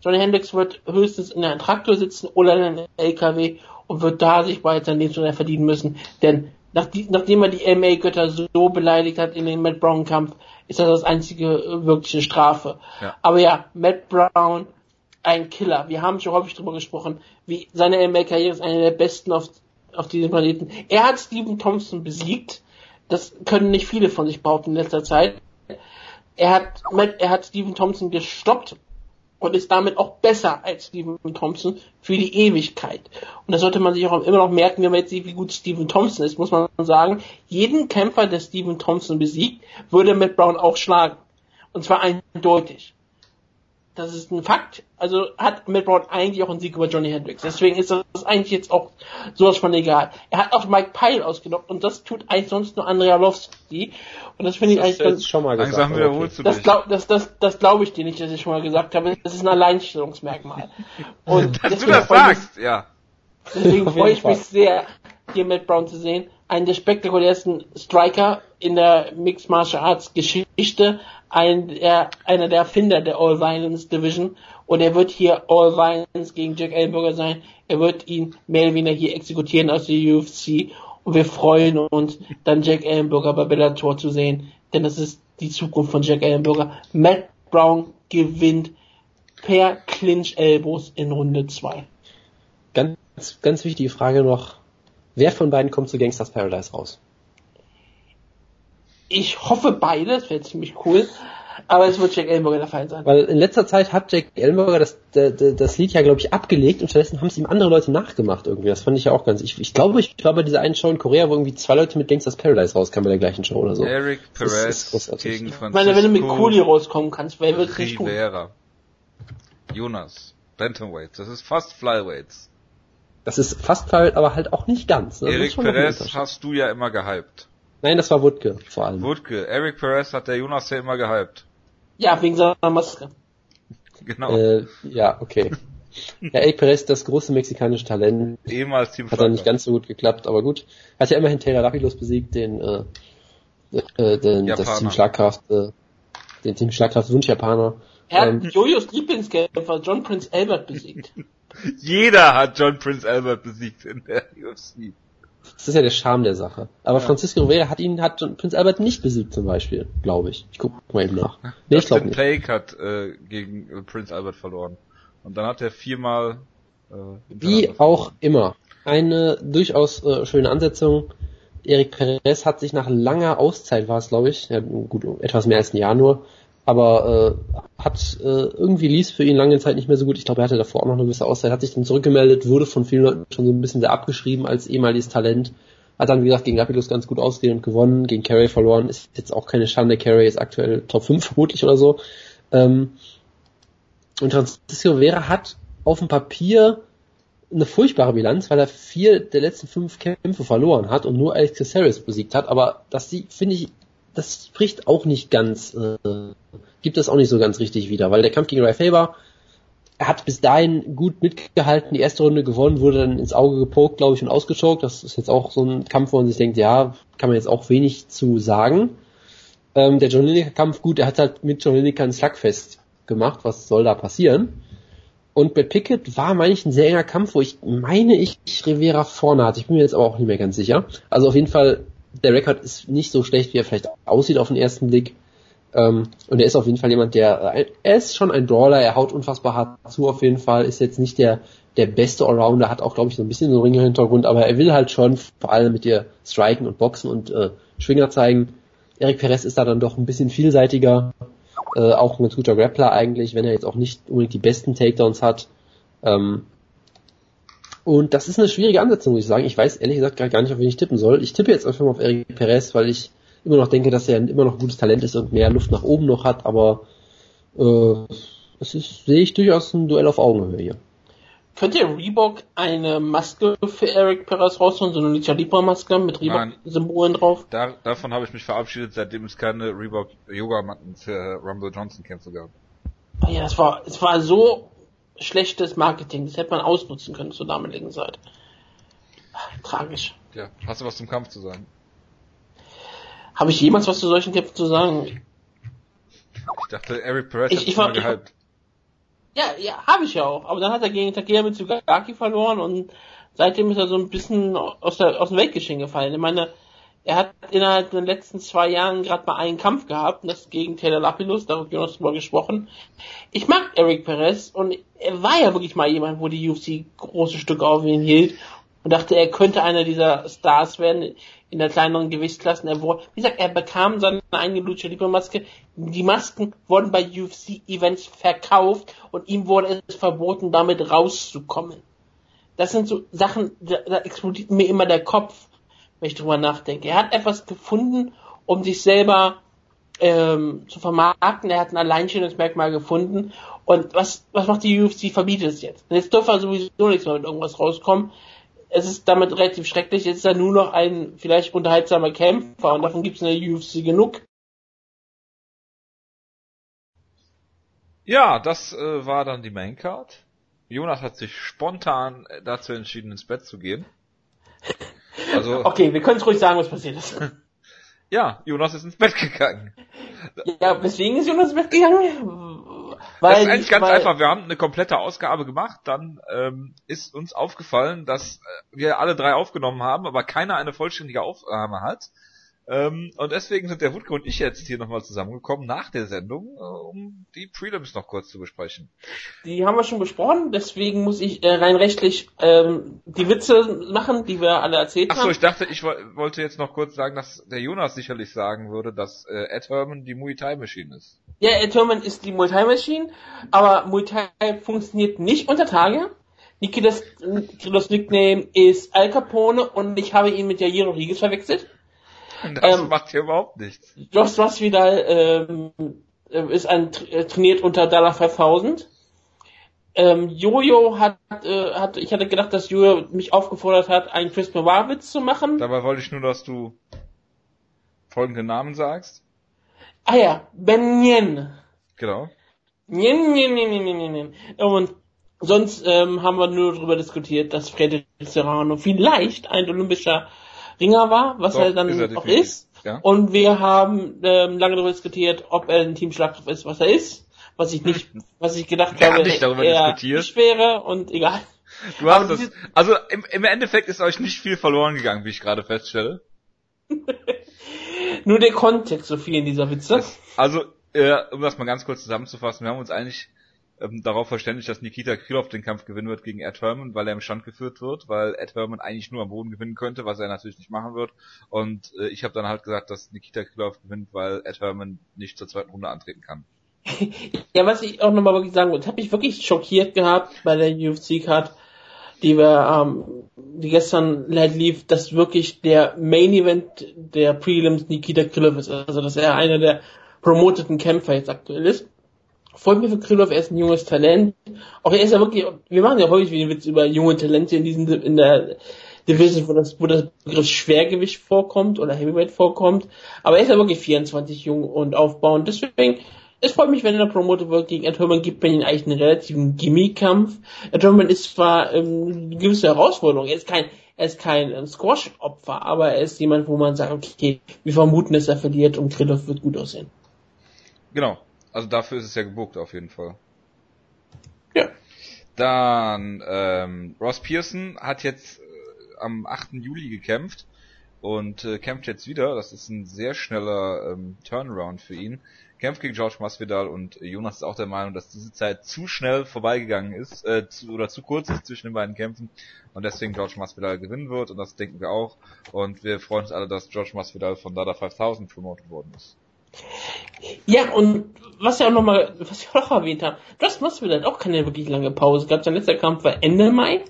Johnny Hendricks wird höchstens in einem Traktor sitzen oder in einem LKW und wird da sich weiter sein Lebensunterhalt verdienen müssen, denn nach die, nachdem er die MA-Götter so beleidigt hat in dem Matt Brown-Kampf, ist das das einzige wirkliche Strafe. Ja. Aber ja, Matt Brown, ein Killer. Wir haben schon häufig drüber gesprochen, wie seine MA-Karriere ist eine der besten auf, auf diesem Planeten. Er hat Stephen Thompson besiegt. Das können nicht viele von sich behaupten in letzter Zeit. Er hat, Matt, er hat Stephen Thompson gestoppt und ist damit auch besser als Stephen Thompson für die Ewigkeit. Und das sollte man sich auch immer noch merken, wenn man jetzt sieht, wie gut Stephen Thompson ist, muss man sagen, jeden Kämpfer, der Stephen Thompson besiegt, würde Matt Brown auch schlagen. Und zwar eindeutig. Das ist ein Fakt. Also hat Matt Brown eigentlich auch einen Sieg über Johnny Hendricks. Deswegen ist das eigentlich jetzt auch sowas von egal. Er hat auch Mike Pyle ausgenockt und das tut eigentlich sonst nur Andrea Lovski. Und das finde ich eigentlich Das ganz, schon mal gesagt. Langsam aber wiederholst du das dich. glaube das, das, das glaub ich dir nicht, dass ich schon mal gesagt habe. Das ist ein Alleinstellungsmerkmal. Und Dass du deswegen das freue ich mich- sagst, ja. Deswegen freue ich mich sehr, hier Matt Brown zu sehen. Einen der spektakulärsten Striker in der Mixed Martial Arts Geschichte. Ein, der, einer der Erfinder der All Violence Division. Und er wird hier All Violence gegen Jack Ellenberger sein. Er wird ihn mehr oder weniger hier exekutieren aus der UFC. Und wir freuen uns, dann Jack Ellenberger bei Bellator zu sehen. Denn das ist die Zukunft von Jack Ellenberger. Matt Brown gewinnt per Clinch Elbows in Runde 2. Ganz, ganz wichtige Frage noch. Wer von beiden kommt zu Gangsters Paradise raus? Ich hoffe beide, das wäre ziemlich cool. Aber es wird Jack Ellenberger der Fall sein. Weil in letzter Zeit hat Jack Ellenberger das, das, das Lied ja, glaube ich, abgelegt und stattdessen haben es ihm andere Leute nachgemacht irgendwie. Das fand ich ja auch ganz. Ich, ich glaube, ich war bei dieser einen Show in Korea, wo irgendwie zwei Leute mit Gangsters Paradise rauskamen bei der gleichen Show oder so. Eric Das ist Perez gegen Ich Francisco meine, wenn du mit Cooley rauskommen kannst, wer wird nicht tun? Rivera. Jonas. Bantamweights. Das ist fast Flyweights. Das ist fast Fall, aber halt auch nicht ganz. ne? Eric Perez hast du ja immer gehypt. Nein, das war Wutke vor allem. Wutke. Eric Perez hat der Jonas ja immer gehypt. Ja, wegen seiner Maske. Genau. Äh, ja, okay. Ja, Eric Perez, das große mexikanische Talent, Ehemals Team hat dann nicht ganz so gut geklappt, aber gut. Hat ja immerhin Taylor Rapidos besiegt, den, äh, äh, den das. Team Schlagkraft, äh, den Team Schlagkraft Wunschjapaner. Er hat Ähm, Jojos Lieblingskämpfer John Prince Albert besiegt. Jeder hat John Prince Albert besiegt in der UFC. Das ist ja der Charme der Sache. Aber Francisco Rivera hat ihn, hat Prinz Albert nicht besiegt zum Beispiel, glaube ich. Ich guck mal eben nach. Nee, ich glaube nicht. Blake hat äh, gegen äh, Prince Albert verloren. Und dann hat er viermal äh, Wie auch immer. Eine durchaus äh, schöne Ansetzung. Eric Perez hat sich nach langer Auszeit, war es glaube ich, ja, gut, etwas mehr als ein Jahr nur, aber äh, hat äh, irgendwie lief für ihn lange Zeit nicht mehr so gut. Ich glaube, er hatte davor auch noch eine gewisse Auszeit, hat sich dann zurückgemeldet, wurde von vielen Leuten schon so ein bisschen sehr abgeschrieben als ehemaliges Talent. Hat dann, wie gesagt, gegen Rapidus ganz gut ausgesehen und gewonnen, gegen Carey verloren. Ist jetzt auch keine Schande. Carey ist aktuell Top 5 vermutlich oder so. Ähm, und Francisco Vera hat auf dem Papier eine furchtbare Bilanz, weil er vier der letzten fünf Kämpfe verloren hat und nur Alex Caceres besiegt hat. Aber das finde ich, das spricht auch nicht ganz, äh, gibt das auch nicht so ganz richtig wieder, weil der Kampf gegen Ray Faber, er hat bis dahin gut mitgehalten, die erste Runde gewonnen, wurde dann ins Auge gepokt, glaube ich, und ausgechoked. Das ist jetzt auch so ein Kampf, wo man sich denkt, ja, kann man jetzt auch wenig zu sagen. Ähm, der John Lineker Kampf, gut, er hat halt mit John Lineker ein Slugfest gemacht, was soll da passieren? Und bei Pickett war, meine ich, ein sehr enger Kampf, wo ich meine, ich Rivera vorne hatte. Ich bin mir jetzt aber auch nicht mehr ganz sicher. Also auf jeden Fall, der Rekord ist nicht so schlecht, wie er vielleicht aussieht auf den ersten Blick. Ähm, und er ist auf jeden Fall jemand, der, äh, er ist schon ein Brawler, er haut unfassbar hart zu auf jeden Fall, ist jetzt nicht der, der beste Allrounder, hat auch, glaube ich, so ein bisschen so einen Ringer-Hintergrund, aber er will halt schon vor allem mit dir striken und boxen und äh, Schwinger zeigen. Eric Perez ist da dann doch ein bisschen vielseitiger, äh, auch ein ganz guter Grappler eigentlich, wenn er jetzt auch nicht unbedingt die besten Takedowns hat. Ähm, und das ist eine schwierige Ansetzung, muss ich sagen. Ich weiß ehrlich gesagt gar nicht, auf wen ich tippen soll. Ich tippe jetzt einfach mal auf Eric Perez, weil ich immer noch denke, dass er immer noch ein gutes Talent ist und mehr Luft nach oben noch hat, aber äh, es ist, sehe ich durchaus ein Duell auf Augenhöhe hier. Könnte Reebok eine Maske für Eric Perez rausholen, so eine Lucha Libre Maske mit. Reebok-Symbolen drauf? Da, davon habe ich mich verabschiedet, seitdem es keine Reebok Yoga Matten für Rumble Johnson Kämpfe gab. Oh ja, es war, es war so schlechtes Marketing, das hätte man ausnutzen können zur damaligen Zeit. Tragisch. Ja, hast du was zum Kampf zu sagen? Habe ich jemals was zu solchen Kämpfen zu sagen? Ich dachte, Eric Perez Ich- hat ich mal war- ich- gehypt. Ja, ja, habe ich ja auch. Aber dann hat er gegen Takeya Mitsugaki verloren und seitdem ist er so ein bisschen aus, der, aus dem Weltgeschehen gefallen. Ich meine, er hat innerhalb der letzten zwei Jahren gerade mal einen Kampf gehabt, und das gegen Taylor Lapillus, da wir noch drüber gesprochen. Ich mag Eric Perez und er war ja wirklich mal jemand, wo die UFC große Stücke auf ihn hielt und dachte, er könnte einer dieser Stars werden in der kleineren Gewichtsklassen. Er wurde, wie gesagt, er bekam seine eigene Lucha. Die Masken wurden bei UFC Events verkauft und ihm wurde es verboten, damit rauszukommen. Das sind so Sachen, da, da explodiert mir immer der Kopf wenn ich drüber nachdenke. Er hat etwas gefunden, um sich selber ähm, zu vermarkten. Er hat ein Alleinstellungsmerkmal gefunden. Und was, was macht die UFC? Verbietet es jetzt. Und jetzt dürfen sowieso nichts mehr mit irgendwas rauskommen. Es ist damit relativ schrecklich. Jetzt ist er nur noch ein vielleicht unterhaltsamer Kämpfer und davon gibt es in der UFC genug. Ja, das äh, war dann die Maincard. Jonas hat sich spontan dazu entschieden, ins Bett zu gehen. Also, okay, wir können es ruhig sagen, was passiert ist. ja, Jonas ist ins Bett gegangen. Ja, weswegen ist Jonas ins Bett gegangen? Weil, das ist eigentlich ganz einfach. Wir haben eine komplette Ausgabe gemacht. Dann ähm, ist uns aufgefallen, dass äh, wir alle drei aufgenommen haben, aber keiner eine vollständige Aufnahme hat. Ähm, und deswegen sind der Wutke und ich jetzt hier nochmal zusammengekommen nach der Sendung, äh, um die Prelims noch kurz zu besprechen. Die haben wir schon besprochen, deswegen muss ich äh, rein rechtlich ähm, die Witze machen, die wir alle erzählt Ach so, haben. Achso, ich dachte, ich wollte jetzt noch kurz sagen, dass der Jonas sicherlich sagen würde, dass äh, Ed Herman die Muay Thai Machine ist. Ja, Ed Herman ist die Muay Thai Machine, aber Muay Thai funktioniert nicht unter Tage. Nikitas, Nikitas Nickname ist Al Capone und ich habe ihn mit Jair Rodriguez verwechselt. Das ähm, macht hier überhaupt nichts. Josh Masvidal ähm, äh, ist ein äh, trainiert unter Dollar 5000. Ähm, Jojo hat, äh, hat, ich hatte gedacht, dass Jojo mich aufgefordert hat, einen Chris Benoit-Witz zu machen. Dabei wollte ich nur, dass du folgende Namen sagst. Ah ja, Ben Yen. Genau. Nyen, nyen, nyen, nyen, nyen, nyen. Und sonst ähm, haben wir nur darüber diskutiert, dass Frederic Serrano vielleicht ein olympischer Ringer war, was Doch, er dann ist er auch ist. Ja. Und wir haben ähm, lange darüber diskutiert, ob er ein Team Schlagkraft ist, was er ist. Was ich nicht, was ich gedacht wir habe, nicht darüber er diskutiert. nicht wäre und egal. Du hast das, also im, im Endeffekt ist euch nicht viel verloren gegangen, wie ich gerade feststelle. Nur der Kontext so viel in dieser Witze. Also, äh, um das mal ganz kurz zusammenzufassen, wir haben uns eigentlich ähm, darauf verständigt, dass Nikita Krylov den Kampf gewinnen wird gegen Ed Herman, weil er im Stand geführt wird, weil Ed Herman eigentlich nur am Boden gewinnen könnte, was er natürlich nicht machen wird. Und äh, ich habe dann halt gesagt, dass Nikita Krylov gewinnt, weil Ed Herman nicht zur zweiten Runde antreten kann. ja, was ich auch nochmal wirklich sagen wollte, habe ich wirklich schockiert gehabt bei der UFC-Card, die wir, ähm, die gestern lief, dass wirklich der Main Event der Prelims Nikita Krylov ist, also dass er einer der promoteten Kämpfer jetzt aktuell ist freut mich für Krylov, er ist ein junges Talent. Auch er ist ja wirklich, wir machen ja häufig einen Witz über junge Talente in diesem, in der Division, wo das, wo das Begriff Schwergewicht vorkommt oder Heavyweight vorkommt. Aber er ist ja wirklich 24 jung und aufbauend. Deswegen, es freut mich, wenn er promotet wird gegen Ed Herman, gibt man ihn eigentlich einen relativen Gimmie-Kampf. Ed Herman ist zwar ähm, eine gewisse Herausforderung, er ist kein, er ist kein ähm, Squash-Opfer, aber er ist jemand, wo man sagt, okay, wir vermuten, dass er verliert und Krylov wird gut aussehen. Genau, also dafür ist es ja gebucht auf jeden Fall. Ja. Dann ähm, Ross Pearson hat jetzt äh, am 8. Juli gekämpft und äh, kämpft jetzt wieder. Das ist ein sehr schneller ähm, Turnaround für ihn. Kämpft gegen George Masvidal und Jonas ist auch der Meinung, dass diese Zeit zu schnell vorbeigegangen ist äh, zu, oder zu kurz ist zwischen den beiden Kämpfen und deswegen George Masvidal gewinnen wird und das denken wir auch und wir freuen uns alle, dass George Masvidal von Dada 5000 promotet worden ist. Ja, und was ja auch nochmal, was ich auch erwähnt habe, Just Masvidal hat auch keine wirklich lange Pause gehabt. Sein letzter Kampf war Ende Mai.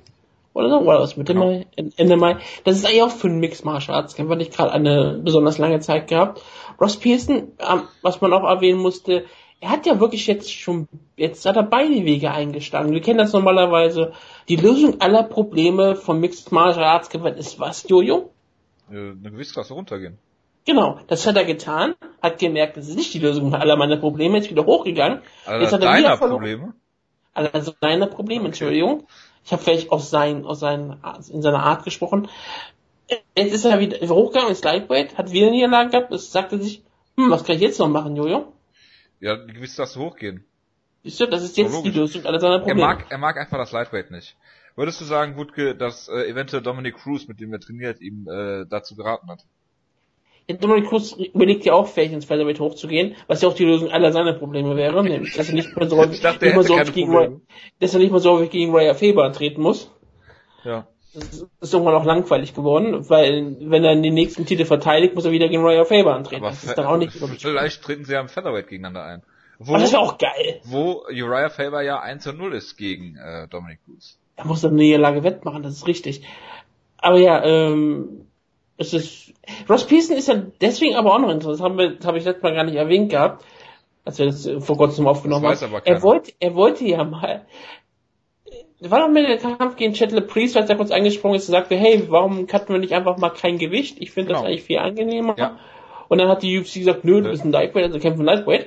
Oder so, oder was, Mitte genau. Mai, Ende Mai. Das ist eigentlich auch für einen Mixed Martial Arts Kämpfer nicht gerade eine besonders lange Zeit gehabt. Ross Pearson, ähm, was man auch erwähnen musste, er hat ja wirklich jetzt schon, jetzt hat er beide Wege eingeschlagen. Wir kennen das normalerweise. Die Lösung aller Probleme von Mixed Martial Arts Kämpfern ist was, Jojo? Eine Gewichtsklasse runtergehen. Genau, das hat er getan, hat gemerkt, das ist nicht die Lösung aller meiner Probleme, ist wieder hochgegangen. Also Jetzt hat er wieder verloren. Probleme? Also seiner Probleme, Entschuldigung. Ich habe vielleicht aus sein, aus seinen, in seiner Art gesprochen. Jetzt ist er wieder hochgegangen ins Lightweight, hat wieder Niederlagen gehabt, es sagte sich, hm, was kann ich jetzt noch machen, Jojo? Ja, gewiss dass du hochgehen. Siehst du, das ist jetzt die Lösung aller seiner Probleme. Er mag, er mag einfach das Lightweight nicht. Würdest du sagen, Wutke, dass äh, eventuell Dominic Cruz, mit dem er trainiert, ihm äh, dazu geraten hat? Dominic Cruz überlegt ja auch vielleicht ins Featherweight hochzugehen, was ja auch die Lösung aller seiner Probleme wäre, nämlich, dass er nicht mehr so häufig, dachte, nicht so gegen Ray, dass er nicht mehr so häufig gegen Raya Faber treten muss. Ja. Das ist irgendwann auch langweilig geworden, weil wenn er den nächsten Titel verteidigt, muss er wieder gegen Raya Faber antreten. Aber das ist dann auch nicht vielleicht treten sie ja im Featherweight gegeneinander ein. Wo, das wäre auch geil. wo Uriah Faber ja 1 zu 0 ist gegen äh, Dominic Cruz. Er muss dann eine Niederlage wettmachen, das ist richtig. Aber ja, ähm, es ist, Ross Pearson ist ja deswegen aber auch noch interessant, das haben wir, das habe ich letztes Mal gar nicht erwähnt gehabt, als wir das äh, vor kurzem aufgenommen Das weiß haben. aber keiner. Er wollte, er wollte ja mal, äh, war doch mal der Kampf gegen Chet Priest, als er kurz angesprungen ist und sagte, hey, warum cutten wir nicht einfach mal kein Gewicht? Ich finde das Genau. eigentlich viel angenehmer. Ja. Und dann hat die UFC gesagt, nö, du bist ein Lightweight, also kämpfen Lightweight.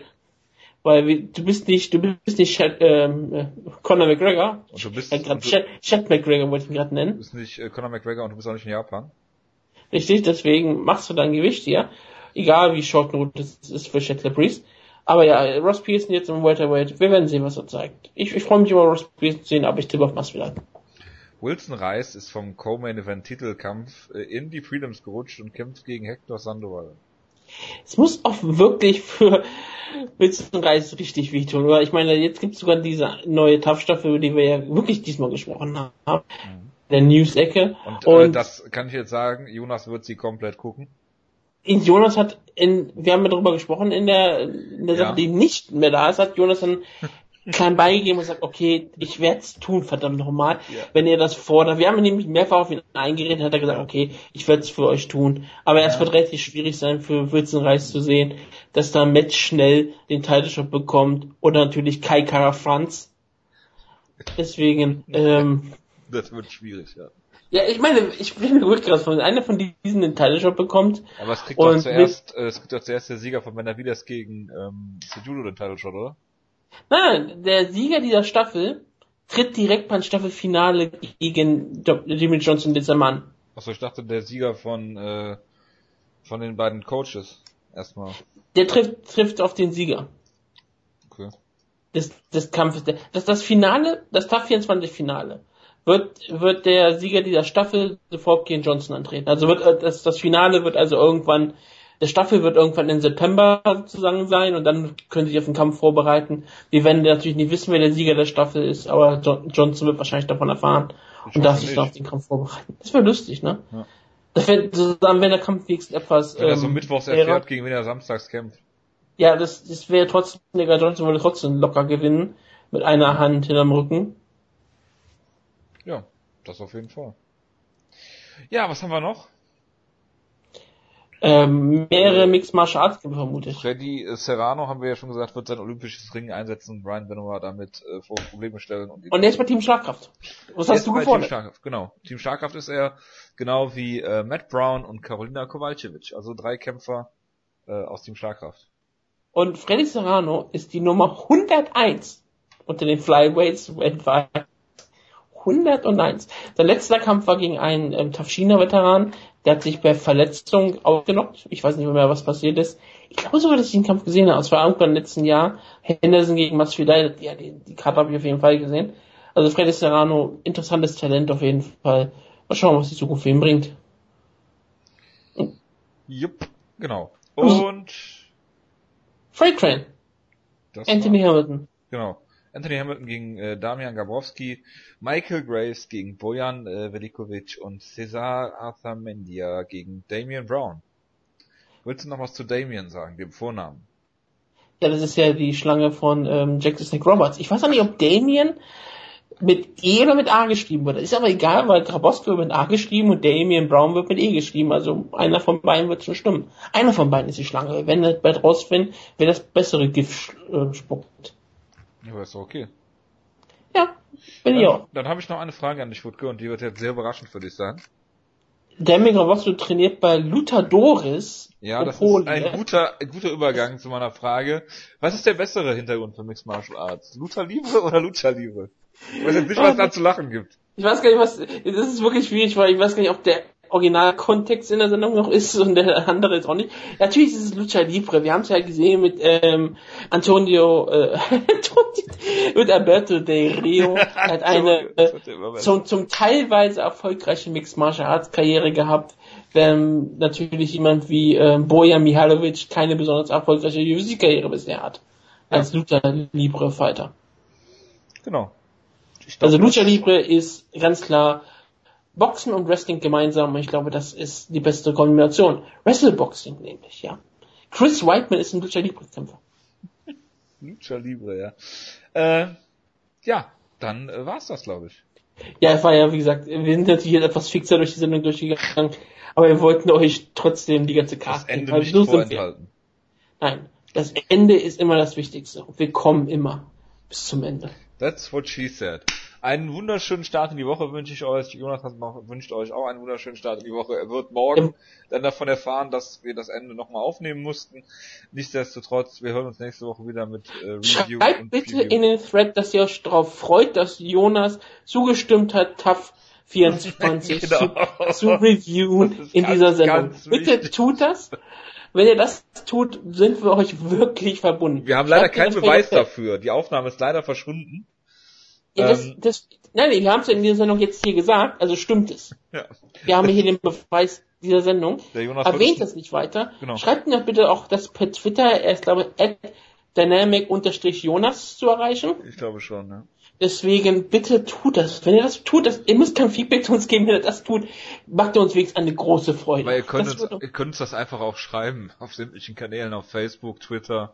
Weil du bist nicht, du bist nicht Chet, ähm, äh, Conor McGregor. Und du bist, Ja, grad du Chet, Chet McGregor wollte ich ihn gerade nennen. bist nicht äh, Conor McGregor und du bist auch nicht in Japan. Richtig, deswegen machst du dein Gewicht hier. Egal wie short note es ist für Chet Priest. Aber ja, Ross Pearson jetzt im Welterweight. Wir werden sehen, was er zeigt. Ich, ich freue mich über Ross Pearson zu sehen, aber ich tippe auf Masvidal. Wilson Reis ist vom Co-Main Event Titelkampf äh, in die Prelims gerutscht und kämpft gegen Hector Sandoval. Es muss auch wirklich für Wilson Reis richtig wehtun, oder? Ich meine, jetzt gibt es sogar diese neue Tough-Staffel, über die wir ja wirklich diesmal gesprochen haben. Der News-Ecke. Und, Und, äh, das kann ich jetzt sagen, Jonas wird sie komplett gucken. Jonas hat, in, wir haben ja darüber gesprochen, in der, in der Ja. Sache, die nicht mehr da ist, hat Jonas dann klein beigegeben und sagt, okay, ich werde es tun, verdammt nochmal, Ja. wenn ihr das fordert. Wir haben nämlich mehrfach auf ihn eingeredet, hat er gesagt, okay, ich werde es für euch tun. Aber es wird relativ schwierig sein für Wilson Reis zu sehen, dass da Matt schnell den Title Shot bekommt oder natürlich Kai Kara Franz. Deswegen, ähm, Das wird schwierig, ja. ja, ich meine, ich bin wirklich gerade von einer von diesen den Title Shot bekommt. Aber es kriegt doch zuerst, äh, es kriegt doch zuerst der Sieger von Benavides gegen ähm, Sejudo den Title Shot, oder? Nein, der Sieger dieser Staffel tritt direkt beim Staffelfinale gegen Jimmy Johnson Dizermann. an. Achso, ich dachte der Sieger von äh, von den beiden Coaches erstmal. Der trifft, trifft auf den Sieger Okay. des, des Kampfes. Der- Das, das Finale, das TAF 24 Finale, wird, wird der Sieger dieser Staffel sofort gegen Johnson antreten. Also wird äh, das, das Finale wird also irgendwann, der Staffel wird irgendwann im September sozusagen sein und dann können sie sich auf den Kampf vorbereiten. Wir werden natürlich nicht wissen, wer der Sieger der Staffel ist, aber Jo- Johnson wird wahrscheinlich davon erfahren Ich und darf sich dann auf den Kampf vorbereiten. Das wäre lustig, ne? Ja. Das wäre zusammen, wenn der Kampf wenigstens etwas. Wenn er so ähm, mittwochs wäre. erfährt, gegen wen er samstags kämpft. Ja, das, das wäre trotzdem, der Johnson würde trotzdem locker gewinnen. Mit einer Hand hinterm Rücken. Ja, das auf jeden Fall. Ja, was haben wir noch? Ähm, mehrere Mixed Martial Arts vermutlich. Freddy äh, Serrano, haben wir ja schon gesagt, wird sein olympisches Ring einsetzen und Brian Benoit damit äh, vor Probleme stellen. Und, Und er ist bei Team Schlagkraft. Was hast du bei Team? Starkraft, genau. Team Starkraft ist er, genau wie äh, Matt Brown und Karolina Kowalkiewicz. Also drei Kämpfer äh, aus Team Schlagkraft. Und Freddy Serrano ist die Nummer 101 unter den Flyweights weltweit. 101. Sein letzter Kampf war gegen einen ähm, Tafshina-Veteran. Der hat sich bei Verletzung ausgenockt. Ich weiß nicht mehr, was passiert ist. Ich glaube sogar, dass ich den Kampf gesehen habe. Es war irgendwann im letzten Jahr. Henderson gegen Masvidal. Ja, die, die Karte habe ich auf jeden Fall gesehen. Also Freddy Serrano, interessantes Talent auf jeden Fall. Mal schauen, was die Zukunft für ihn bringt. Jupp, genau. Also- Und Freight Train. das Anthony war, Hamilton. genau. Anthony Hamilton gegen äh, Damian Gabrowski, Michael Graves gegen Bojan äh, Velikovic und Cesar Arthamendia gegen Damian Brown. Willst du noch was zu Damian sagen, dem Vornamen? Ja, das ist ja die Schlange von ähm, Jack the Snake Roberts. Ich weiß auch nicht, ob Damien mit E oder mit A geschrieben wird. Ist aber egal, weil Grabowski wird mit A geschrieben und Damien Brown wird mit E geschrieben. Also einer von beiden wird schon stimmen. Einer von beiden ist die Schlange. Werden das bald rausfinden, wer das bessere Gift äh, spuckt. Ja, ist doch okay. Ja, bin ich Dann, auch. dann habe ich noch eine Frage an dich, Wutke, und die wird jetzt sehr überraschend für dich sein. Damien Grabowski trainiert bei Lutadores. Ja, das ist ein guter, ein guter Übergang zu meiner Frage. Was ist der bessere Hintergrund für Mixed Martial Arts? Lucha Libre oder Lucha Libre? Ich weiß jetzt nicht, was da zu lachen gibt. Ich weiß gar nicht, was, das ist wirklich schwierig, weil ich weiß gar nicht, ob der Originalkontext in der Sendung noch ist und der andere jetzt auch nicht. Natürlich ist es Lucha Libre. Wir haben es ja gesehen mit ähm, Antonio, äh, mit Alberto Del Rio. Er hat eine äh, zum, zum teilweise erfolgreiche Mixed Martial Arts Karriere gehabt. wenn natürlich jemand wie äh, Bojan Mihalovic keine besonders erfolgreiche UFC-Karriere bisher hat. Als ja. Lucha Libre Fighter. Genau. Glaub, also Lucha Libre ist ganz klar Boxen und Wrestling gemeinsam. Ich glaube, das ist die beste Kombination. Wrestleboxing nämlich, ja. Chris Whiteman ist ein Lucha Libre Kämpfer. Lucha Libre, ja. Äh, ja, dann äh, war's das, glaube ich. Ja, es war ja, wie gesagt, wir sind natürlich etwas fixer durch die Sendung durchgegangen, aber wir wollten euch trotzdem die ganze Karte. Das Ende nicht vorenthalten. Nein, das Ende ist immer das Wichtigste. Und wir kommen immer bis zum Ende. That's what she said. Einen wunderschönen Start in die Woche wünsche ich euch. Jonathan wünscht euch auch einen wunderschönen Start in die Woche. Er wird morgen dann davon erfahren, dass wir das Ende nochmal aufnehmen mussten. Nichtsdestotrotz, wir hören uns nächste Woche wieder mit äh, Review. Schreibt bitte Preview. in den Thread, dass ihr euch darauf freut, dass Jonas zugestimmt hat, TAF 24 genau. zu, zu reviewen in ganz, dieser Sendung. Bitte wichtig. tut das. Wenn ihr das tut, sind wir euch wirklich verbunden. Wir haben leider keinen Beweis dafür. Die Aufnahme ist leider verschwunden. Ja, das, ähm, das, nein, wir haben es in dieser Sendung jetzt hier gesagt, also stimmt es. Ja. Wir haben hier den Beweis dieser Sendung. Der Jonas Erwähnt das nicht weiter. Genau. Schreibt mir bitte auch das per Twitter, er ist glaube ich at dynamic-jonas zu erreichen. Ich glaube schon, ja. Deswegen bitte tut das. Wenn ihr das tut, das, ihr müsst kein Feedback zu uns geben, wenn ihr das tut, macht ihr uns wenigstens eine große Freude. Weil ihr könnt, uns, ihr könnt uns das einfach auch schreiben auf sämtlichen Kanälen, auf Facebook, Twitter.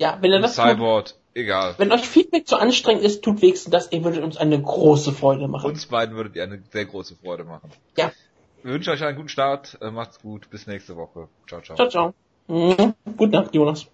Ja, wenn ihr das Cyborg, tut, egal. Wenn euch Feedback zu anstrengend ist, tut wenigstens das, ihr würdet uns eine große Freude machen. Uns beiden würdet ihr eine sehr große Freude machen. Ja. Wir wünschen euch einen guten Start, äh, macht's gut, bis nächste Woche. Ciao, ciao. Ciao, ciao. Mhm. Gute Nacht, Jonas.